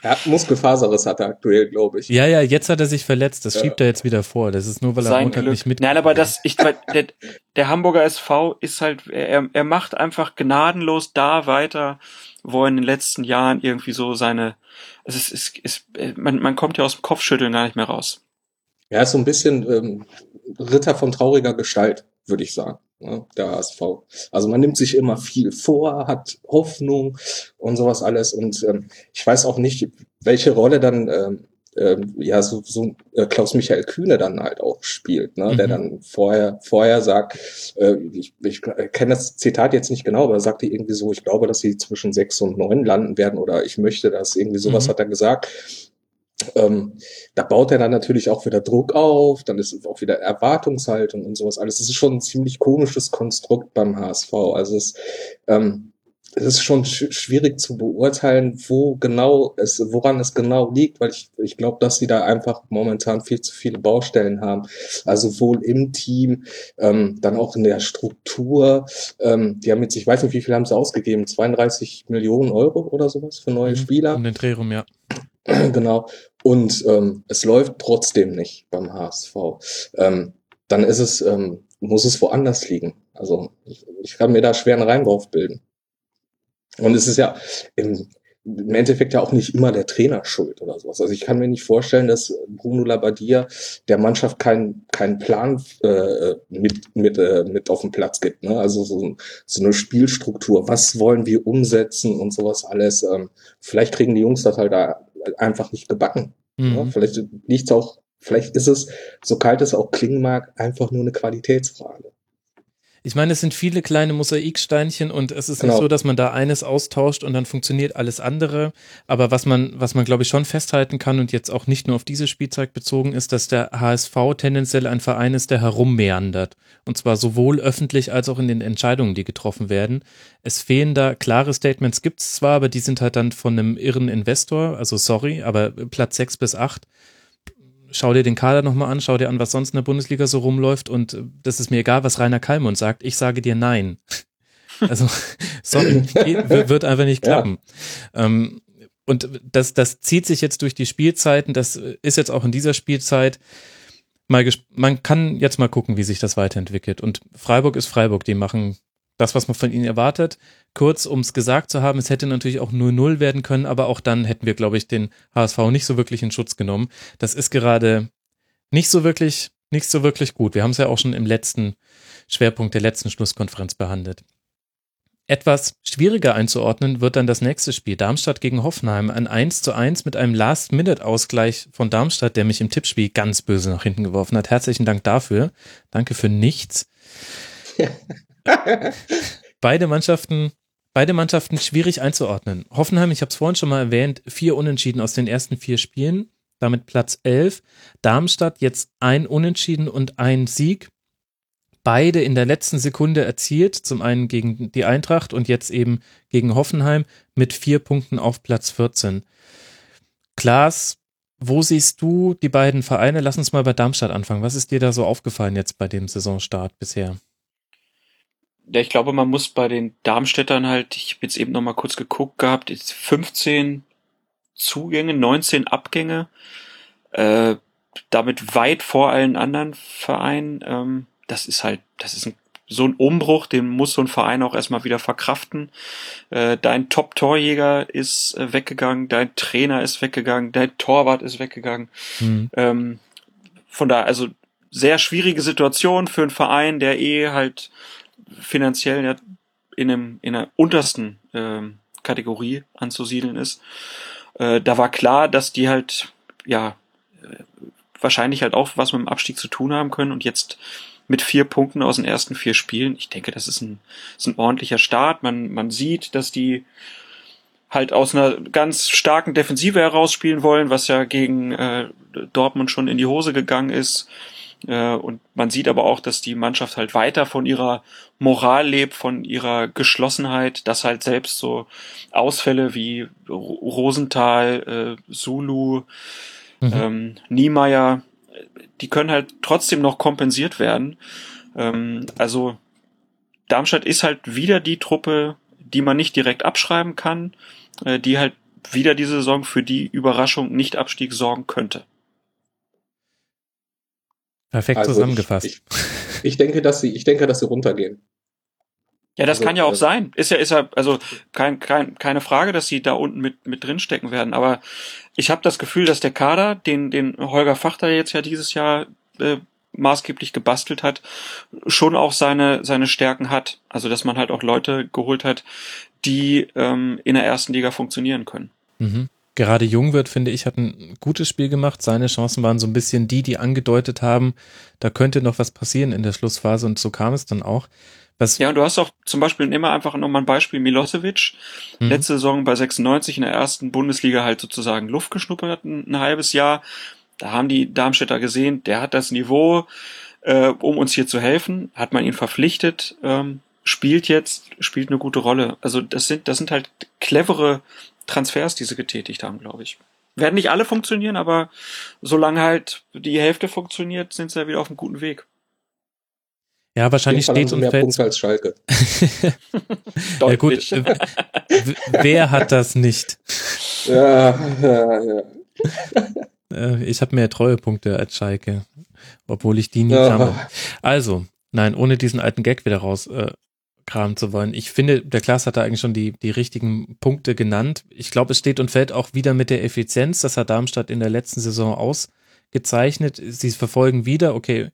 Er hat Muskelfaserriss hat er aktuell, glaube ich. Ja, ja, jetzt hat er sich verletzt. Das Ja. schiebt er jetzt wieder vor. Das ist nur, weil er sein Montag Glück. nicht mit. Nein, aber das, ich, weil der, der Hamburger SV ist halt, er, er macht einfach gnadenlos da weiter, wo er in den letzten Jahren irgendwie so seine, es ist, es ist, man, man kommt ja aus dem Kopfschütteln gar nicht mehr raus. Er ist so ein bisschen ähm, Ritter von trauriger Gestalt, würde ich sagen, ne, der HSV. Also man nimmt sich immer viel vor, hat Hoffnung und sowas alles. Und ähm, ich weiß auch nicht, welche Rolle dann ähm, ähm, ja so, so äh, Klaus-Michael Kühne dann halt auch spielt, ne? Mhm. der dann vorher vorher sagt, äh, ich, ich kenne das Zitat jetzt nicht genau, aber er sagte irgendwie so, ich glaube, dass sie zwischen sechs und neun landen werden oder ich möchte das, irgendwie sowas Mhm. hat er gesagt. Ähm, da baut er dann natürlich auch wieder Druck auf, dann ist auch wieder Erwartungshaltung und sowas alles. Das ist schon ein ziemlich komisches Konstrukt beim HSV. Also es, ähm, es ist schon sch schwierig zu beurteilen, wo genau es, woran es genau liegt, weil ich, ich glaube, dass sie da einfach momentan viel zu viele Baustellen haben. Also sowohl im Team, ähm, dann auch in der Struktur. Ähm, die haben jetzt, ich weiß nicht, wie viel haben sie ausgegeben, 32 Millionen Euro oder sowas für neue Mhm. Spieler. Um den Dreh rum, ja. genau. Und ähm, es läuft trotzdem nicht beim HSV. Ähm, dann ist es, ähm, muss es woanders liegen. Also ich, ich kann mir da schwer einen Reim drauf bilden. Und es ist ja im, im Endeffekt ja auch nicht immer der Trainer schuld oder sowas. Also ich kann mir nicht vorstellen, dass Bruno Labbadia der Mannschaft keinen keinen Plan äh, mit mit äh, mit auf den Platz gibt. Ne? Also so, so eine Spielstruktur. Was wollen wir umsetzen und sowas alles. Ähm, vielleicht kriegen die Jungs das halt da einfach nicht gebacken. Ja, Mhm. vielleicht liegt's auch, vielleicht ist es, so kalt es auch klingen mag, einfach nur eine Qualitätsfrage. Ich meine, es sind viele kleine Mosaiksteinchen und es ist Genau. nicht so, dass man da eines austauscht und dann funktioniert alles andere. Aber was man, was man glaube ich schon festhalten kann und jetzt auch nicht nur auf diese Spielzeit bezogen ist, dass der HSV tendenziell ein Verein ist, der herummeandert. Und zwar sowohl öffentlich als auch in den Entscheidungen, die getroffen werden. Es fehlen da klare Statements gibt's zwar, aber die sind halt dann von einem irren Investor, also sorry, aber Platz sechs bis acht schau dir den Kader nochmal an, schau dir an, was sonst in der Bundesliga so rumläuft und äh, das ist mir egal, was Rainer Kallmund sagt. Ich sage dir nein. Also, sorry, wird einfach nicht Ja. klappen. Ähm, und das, das zieht sich jetzt durch die Spielzeiten, das ist jetzt auch in dieser Spielzeit. Mal man kann jetzt mal gucken, wie sich das weiterentwickelt. Und Freiburg ist Freiburg, die machen das, was man von ihnen erwartet. Kurz, um es gesagt zu haben, es hätte natürlich auch 0-0 werden können, aber auch dann hätten wir, glaube ich, den HSV nicht so wirklich in Schutz genommen. Das ist gerade nicht so wirklich, nicht so wirklich gut. Wir haben es ja auch schon im letzten Schwerpunkt der letzten Schlusskonferenz behandelt. Etwas schwieriger einzuordnen wird dann das nächste Spiel. Darmstadt gegen Hoffenheim. Ein 1 zu 1 mit einem Last-Minute-Ausgleich von Darmstadt, der mich im Tippspiel ganz böse nach hinten geworfen hat. Herzlichen Dank dafür. Danke für nichts. beide Mannschaften, beide Mannschaften schwierig einzuordnen. Hoffenheim, ich habe es vorhin schon mal erwähnt, vier Unentschieden aus den ersten vier Spielen, damit Platz 11. Darmstadt jetzt ein Unentschieden und ein Sieg. Beide in der letzten Sekunde erzielt, zum einen gegen die Eintracht und jetzt eben gegen Hoffenheim mit vier Punkten auf Platz 14. Klaas, wo siehst du die beiden Vereine? Lass uns mal bei Darmstadt anfangen. Was ist dir da so aufgefallen jetzt bei dem Saisonstart bisher? Ja, ich glaube, man muss bei den Darmstädtern halt, ich habe jetzt eben noch mal kurz geguckt gehabt, jetzt 15 Zugänge, 19 Abgänge, äh, damit weit vor allen anderen Vereinen. Ähm, das ist halt, das ist ein, so ein Umbruch, den muss so ein Verein auch erstmal wieder verkraften. Äh, dein Top-Torjäger ist äh, weggegangen, dein Trainer ist weggegangen, dein Torwart ist weggegangen. Hm. Ähm, von da, also sehr schwierige Situation für einen Verein, der eh halt finanziell ja in, einem, in einer untersten ähm, Kategorie anzusiedeln ist. Äh, da war klar, dass die halt, ja, äh, wahrscheinlich halt auch was mit dem Abstieg zu tun haben können und jetzt mit vier Punkten aus den ersten vier Spielen, ich denke, das ist ein, ist ein ordentlicher Start. Man, man sieht, dass die halt aus einer ganz starken Defensive heraus spielen wollen, was ja gegen äh, Dortmund schon in die Hose gegangen ist. Äh, und man sieht aber auch, dass die Mannschaft halt weiter von ihrer Moral lebt, von ihrer Geschlossenheit, dass halt selbst so Ausfälle wie Ro- Rosenthal, äh, Zulu, Mhm. ähm, Niemeyer, die können halt trotzdem noch kompensiert werden. Ähm, also Darmstadt ist halt wieder die Truppe, die man nicht direkt abschreiben kann, äh, die halt wieder diese Saison für die Überraschung Nicht-Abstieg sorgen könnte. Perfekt Also zusammengefasst. Ich, ich, ich denke, dass sie, ich denke, dass sie runtergehen. Ja, das Also, kann ja auch äh, sein. Ist ja, ist ja, also kein, kein, keine Frage, dass sie da unten mit, mit drin stecken werden. Aber ich habe das Gefühl, dass der Kader, den, den Holger Fachter jetzt ja dieses Jahr äh, maßgeblich gebastelt hat, schon auch seine, seine Stärken hat. Also dass man halt auch Leute geholt hat, die ähm, in der ersten Liga funktionieren können. Mhm. Gerade jung wird, finde ich, hat ein gutes Spiel gemacht. Seine Chancen waren so ein bisschen die, die angedeutet haben, da könnte noch was passieren in der Schlussphase und so kam es dann auch. Was ja, und du hast auch zum Beispiel immer einfach nochmal ein Beispiel Milosevic. Mhm. Letzte Saison bei 96 in der ersten Bundesliga halt sozusagen Luft geschnuppert, ein, ein halbes Jahr. Da haben die Darmstädter gesehen, der hat das Niveau, äh, um uns hier zu helfen, hat man ihn verpflichtet, ähm, spielt jetzt, spielt eine gute Rolle. Also das sind, das sind halt clevere Transfers, die sie getätigt haben, glaube ich. Werden nicht alle funktionieren, aber solange halt die Hälfte funktioniert, sind sie ja wieder auf einem guten Weg. Ja, wahrscheinlich steht und mehr fällt. Punkte als Schalke. ja gut, wer hat das nicht? Ja, ja, ja. Äh, ich habe mehr Treuepunkte als Schalke, obwohl ich die nie ja. habe. Also, nein, ohne diesen alten Gag wieder raus äh, kramen zu wollen. Ich finde, der Klaas hat da eigentlich schon die, die richtigen Punkte genannt. Ich glaube, es steht und fällt auch wieder mit der Effizienz. Das hat Darmstadt in der letzten Saison ausgezeichnet. Sie verfolgen wieder, okay,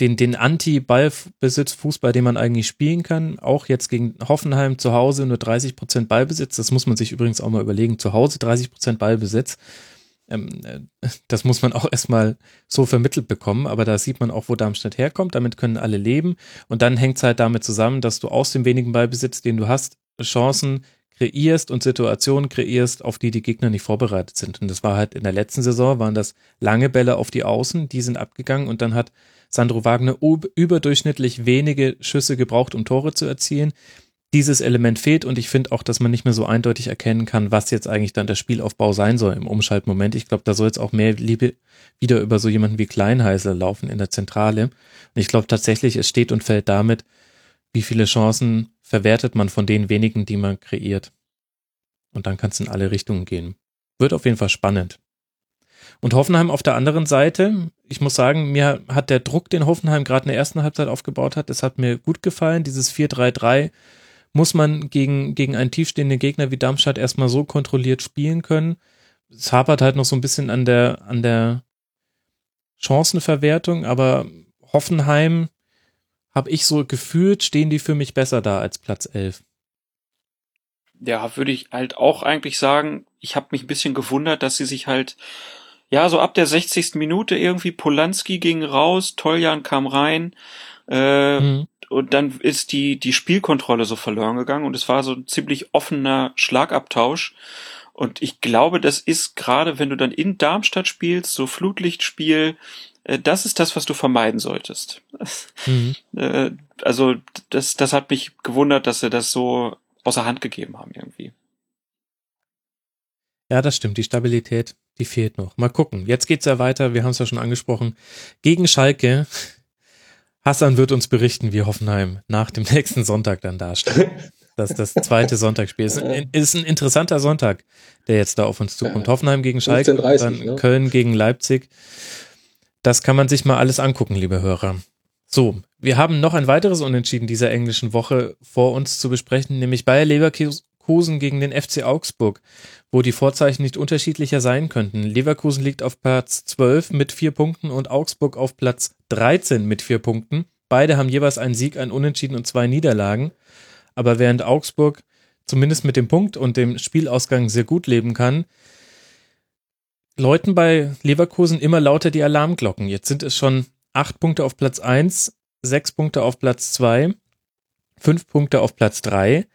den, den Anti-Ballbesitz-Fußball, den man eigentlich spielen kann. Auch jetzt gegen Hoffenheim zu Hause nur 30 Prozent Ballbesitz. Das muss man sich übrigens auch mal überlegen. Zu Hause 30 Prozent Ballbesitz. Ähm, äh, das muss man auch erstmal so vermittelt bekommen. Aber da sieht man auch, wo Darmstadt herkommt. Damit können alle leben. Und dann hängt es halt damit zusammen, dass du aus dem wenigen Ballbesitz, den du hast, Chancen kreierst und Situationen kreierst, auf die die Gegner nicht vorbereitet sind. Und das war halt in der letzten Saison, waren das lange Bälle auf die Außen, die sind abgegangen und dann hat Sandro Wagner überdurchschnittlich wenige Schüsse gebraucht, um Tore zu erzielen. Dieses Element fehlt und ich finde auch, dass man nicht mehr so eindeutig erkennen kann, was jetzt eigentlich dann der Spielaufbau sein soll im Umschaltmoment. Ich glaube, da soll jetzt auch mehr Liebe wieder über so jemanden wie Kleinheißler laufen in der Zentrale. Und ich glaube tatsächlich, es steht und fällt damit, wie viele Chancen verwertet man von den wenigen, die man kreiert. Und dann kann es in alle Richtungen gehen. Wird auf jeden Fall spannend. Und Hoffenheim auf der anderen Seite, ich muss sagen, mir hat der Druck, den Hoffenheim gerade in der ersten Halbzeit aufgebaut hat, das hat mir gut gefallen. Dieses 4-3-3 muss man gegen, gegen einen tiefstehenden Gegner wie Darmstadt erstmal so kontrolliert spielen können. Es hapert halt noch so ein bisschen an der, an der Chancenverwertung, aber Hoffenheim habe ich so gefühlt, stehen die für mich besser da als Platz 11. Ja, würde ich halt auch eigentlich sagen, ich habe mich ein bisschen gewundert, dass sie sich halt ja, so ab der 60. Minute irgendwie Polanski ging raus, Toljan kam rein, äh, mhm. Und dann ist die, die Spielkontrolle so verloren gegangen und es war so ein ziemlich offener Schlagabtausch. Und ich glaube, das ist gerade, wenn du dann in Darmstadt spielst, so Flutlichtspiel, äh, das ist das, was du vermeiden solltest. Mhm. Äh, also, das, das hat mich gewundert, dass sie das so außer Hand gegeben haben irgendwie. Ja, das stimmt. Die Stabilität die fehlt noch. Mal gucken. Jetzt geht's ja weiter. Wir haben es ja schon angesprochen. Gegen Schalke. Hassan wird uns berichten, wie Hoffenheim nach dem nächsten Sonntag dann dasteht. Das das zweite Sonntagsspiel ist ein, ist ein interessanter Sonntag, der jetzt da auf uns zukommt. Hoffenheim gegen Schalke, 30, dann ne? Köln gegen Leipzig. Das kann man sich mal alles angucken, liebe Hörer. So, wir haben noch ein weiteres Unentschieden dieser englischen Woche vor uns zu besprechen, nämlich Bayer Leverkusen gegen den FC Augsburg wo die Vorzeichen nicht unterschiedlicher sein könnten. Leverkusen liegt auf Platz 12 mit vier Punkten und Augsburg auf Platz 13 mit vier Punkten. Beide haben jeweils einen Sieg, einen Unentschieden und zwei Niederlagen. Aber während Augsburg zumindest mit dem Punkt und dem Spielausgang sehr gut leben kann, läuten bei Leverkusen immer lauter die Alarmglocken. Jetzt sind es schon acht Punkte auf Platz 1, sechs Punkte auf Platz 2, fünf Punkte auf Platz 3.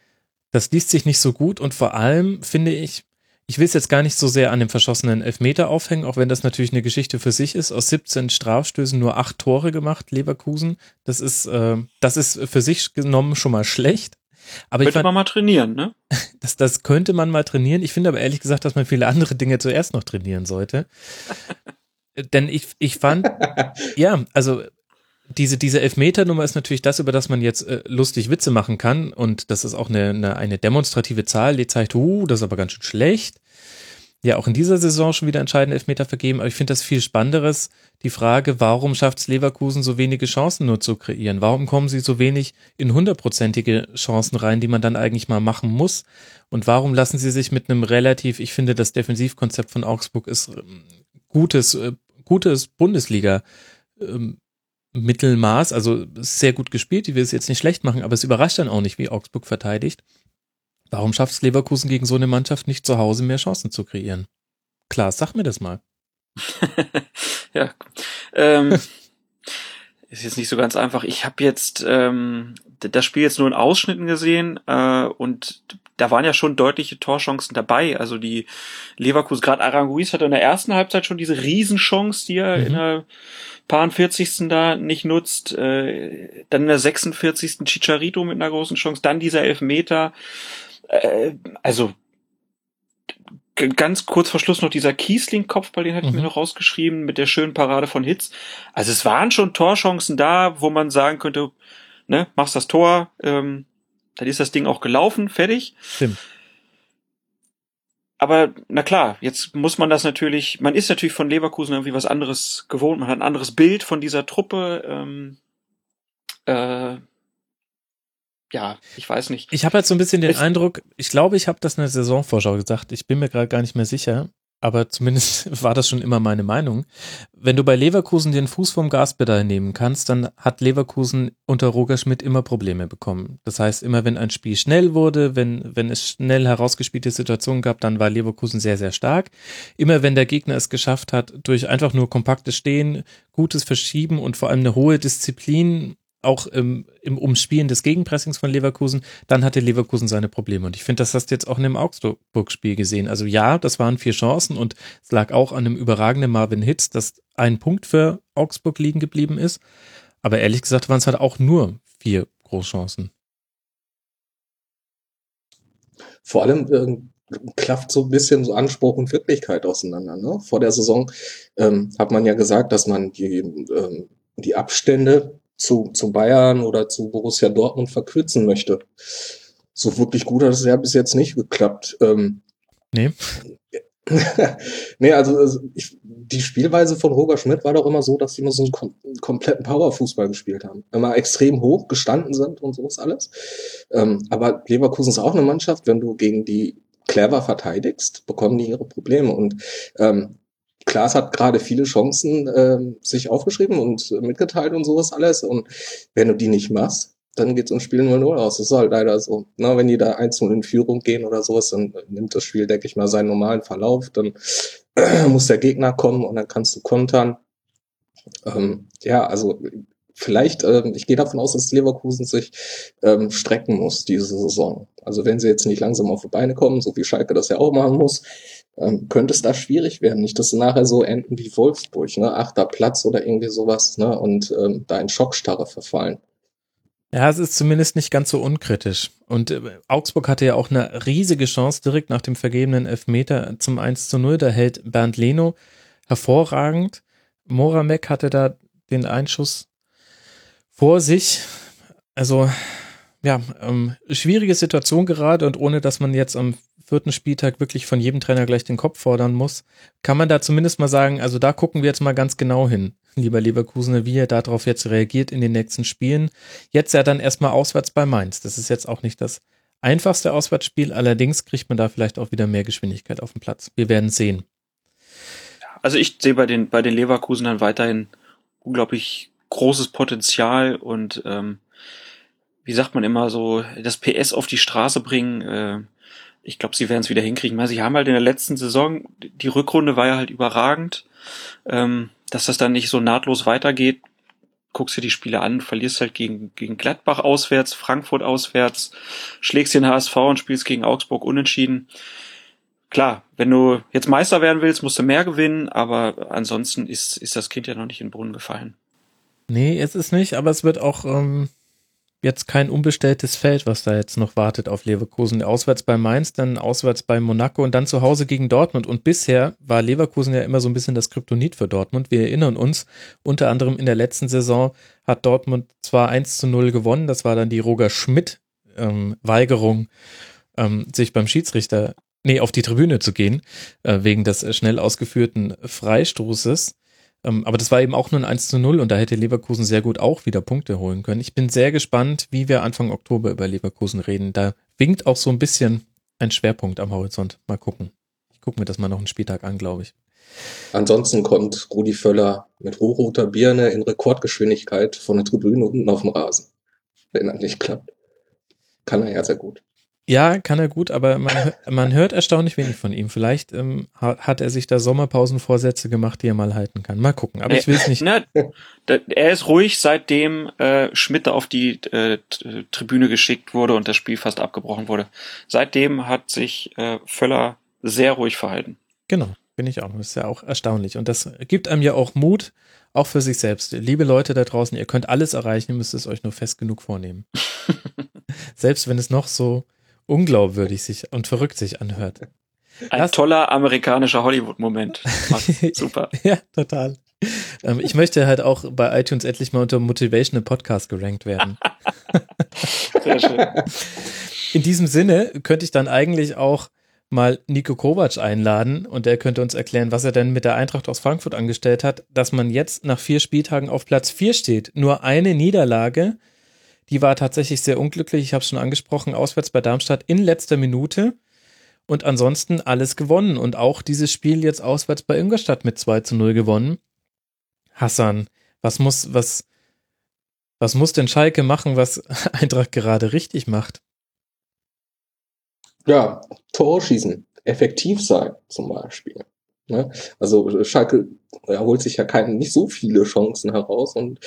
Das liest sich nicht so gut und vor allem finde ich, ich will es jetzt gar nicht so sehr an dem verschossenen Elfmeter aufhängen, auch wenn das natürlich eine Geschichte für sich ist. Aus 17 Strafstößen nur acht Tore gemacht, Leverkusen. Das ist, äh, das ist für sich genommen schon mal schlecht. Aber könnte fand, man mal trainieren, ne? Das, das könnte man mal trainieren. Ich finde aber ehrlich gesagt, dass man viele andere Dinge zuerst noch trainieren sollte. Denn ich, ich fand, ja, also diese, diese Elfmeter-Nummer ist natürlich das, über das man jetzt äh, lustig Witze machen kann. Und das ist auch eine, eine, eine demonstrative Zahl, die zeigt, uh, das ist aber ganz schön schlecht. Ja, auch in dieser Saison schon wieder entscheidende Elfmeter vergeben. Aber ich finde das viel Spannenderes, die Frage, warum schafft es Leverkusen so wenige Chancen nur zu kreieren? Warum kommen sie so wenig in hundertprozentige Chancen rein, die man dann eigentlich mal machen muss? Und warum lassen sie sich mit einem relativ, ich finde, das Defensivkonzept von Augsburg ist ähm, gutes, äh, gutes Bundesliga, ähm, Mittelmaß, also sehr gut gespielt, ich will es jetzt nicht schlecht machen, aber es überrascht dann auch nicht, wie Augsburg verteidigt. Warum schafft es Leverkusen gegen so eine Mannschaft nicht zu Hause mehr Chancen zu kreieren? Klar, sag mir das mal. ja. Ähm, ist jetzt nicht so ganz einfach. Ich habe jetzt ähm, das Spiel jetzt nur in Ausschnitten gesehen äh, und da waren ja schon deutliche Torchancen dabei. Also die Leverkusen, gerade Aranguiz hatte in der ersten Halbzeit schon diese Riesenchance, die er mhm. in der paar 40. da nicht nutzt. Äh, dann in der 46. Chicharito mit einer großen Chance, dann dieser Elfmeter. Äh, also ganz kurz vor Schluss noch dieser Kiesling-Kopfball, den hatte ich mir mhm. noch rausgeschrieben, mit der schönen Parade von Hitz. Also es waren schon Torchancen da, wo man sagen könnte, ne, machst das Tor, ähm, dann ist das Ding auch gelaufen, fertig. Stimmt. Aber na klar, jetzt muss man das natürlich, man ist natürlich von Leverkusen irgendwie was anderes gewohnt, man hat ein anderes Bild von dieser Truppe. Ähm, äh, ja, ich weiß nicht. Ich habe halt so ein bisschen den es Eindruck, ich glaube, ich habe das in der Saisonvorschau gesagt, ich bin mir gerade gar nicht mehr sicher, aber zumindest war das schon immer meine Meinung. Wenn du bei Leverkusen den Fuß vom Gaspedal nehmen kannst, dann hat Leverkusen unter Roger Schmidt immer Probleme bekommen. Das heißt, immer wenn ein Spiel schnell wurde, wenn, wenn es schnell herausgespielte Situationen gab, dann war Leverkusen sehr, sehr stark. Immer wenn der Gegner es geschafft hat, durch einfach nur kompaktes Stehen, gutes Verschieben und vor allem eine hohe Disziplin auch im, im Umspielen des Gegenpressings von Leverkusen, dann hatte Leverkusen seine Probleme. Und ich finde, das hast du jetzt auch in dem Augsburg-Spiel gesehen. Also ja, das waren vier Chancen und es lag auch an einem überragenden Marvin Hitz, dass ein Punkt für Augsburg liegen geblieben ist. Aber ehrlich gesagt waren es halt auch nur vier Großchancen. Vor allem äh, klafft so ein bisschen so Anspruch und Wirklichkeit auseinander. Ne? Vor der Saison ähm, hat man ja gesagt, dass man die, ähm, die Abstände zu, zu Bayern oder zu Borussia Dortmund verkürzen möchte. So wirklich gut hat es ja bis jetzt nicht geklappt. Ähm, nee. nee, also, also ich, die Spielweise von Roger Schmidt war doch immer so, dass sie immer so einen kom kompletten Powerfußball gespielt haben. Immer extrem hoch gestanden sind und so ist alles. Ähm, aber Leverkusen ist auch eine Mannschaft, wenn du gegen die clever verteidigst, bekommen die ihre Probleme. Und ähm, Klaas hat gerade viele Chancen äh, sich aufgeschrieben und mitgeteilt und sowas alles. Und wenn du die nicht machst, dann geht's ums Spiel 0-0 aus. Das ist halt leider so. Na, wenn die da 1-0 in Führung gehen oder sowas, dann nimmt das Spiel, denke ich mal, seinen normalen Verlauf. Dann muss der Gegner kommen und dann kannst du kontern. Ähm, ja, also vielleicht, äh, ich gehe davon aus, dass Leverkusen sich ähm, strecken muss diese Saison. Also wenn sie jetzt nicht langsam auf die Beine kommen, so wie Schalke das ja auch machen muss, ähm, könnte es da schwierig werden. Nicht, dass sie nachher so enden wie Wolfsburg, ne? achter Platz oder irgendwie sowas, ne? Und ähm, da in Schockstarre verfallen. Ja, es ist zumindest nicht ganz so unkritisch. Und äh, Augsburg hatte ja auch eine riesige Chance direkt nach dem vergebenen Elfmeter zum 1 zu 0. Da hält Bernd Leno hervorragend. Moramek hatte da den Einschuss vor sich. Also, ja, ähm, schwierige Situation gerade und ohne dass man jetzt am vierten Spieltag wirklich von jedem Trainer gleich den Kopf fordern muss, kann man da zumindest mal sagen, also da gucken wir jetzt mal ganz genau hin, lieber Leverkusener, wie er darauf jetzt reagiert in den nächsten Spielen. Jetzt ja dann erstmal auswärts bei Mainz. Das ist jetzt auch nicht das einfachste Auswärtsspiel, allerdings kriegt man da vielleicht auch wieder mehr Geschwindigkeit auf den Platz. Wir werden sehen. Also ich sehe bei den, bei den Leverkusenern weiterhin unglaublich großes Potenzial und ähm, wie sagt man immer so, das PS auf die Straße bringen. Äh, ich glaube, sie werden es wieder hinkriegen. Weil sie haben halt in der letzten Saison, die Rückrunde war ja halt überragend, ähm, dass das dann nicht so nahtlos weitergeht. Guckst dir die Spiele an, verlierst halt gegen, gegen Gladbach auswärts, Frankfurt auswärts, schlägst den HSV und spielst gegen Augsburg unentschieden. Klar, wenn du jetzt Meister werden willst, musst du mehr gewinnen, aber ansonsten ist, ist das Kind ja noch nicht in den Brunnen gefallen. Nee, es ist nicht, aber es wird auch ähm, jetzt kein unbestelltes Feld, was da jetzt noch wartet auf Leverkusen. Auswärts bei Mainz, dann auswärts bei Monaco und dann zu Hause gegen Dortmund. Und bisher war Leverkusen ja immer so ein bisschen das Kryptonit für Dortmund. Wir erinnern uns, unter anderem in der letzten Saison hat Dortmund zwar 1 zu 0 gewonnen, das war dann die Roger Schmidt ähm, ähm, sich beim Schiedsrichter, nee, auf die Tribüne zu gehen, äh, wegen des äh, schnell ausgeführten Freistoßes. Ähm, aber das war eben auch nur ein 1 zu 0 und da hätte Leverkusen sehr gut auch wieder Punkte holen können. Ich bin sehr gespannt, wie wir Anfang Oktober über Leverkusen reden. Da winkt auch so ein bisschen ein Schwerpunkt am Horizont. Mal gucken. Ich gucke mir das mal noch einen Spieltag an, glaube ich. Ansonsten kommt Rudi Völler mit hochroter Birne in Rekordgeschwindigkeit von der Tribüne unten auf dem Rasen. Wenn das nicht klappt. Kann er ja sehr gut. Ja, kann er gut, aber man, man hört erstaunlich wenig von ihm. Vielleicht ähm, hat er sich da Sommerpausenvorsätze gemacht, die er mal halten kann. Mal gucken, aber ich will es nicht. Ne, er ist ruhig, seitdem äh, Schmidt auf die äh, Tribüne geschickt wurde und das Spiel fast abgebrochen wurde. Seitdem hat sich äh, Völler sehr ruhig verhalten. Genau, bin ich auch. Das ist ja auch erstaunlich. Und das gibt einem ja auch Mut, auch für sich selbst. Liebe Leute da draußen, ihr könnt alles erreichen, ihr müsst es euch nur fest genug vornehmen. selbst wenn es noch so unglaubwürdig sich und verrückt sich anhört. Ein das, toller amerikanischer Hollywood-Moment. Super. ja, total. Ähm, ich möchte halt auch bei iTunes endlich mal unter Motivational Podcast gerankt werden. Sehr schön. In diesem Sinne könnte ich dann eigentlich auch mal Nico Kovac einladen und er könnte uns erklären, was er denn mit der Eintracht aus Frankfurt angestellt hat, dass man jetzt nach vier Spieltagen auf Platz vier steht. Nur eine Niederlage die war tatsächlich sehr unglücklich. Ich habe es schon angesprochen, auswärts bei Darmstadt in letzter Minute. Und ansonsten alles gewonnen. Und auch dieses Spiel jetzt auswärts bei Ingolstadt mit 2 zu 0 gewonnen. Hassan, was muss, was, was muss denn Schalke machen, was Eintracht gerade richtig macht? Ja, Tor schießen, effektiv sein zum Beispiel. Ne? Also Schalke holt sich ja keine, nicht so viele Chancen heraus und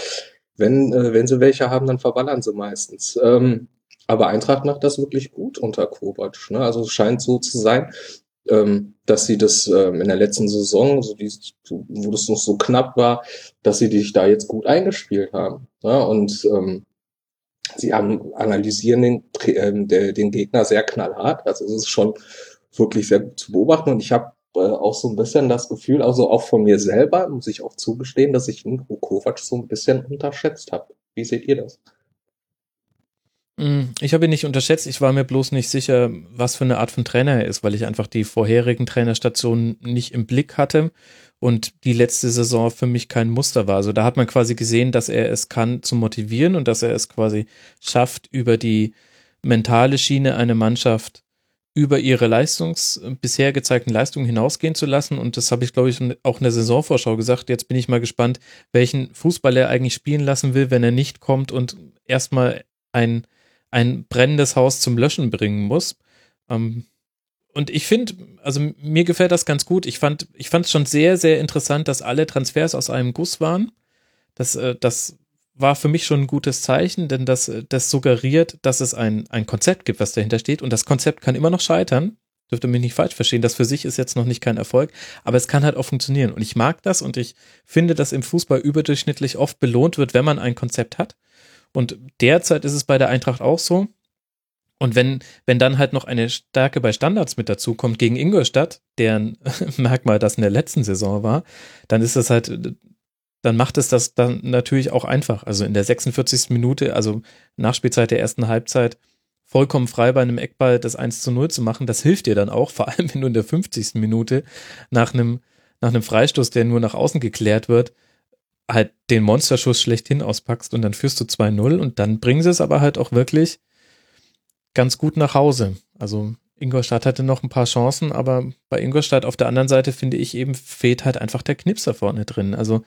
wenn, äh, wenn sie welche haben, dann verballern sie meistens. Ähm, aber Eintracht macht das wirklich gut unter Kovac. Ne? Also es scheint so zu sein, ähm, dass sie das ähm, in der letzten Saison, so die, wo das noch so knapp war, dass sie dich da jetzt gut eingespielt haben. Ne? Und ähm, sie haben, analysieren den, äh, den Gegner sehr knallhart. Also es ist schon wirklich sehr gut zu beobachten. Und ich habe äh, auch so ein bisschen das Gefühl, also auch von mir selber, muss ich auch zugestehen, dass ich Niko Kovac so ein bisschen unterschätzt habe. Wie seht ihr das? Mm, ich habe ihn nicht unterschätzt. Ich war mir bloß nicht sicher, was für eine Art von Trainer er ist, weil ich einfach die vorherigen Trainerstationen nicht im Blick hatte und die letzte Saison für mich kein Muster war. Also da hat man quasi gesehen, dass er es kann zu motivieren und dass er es quasi schafft, über die mentale Schiene eine Mannschaft über ihre Leistungs, bisher gezeigten Leistungen hinausgehen zu lassen. Und das habe ich, glaube ich, auch in der Saisonvorschau gesagt. Jetzt bin ich mal gespannt, welchen Fußball er eigentlich spielen lassen will, wenn er nicht kommt und erstmal ein, ein brennendes Haus zum Löschen bringen muss. Ähm, und ich finde, also mir gefällt das ganz gut. Ich fand, ich es schon sehr, sehr interessant, dass alle Transfers aus einem Guss waren. Das, äh, das war für mich schon ein gutes Zeichen, denn das, das suggeriert, dass es ein, ein Konzept gibt, was dahinter steht. Und das Konzept kann immer noch scheitern. Dürfte mich nicht falsch verstehen. Das für sich ist jetzt noch nicht kein Erfolg, aber es kann halt auch funktionieren. Und ich mag das und ich finde, dass im Fußball überdurchschnittlich oft belohnt wird, wenn man ein Konzept hat. Und derzeit ist es bei der Eintracht auch so. Und wenn, wenn dann halt noch eine Stärke bei Standards mit dazu kommt gegen Ingolstadt, deren Merkmal das in der letzten Saison war, dann ist das halt dann macht es das dann natürlich auch einfach. Also in der 46. Minute, also Nachspielzeit der ersten Halbzeit, vollkommen frei bei einem Eckball das 1 zu 0 zu machen, das hilft dir dann auch, vor allem wenn du in der 50. Minute nach einem, nach einem Freistoß, der nur nach außen geklärt wird, halt den Monsterschuss schlechthin auspackst und dann führst du 2-0 und dann bringen sie es aber halt auch wirklich ganz gut nach Hause. Also Ingolstadt hatte noch ein paar Chancen, aber bei Ingolstadt auf der anderen Seite finde ich eben fehlt halt einfach der Knipser vorne drin. Also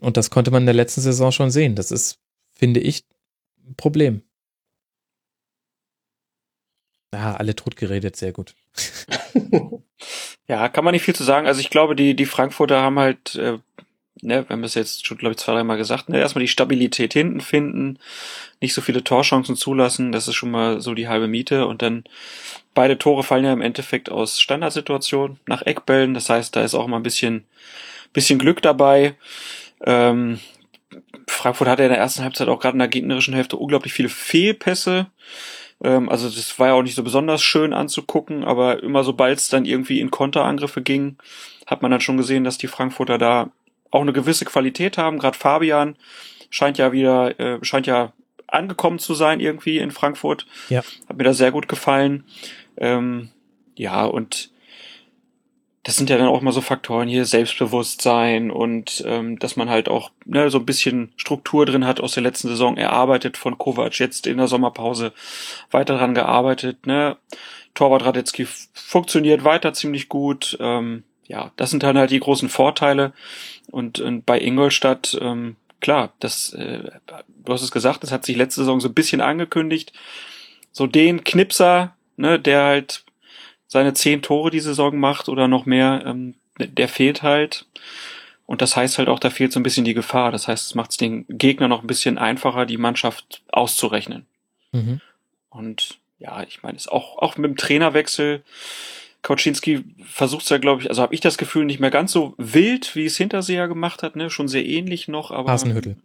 und das konnte man in der letzten Saison schon sehen. Das ist, finde ich, ein Problem. Ja, alle totgeredet, sehr gut. ja, kann man nicht viel zu sagen. Also ich glaube, die, die Frankfurter haben halt, äh, ne, wir haben es jetzt schon, glaube ich, zwei, dreimal gesagt, ne, erstmal die Stabilität hinten finden, nicht so viele Torchancen zulassen, das ist schon mal so die halbe Miete und dann beide Tore fallen ja im Endeffekt aus Standardsituationen nach Eckbällen, das heißt, da ist auch mal ein bisschen, bisschen Glück dabei. Ähm, Frankfurt hatte in der ersten Halbzeit auch gerade in der gegnerischen Hälfte unglaublich viele Fehlpässe. Ähm, also das war ja auch nicht so besonders schön anzugucken, aber immer sobald es dann irgendwie in Konterangriffe ging, hat man dann schon gesehen, dass die Frankfurter da auch eine gewisse Qualität haben. Gerade Fabian scheint ja wieder, äh, scheint ja angekommen zu sein irgendwie in Frankfurt. Ja. Hat mir da sehr gut gefallen. Ähm, ja, und das sind ja dann auch mal so Faktoren hier, Selbstbewusstsein und ähm, dass man halt auch ne, so ein bisschen Struktur drin hat aus der letzten Saison erarbeitet von Kovac, jetzt in der Sommerpause weiter dran gearbeitet. Ne? Torwart Radetzky funktioniert weiter ziemlich gut. Ähm, ja, das sind dann halt die großen Vorteile. Und, und bei Ingolstadt, ähm, klar, das, äh, du hast es gesagt, das hat sich letzte Saison so ein bisschen angekündigt so den Knipser, ne, der halt seine zehn Tore die Saison macht oder noch mehr, ähm, der fehlt halt. Und das heißt halt auch, da fehlt so ein bisschen die Gefahr. Das heißt, es macht es den Gegner noch ein bisschen einfacher, die Mannschaft auszurechnen. Mhm. Und ja, ich meine, ist auch, auch mit dem Trainerwechsel, Kauczynski versucht es ja, glaube ich, also habe ich das Gefühl, nicht mehr ganz so wild, wie es Hinterseher gemacht hat, ne? Schon sehr ähnlich noch, aber. Hasenhüttel.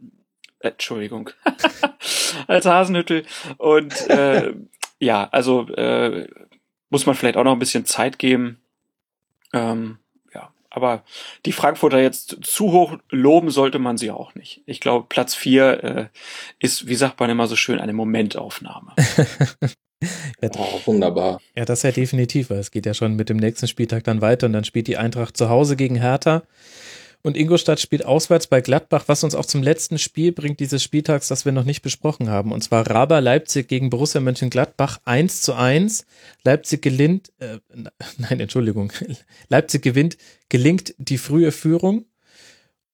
Äh, Entschuldigung. Als Hasenhüttel. Und äh, ja, also äh, muss man vielleicht auch noch ein bisschen Zeit geben. Ähm, ja, aber die Frankfurter jetzt zu hoch loben sollte man sie auch nicht. Ich glaube, Platz vier äh, ist, wie sagt man immer so schön, eine Momentaufnahme. Ja, oh, wunderbar. Ja, das ja definitiv, weil es geht ja schon mit dem nächsten Spieltag dann weiter und dann spielt die Eintracht zu Hause gegen Hertha. Und Ingolstadt spielt auswärts bei Gladbach, was uns auch zum letzten Spiel bringt dieses Spieltags, das wir noch nicht besprochen haben. Und zwar Raber Leipzig gegen Borussia Mönchengladbach 1 zu 1. Leipzig gelingt, äh, nein, Entschuldigung. Leipzig gewinnt, gelingt die frühe Führung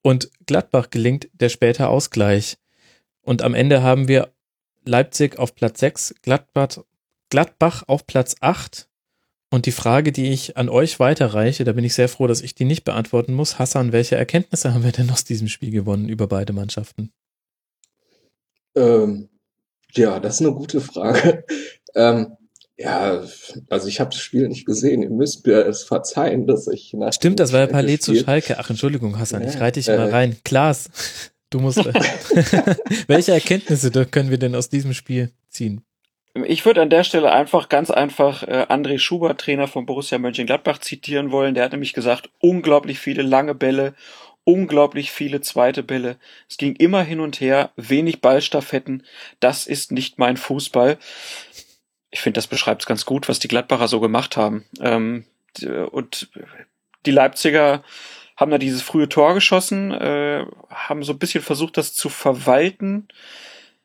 und Gladbach gelingt der späte Ausgleich. Und am Ende haben wir Leipzig auf Platz 6, Gladbach Gladbach auf Platz 8. Und die Frage, die ich an euch weiterreiche, da bin ich sehr froh, dass ich die nicht beantworten muss. Hassan, welche Erkenntnisse haben wir denn aus diesem Spiel gewonnen über beide Mannschaften? Ähm, ja, das ist eine gute Frage. ähm, ja, also ich habe das Spiel nicht gesehen. Ihr müsst mir es verzeihen, dass ich nach Stimmt, das war ja Palais zu Schalke. Ach, Entschuldigung, Hassan, ja, ich reite dich äh, mal rein. Klaas, du musst. welche Erkenntnisse können wir denn aus diesem Spiel ziehen? Ich würde an der Stelle einfach ganz einfach äh, André Schubert, Trainer von Borussia Mönchengladbach, zitieren wollen. Der hat nämlich gesagt, unglaublich viele lange Bälle, unglaublich viele zweite Bälle. Es ging immer hin und her, wenig Ballstaffetten. Das ist nicht mein Fußball. Ich finde, das beschreibt es ganz gut, was die Gladbacher so gemacht haben. Ähm, und die Leipziger haben da dieses frühe Tor geschossen, äh, haben so ein bisschen versucht, das zu verwalten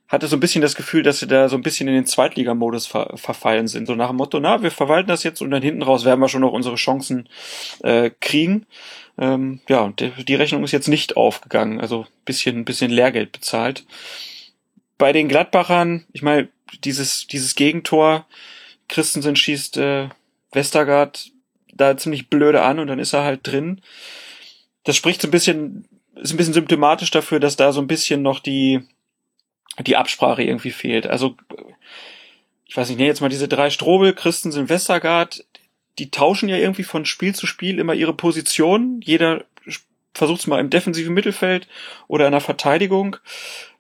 hatte so ein bisschen das Gefühl, dass sie da so ein bisschen in den Zweitligamodus ver verfallen sind. So nach dem Motto, na, wir verwalten das jetzt und dann hinten raus werden wir schon noch unsere Chancen äh, kriegen. Ähm, ja, und die Rechnung ist jetzt nicht aufgegangen. Also bisschen, bisschen Lehrgeld bezahlt. Bei den Gladbachern, ich meine, dieses, dieses Gegentor, Christensen schießt äh, Westergaard da ziemlich blöde an und dann ist er halt drin. Das spricht so ein bisschen, ist ein bisschen symptomatisch dafür, dass da so ein bisschen noch die, die Absprache irgendwie fehlt. Also, ich weiß nicht, nee, jetzt mal diese drei Strobel, Christensen, Westergaard, die tauschen ja irgendwie von Spiel zu Spiel immer ihre Position. Jeder versucht es mal im defensiven Mittelfeld oder in der Verteidigung.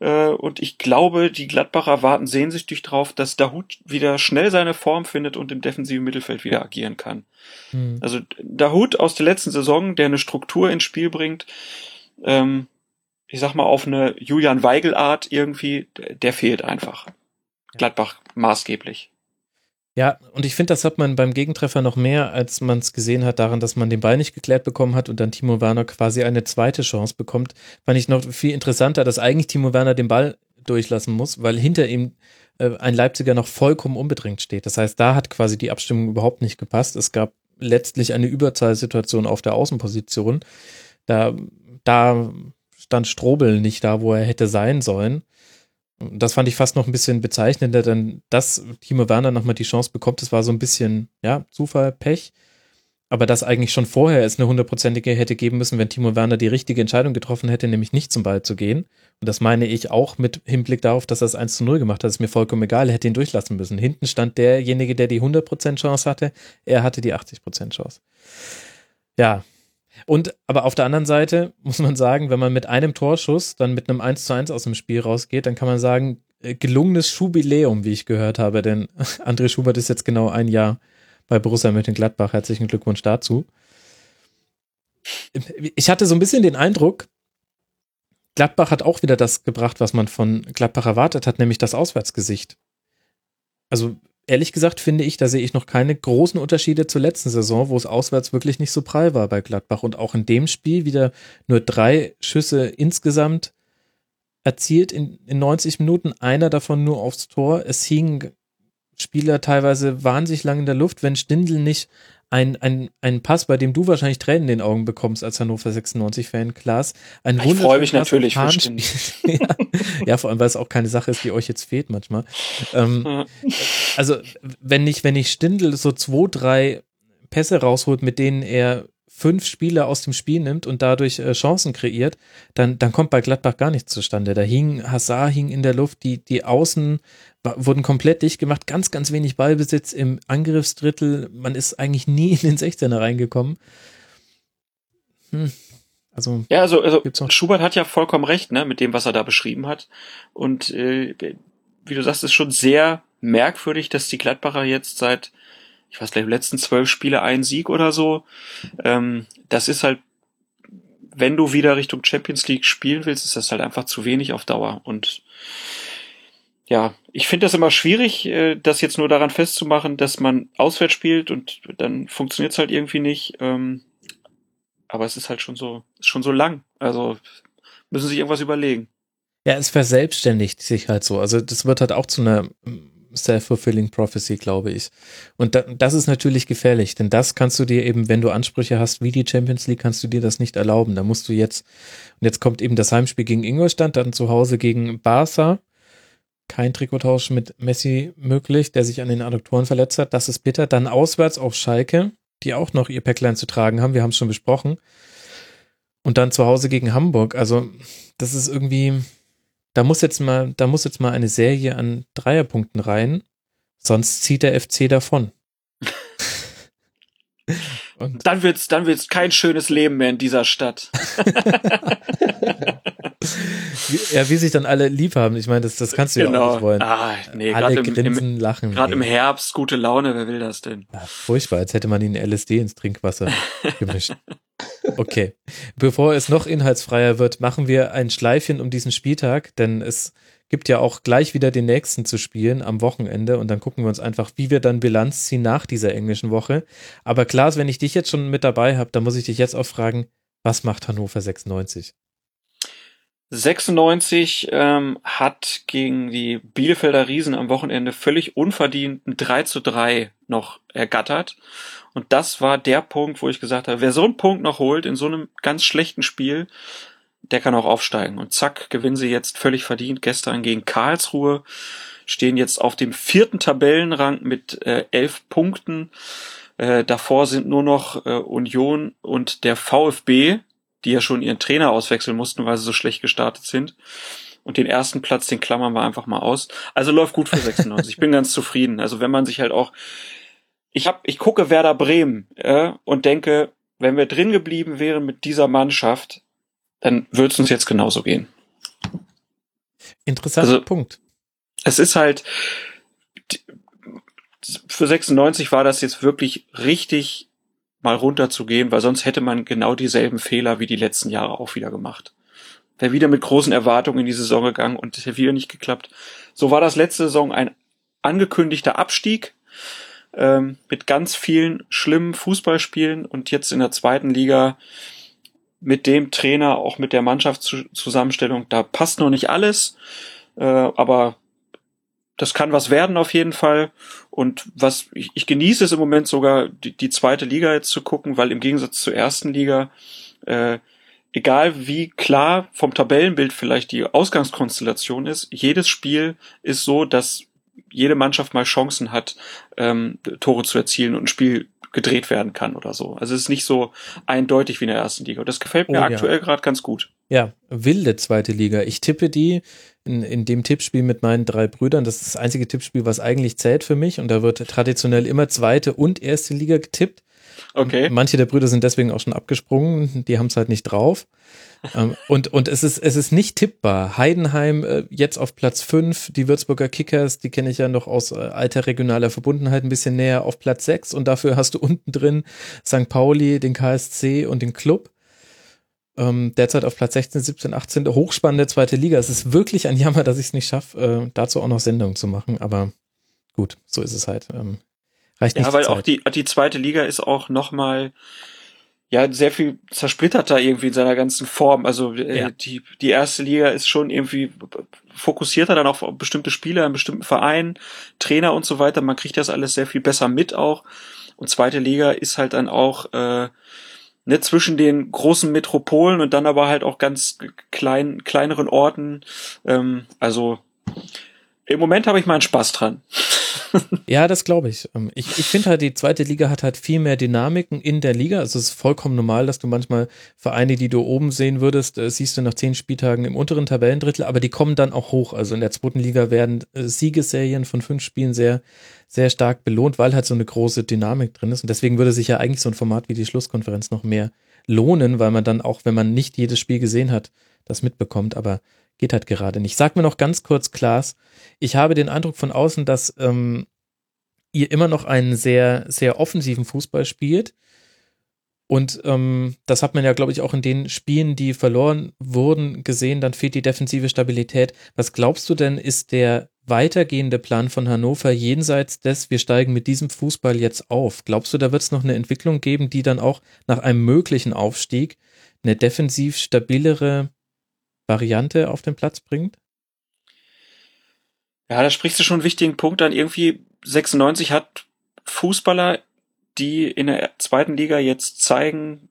Äh, und ich glaube, die Gladbacher warten sehnsüchtig drauf, dass Dahut wieder schnell seine Form findet und im defensiven Mittelfeld wieder agieren kann. Mhm. Also Dahut aus der letzten Saison, der eine Struktur ins Spiel bringt, ähm, ich sag mal, auf eine Julian Weigel-Art irgendwie, der fehlt einfach. Gladbach maßgeblich. Ja, und ich finde, das hat man beim Gegentreffer noch mehr, als man es gesehen hat, daran, dass man den Ball nicht geklärt bekommen hat und dann Timo Werner quasi eine zweite Chance bekommt. Fand ich noch viel interessanter, dass eigentlich Timo Werner den Ball durchlassen muss, weil hinter ihm äh, ein Leipziger noch vollkommen unbedrängt steht. Das heißt, da hat quasi die Abstimmung überhaupt nicht gepasst. Es gab letztlich eine Überzahlsituation auf der Außenposition. Da, da stand Strobel nicht da, wo er hätte sein sollen. Das fand ich fast noch ein bisschen bezeichnender, denn dass Timo Werner nochmal die Chance bekommt, das war so ein bisschen, ja, Zufall, Pech. Aber dass eigentlich schon vorher es eine hundertprozentige hätte geben müssen, wenn Timo Werner die richtige Entscheidung getroffen hätte, nämlich nicht zum Ball zu gehen. Und das meine ich auch mit Hinblick darauf, dass er es 1 zu 0 gemacht hat. ist mir vollkommen egal, er hätte ihn durchlassen müssen. Hinten stand derjenige, der die 100% Chance hatte. Er hatte die 80% Chance. Ja, und aber auf der anderen Seite muss man sagen, wenn man mit einem Torschuss dann mit einem 1 zu 1 aus dem Spiel rausgeht, dann kann man sagen, äh, gelungenes Schubiläum, wie ich gehört habe, denn André Schubert ist jetzt genau ein Jahr bei Borussia Mönchengladbach. Herzlichen Glückwunsch dazu. Ich hatte so ein bisschen den Eindruck, Gladbach hat auch wieder das gebracht, was man von Gladbach erwartet hat, nämlich das Auswärtsgesicht. Also ehrlich gesagt finde ich, da sehe ich noch keine großen Unterschiede zur letzten Saison, wo es auswärts wirklich nicht so prall war bei Gladbach. Und auch in dem Spiel wieder nur drei Schüsse insgesamt erzielt in, in 90 Minuten, einer davon nur aufs Tor. Es hingen Spieler teilweise wahnsinnig lang in der Luft, wenn Stindl nicht ein, ein, ein Pass, bei dem du wahrscheinlich Tränen in den Augen bekommst als Hannover 96-Fan, Klaas. Ein ich freue mich natürlich ja, ja, vor allem, weil es auch keine Sache ist, die euch jetzt fehlt manchmal. Ähm, also, wenn nicht, wenn ich Stindl so zwei, drei Pässe rausholt, mit denen er fünf Spieler aus dem Spiel nimmt und dadurch äh, Chancen kreiert, dann, dann kommt bei Gladbach gar nichts zustande. Da hing Hassar hing in der Luft, die, die Außen wurden komplett dicht gemacht, ganz, ganz wenig Ballbesitz im Angriffsdrittel. Man ist eigentlich nie in den 16er reingekommen. Hm. Also, ja, also, also Schubert hat ja vollkommen recht, ne, mit dem, was er da beschrieben hat. Und äh, wie du sagst, ist schon sehr merkwürdig, dass die Gladbacher jetzt seit ich weiß gleich, letzten zwölf Spiele ein Sieg oder so. Ähm, das ist halt, wenn du wieder Richtung Champions League spielen willst, ist das halt einfach zu wenig auf Dauer. Und ja, ich finde das immer schwierig, äh, das jetzt nur daran festzumachen, dass man auswärts spielt und dann funktioniert es halt irgendwie nicht. Ähm, aber es ist halt schon so, ist schon so lang. Also müssen sich irgendwas überlegen. Ja, es verselbstständigt sich halt so. Also das wird halt auch zu einer self-fulfilling prophecy, glaube ich. Und da, das ist natürlich gefährlich, denn das kannst du dir eben, wenn du Ansprüche hast wie die Champions League, kannst du dir das nicht erlauben. Da musst du jetzt, und jetzt kommt eben das Heimspiel gegen Ingolstadt, dann zu Hause gegen Barca. Kein Trikottausch mit Messi möglich, der sich an den Adduktoren verletzt hat. Das ist bitter. Dann auswärts auf Schalke, die auch noch ihr Päcklein zu tragen haben. Wir haben es schon besprochen. Und dann zu Hause gegen Hamburg. Also, das ist irgendwie, da muss jetzt mal, da muss jetzt mal eine Serie an Dreierpunkten rein, sonst zieht der FC davon. Und dann wird's, dann wird's kein schönes Leben mehr in dieser Stadt. ja, wie sich dann alle lieb haben. Ich meine, das, das kannst du genau. ja auch genau. nicht wollen. Ah, nee, alle grinsen, im, lachen. Gerade im Herbst gute Laune, wer will das denn? Ja, furchtbar, als hätte man ihnen LSD ins Trinkwasser gemischt. Okay. Bevor es noch inhaltsfreier wird, machen wir ein Schleifchen um diesen Spieltag, denn es gibt ja auch gleich wieder den nächsten zu spielen am Wochenende und dann gucken wir uns einfach, wie wir dann Bilanz ziehen nach dieser englischen Woche. Aber Klaas, wenn ich dich jetzt schon mit dabei habe, dann muss ich dich jetzt auch fragen, was macht Hannover 96? 96 ähm, hat gegen die Bielefelder Riesen am Wochenende völlig unverdient ein 3 zu 3 noch ergattert. Und das war der Punkt, wo ich gesagt habe, wer so einen Punkt noch holt in so einem ganz schlechten Spiel, der kann auch aufsteigen. Und zack, gewinnen sie jetzt völlig verdient gestern gegen Karlsruhe, stehen jetzt auf dem vierten Tabellenrang mit äh, elf Punkten. Äh, davor sind nur noch äh, Union und der VfB, die ja schon ihren Trainer auswechseln mussten, weil sie so schlecht gestartet sind. Und den ersten Platz, den klammern wir einfach mal aus. Also läuft gut für 96. ich bin ganz zufrieden. Also wenn man sich halt auch, ich hab, ich gucke Werder Bremen äh, und denke, wenn wir drin geblieben wären mit dieser Mannschaft, dann würde es uns jetzt genauso gehen. Interessanter also, Punkt. Es ist halt, für 96 war das jetzt wirklich richtig mal runterzugehen, weil sonst hätte man genau dieselben Fehler wie die letzten Jahre auch wieder gemacht. Wäre wieder mit großen Erwartungen in die Saison gegangen und es hätte wieder nicht geklappt. So war das letzte Saison ein angekündigter Abstieg ähm, mit ganz vielen schlimmen Fußballspielen und jetzt in der zweiten Liga mit dem Trainer, auch mit der Mannschaftszusammenstellung, da passt noch nicht alles, äh, aber das kann was werden auf jeden Fall. Und was ich, ich genieße es im Moment sogar, die, die zweite Liga jetzt zu gucken, weil im Gegensatz zur ersten Liga, äh, egal wie klar vom Tabellenbild vielleicht die Ausgangskonstellation ist, jedes Spiel ist so, dass jede Mannschaft mal Chancen hat, ähm, Tore zu erzielen und ein Spiel gedreht werden kann oder so. Also es ist nicht so eindeutig wie in der ersten Liga. Und das gefällt mir oh, aktuell ja. gerade ganz gut. Ja, wilde zweite Liga. Ich tippe die in, in dem Tippspiel mit meinen drei Brüdern. Das ist das einzige Tippspiel, was eigentlich zählt für mich. Und da wird traditionell immer zweite und erste Liga getippt. Okay. Manche der Brüder sind deswegen auch schon abgesprungen. Die haben es halt nicht drauf. Ähm, und, und es ist, es ist nicht tippbar. Heidenheim äh, jetzt auf Platz fünf, die Würzburger Kickers, die kenne ich ja noch aus äh, alter regionaler Verbundenheit ein bisschen näher auf Platz sechs und dafür hast du unten drin St. Pauli, den KSC und den Club. Ähm, derzeit auf Platz 16, 17, 18, hochspannende zweite Liga. Es ist wirklich ein Jammer, dass ich es nicht schaffe, äh, dazu auch noch Sendungen zu machen, aber gut, so ist es halt. Ähm, reicht nicht ja, weil auch die, die zweite Liga ist auch nochmal ja sehr viel zersplitterter irgendwie in seiner ganzen Form. Also äh, ja. die, die erste Liga ist schon irgendwie fokussierter dann auf bestimmte Spieler, in bestimmten Vereinen, Trainer und so weiter. Man kriegt das alles sehr viel besser mit auch. Und zweite Liga ist halt dann auch äh, ne, zwischen den großen Metropolen und dann aber halt auch ganz klein, kleineren Orten. Ähm, also im Moment habe ich meinen Spaß dran. ja, das glaube ich. Ähm, ich. Ich finde halt, die zweite Liga hat halt viel mehr Dynamiken in der Liga. Also es ist vollkommen normal, dass du manchmal Vereine, die du oben sehen würdest, äh, siehst du nach zehn Spieltagen im unteren Tabellendrittel, aber die kommen dann auch hoch. Also in der zweiten Liga werden äh, Siegesserien von fünf Spielen sehr, sehr stark belohnt, weil halt so eine große Dynamik drin ist. Und deswegen würde sich ja eigentlich so ein Format wie die Schlusskonferenz noch mehr lohnen, weil man dann auch, wenn man nicht jedes Spiel gesehen hat, das mitbekommt. Aber geht halt gerade nicht. Sag mir noch ganz kurz, Klaas, ich habe den Eindruck von außen, dass ähm, ihr immer noch einen sehr, sehr offensiven Fußball spielt. Und ähm, das hat man ja, glaube ich, auch in den Spielen, die verloren wurden, gesehen. Dann fehlt die defensive Stabilität. Was glaubst du denn, ist der weitergehende Plan von Hannover jenseits des, wir steigen mit diesem Fußball jetzt auf? Glaubst du, da wird es noch eine Entwicklung geben, die dann auch nach einem möglichen Aufstieg eine defensiv stabilere Variante auf den Platz bringt? Ja, da sprichst du schon einen wichtigen Punkt an. Irgendwie 96 hat Fußballer, die in der zweiten Liga jetzt zeigen,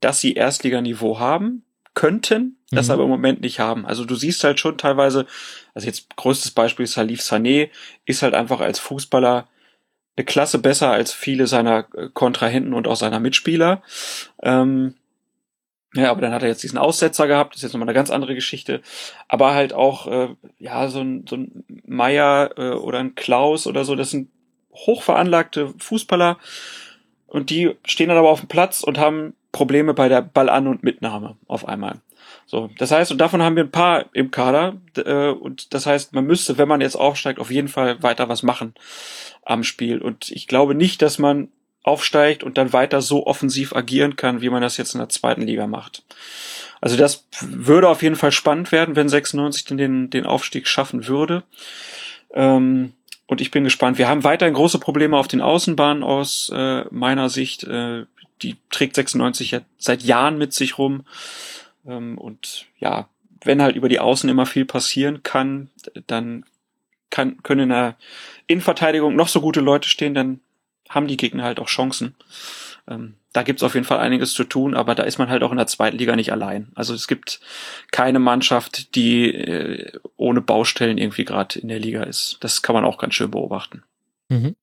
dass sie Erstliganiveau haben könnten, das mhm. aber im Moment nicht haben. Also du siehst halt schon teilweise, also jetzt größtes Beispiel ist Salif Sané, ist halt einfach als Fußballer eine Klasse besser als viele seiner Kontrahenten und auch seiner Mitspieler. Ähm, ja, aber dann hat er jetzt diesen Aussetzer gehabt, das ist jetzt nochmal eine ganz andere Geschichte. Aber halt auch, äh, ja, so ein, so ein Meier äh, oder ein Klaus oder so, das sind hochveranlagte Fußballer und die stehen dann aber auf dem Platz und haben Probleme bei der Ballan- und Mitnahme auf einmal. So, das heißt, und davon haben wir ein paar im Kader. Äh, und das heißt, man müsste, wenn man jetzt aufsteigt, auf jeden Fall weiter was machen am Spiel. Und ich glaube nicht, dass man aufsteigt und dann weiter so offensiv agieren kann, wie man das jetzt in der zweiten Liga macht. Also das würde auf jeden Fall spannend werden, wenn 96 denn den, den Aufstieg schaffen würde. Ähm, und ich bin gespannt. Wir haben weiterhin große Probleme auf den Außenbahnen aus äh, meiner Sicht. Äh, die trägt 96 ja seit Jahren mit sich rum. Ähm, und ja, wenn halt über die Außen immer viel passieren kann, dann kann, können in der Innenverteidigung noch so gute Leute stehen, dann haben die Gegner halt auch Chancen. Ähm, da gibt's auf jeden Fall einiges zu tun, aber da ist man halt auch in der zweiten Liga nicht allein. Also es gibt keine Mannschaft, die äh, ohne Baustellen irgendwie gerade in der Liga ist. Das kann man auch ganz schön beobachten. Mhm.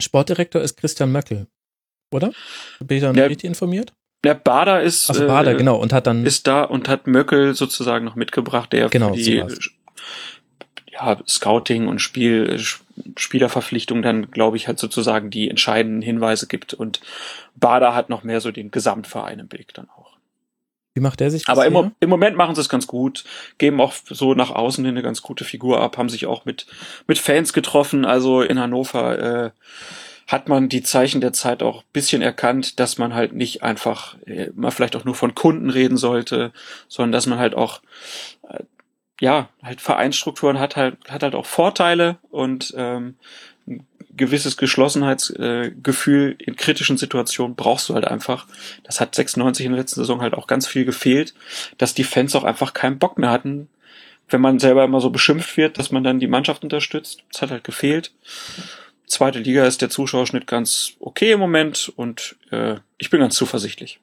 Sportdirektor ist Christian Möckel, oder? Bin ich da der, richtig informiert? Der Bader ist also Bader, äh, genau, und hat dann ist da und hat Möckel sozusagen noch mitgebracht, der genau, für die ja, Scouting und Spiel, Spielerverpflichtung dann, glaube ich, halt sozusagen die entscheidenden Hinweise gibt. Und Bader hat noch mehr so den Gesamtverein im Blick dann auch. Wie macht der sich das? Aber im, im, Moment machen sie es ganz gut, geben auch so nach außen hin eine ganz gute Figur ab, haben sich auch mit, mit Fans getroffen. Also in Hannover äh, hat man die Zeichen der Zeit auch bisschen erkannt, dass man halt nicht einfach äh, mal vielleicht auch nur von Kunden reden sollte, sondern dass man halt auch äh, ja, halt Vereinsstrukturen hat halt, hat halt auch Vorteile und ähm, ein gewisses Geschlossenheitsgefühl in kritischen Situationen brauchst du halt einfach. Das hat 96 in der letzten Saison halt auch ganz viel gefehlt, dass die Fans auch einfach keinen Bock mehr hatten, wenn man selber immer so beschimpft wird, dass man dann die Mannschaft unterstützt. Das hat halt gefehlt. Zweite Liga ist der Zuschauerschnitt ganz okay im Moment und äh, ich bin ganz zuversichtlich.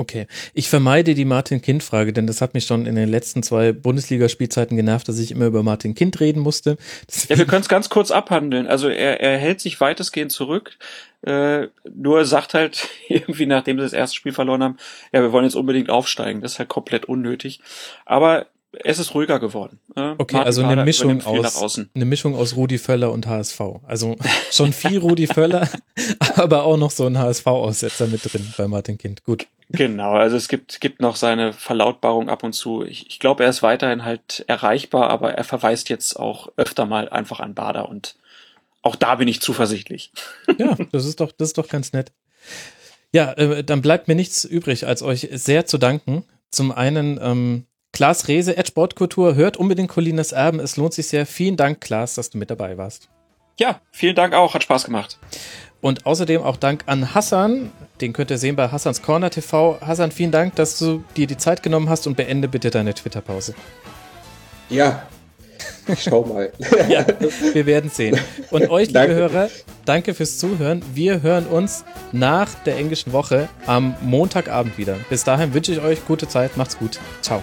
Okay. Ich vermeide die Martin-Kind-Frage, denn das hat mich schon in den letzten zwei Bundesligaspielzeiten genervt, dass ich immer über Martin Kind reden musste. Deswegen ja, wir können es ganz kurz abhandeln. Also er, er hält sich weitestgehend zurück, äh, nur sagt halt irgendwie, nachdem sie das erste Spiel verloren haben, ja, wir wollen jetzt unbedingt aufsteigen. Das ist halt komplett unnötig. Aber es ist ruhiger geworden. Äh, okay, Martin also eine Mischung aus eine Mischung aus Rudi Völler und HSV. Also schon viel Rudi Völler, aber auch noch so ein HSV-Aussetzer mit drin bei Martin Kind. Gut. Genau, also es gibt gibt noch seine Verlautbarung ab und zu. Ich, ich glaube, er ist weiterhin halt erreichbar, aber er verweist jetzt auch öfter mal einfach an Bader und auch da bin ich zuversichtlich. Ja, das ist doch das ist doch ganz nett. Ja, äh, dann bleibt mir nichts übrig, als euch sehr zu danken. Zum einen ähm, Klaas Rehse, Ed Sportkultur, hört unbedingt Colinas Erben. Es lohnt sich sehr. Vielen Dank, Klaas, dass du mit dabei warst. Ja, vielen Dank auch. Hat Spaß gemacht. Und außerdem auch Dank an Hassan. Den könnt ihr sehen bei Hassans Corner TV. Hassan, vielen Dank, dass du dir die Zeit genommen hast und beende bitte deine Twitter-Pause. Ja, schau mal. ja, wir werden sehen. Und euch, liebe Hörer, Danke fürs Zuhören. Wir hören uns nach der englischen Woche am Montagabend wieder. Bis dahin wünsche ich euch gute Zeit. Macht's gut. Ciao.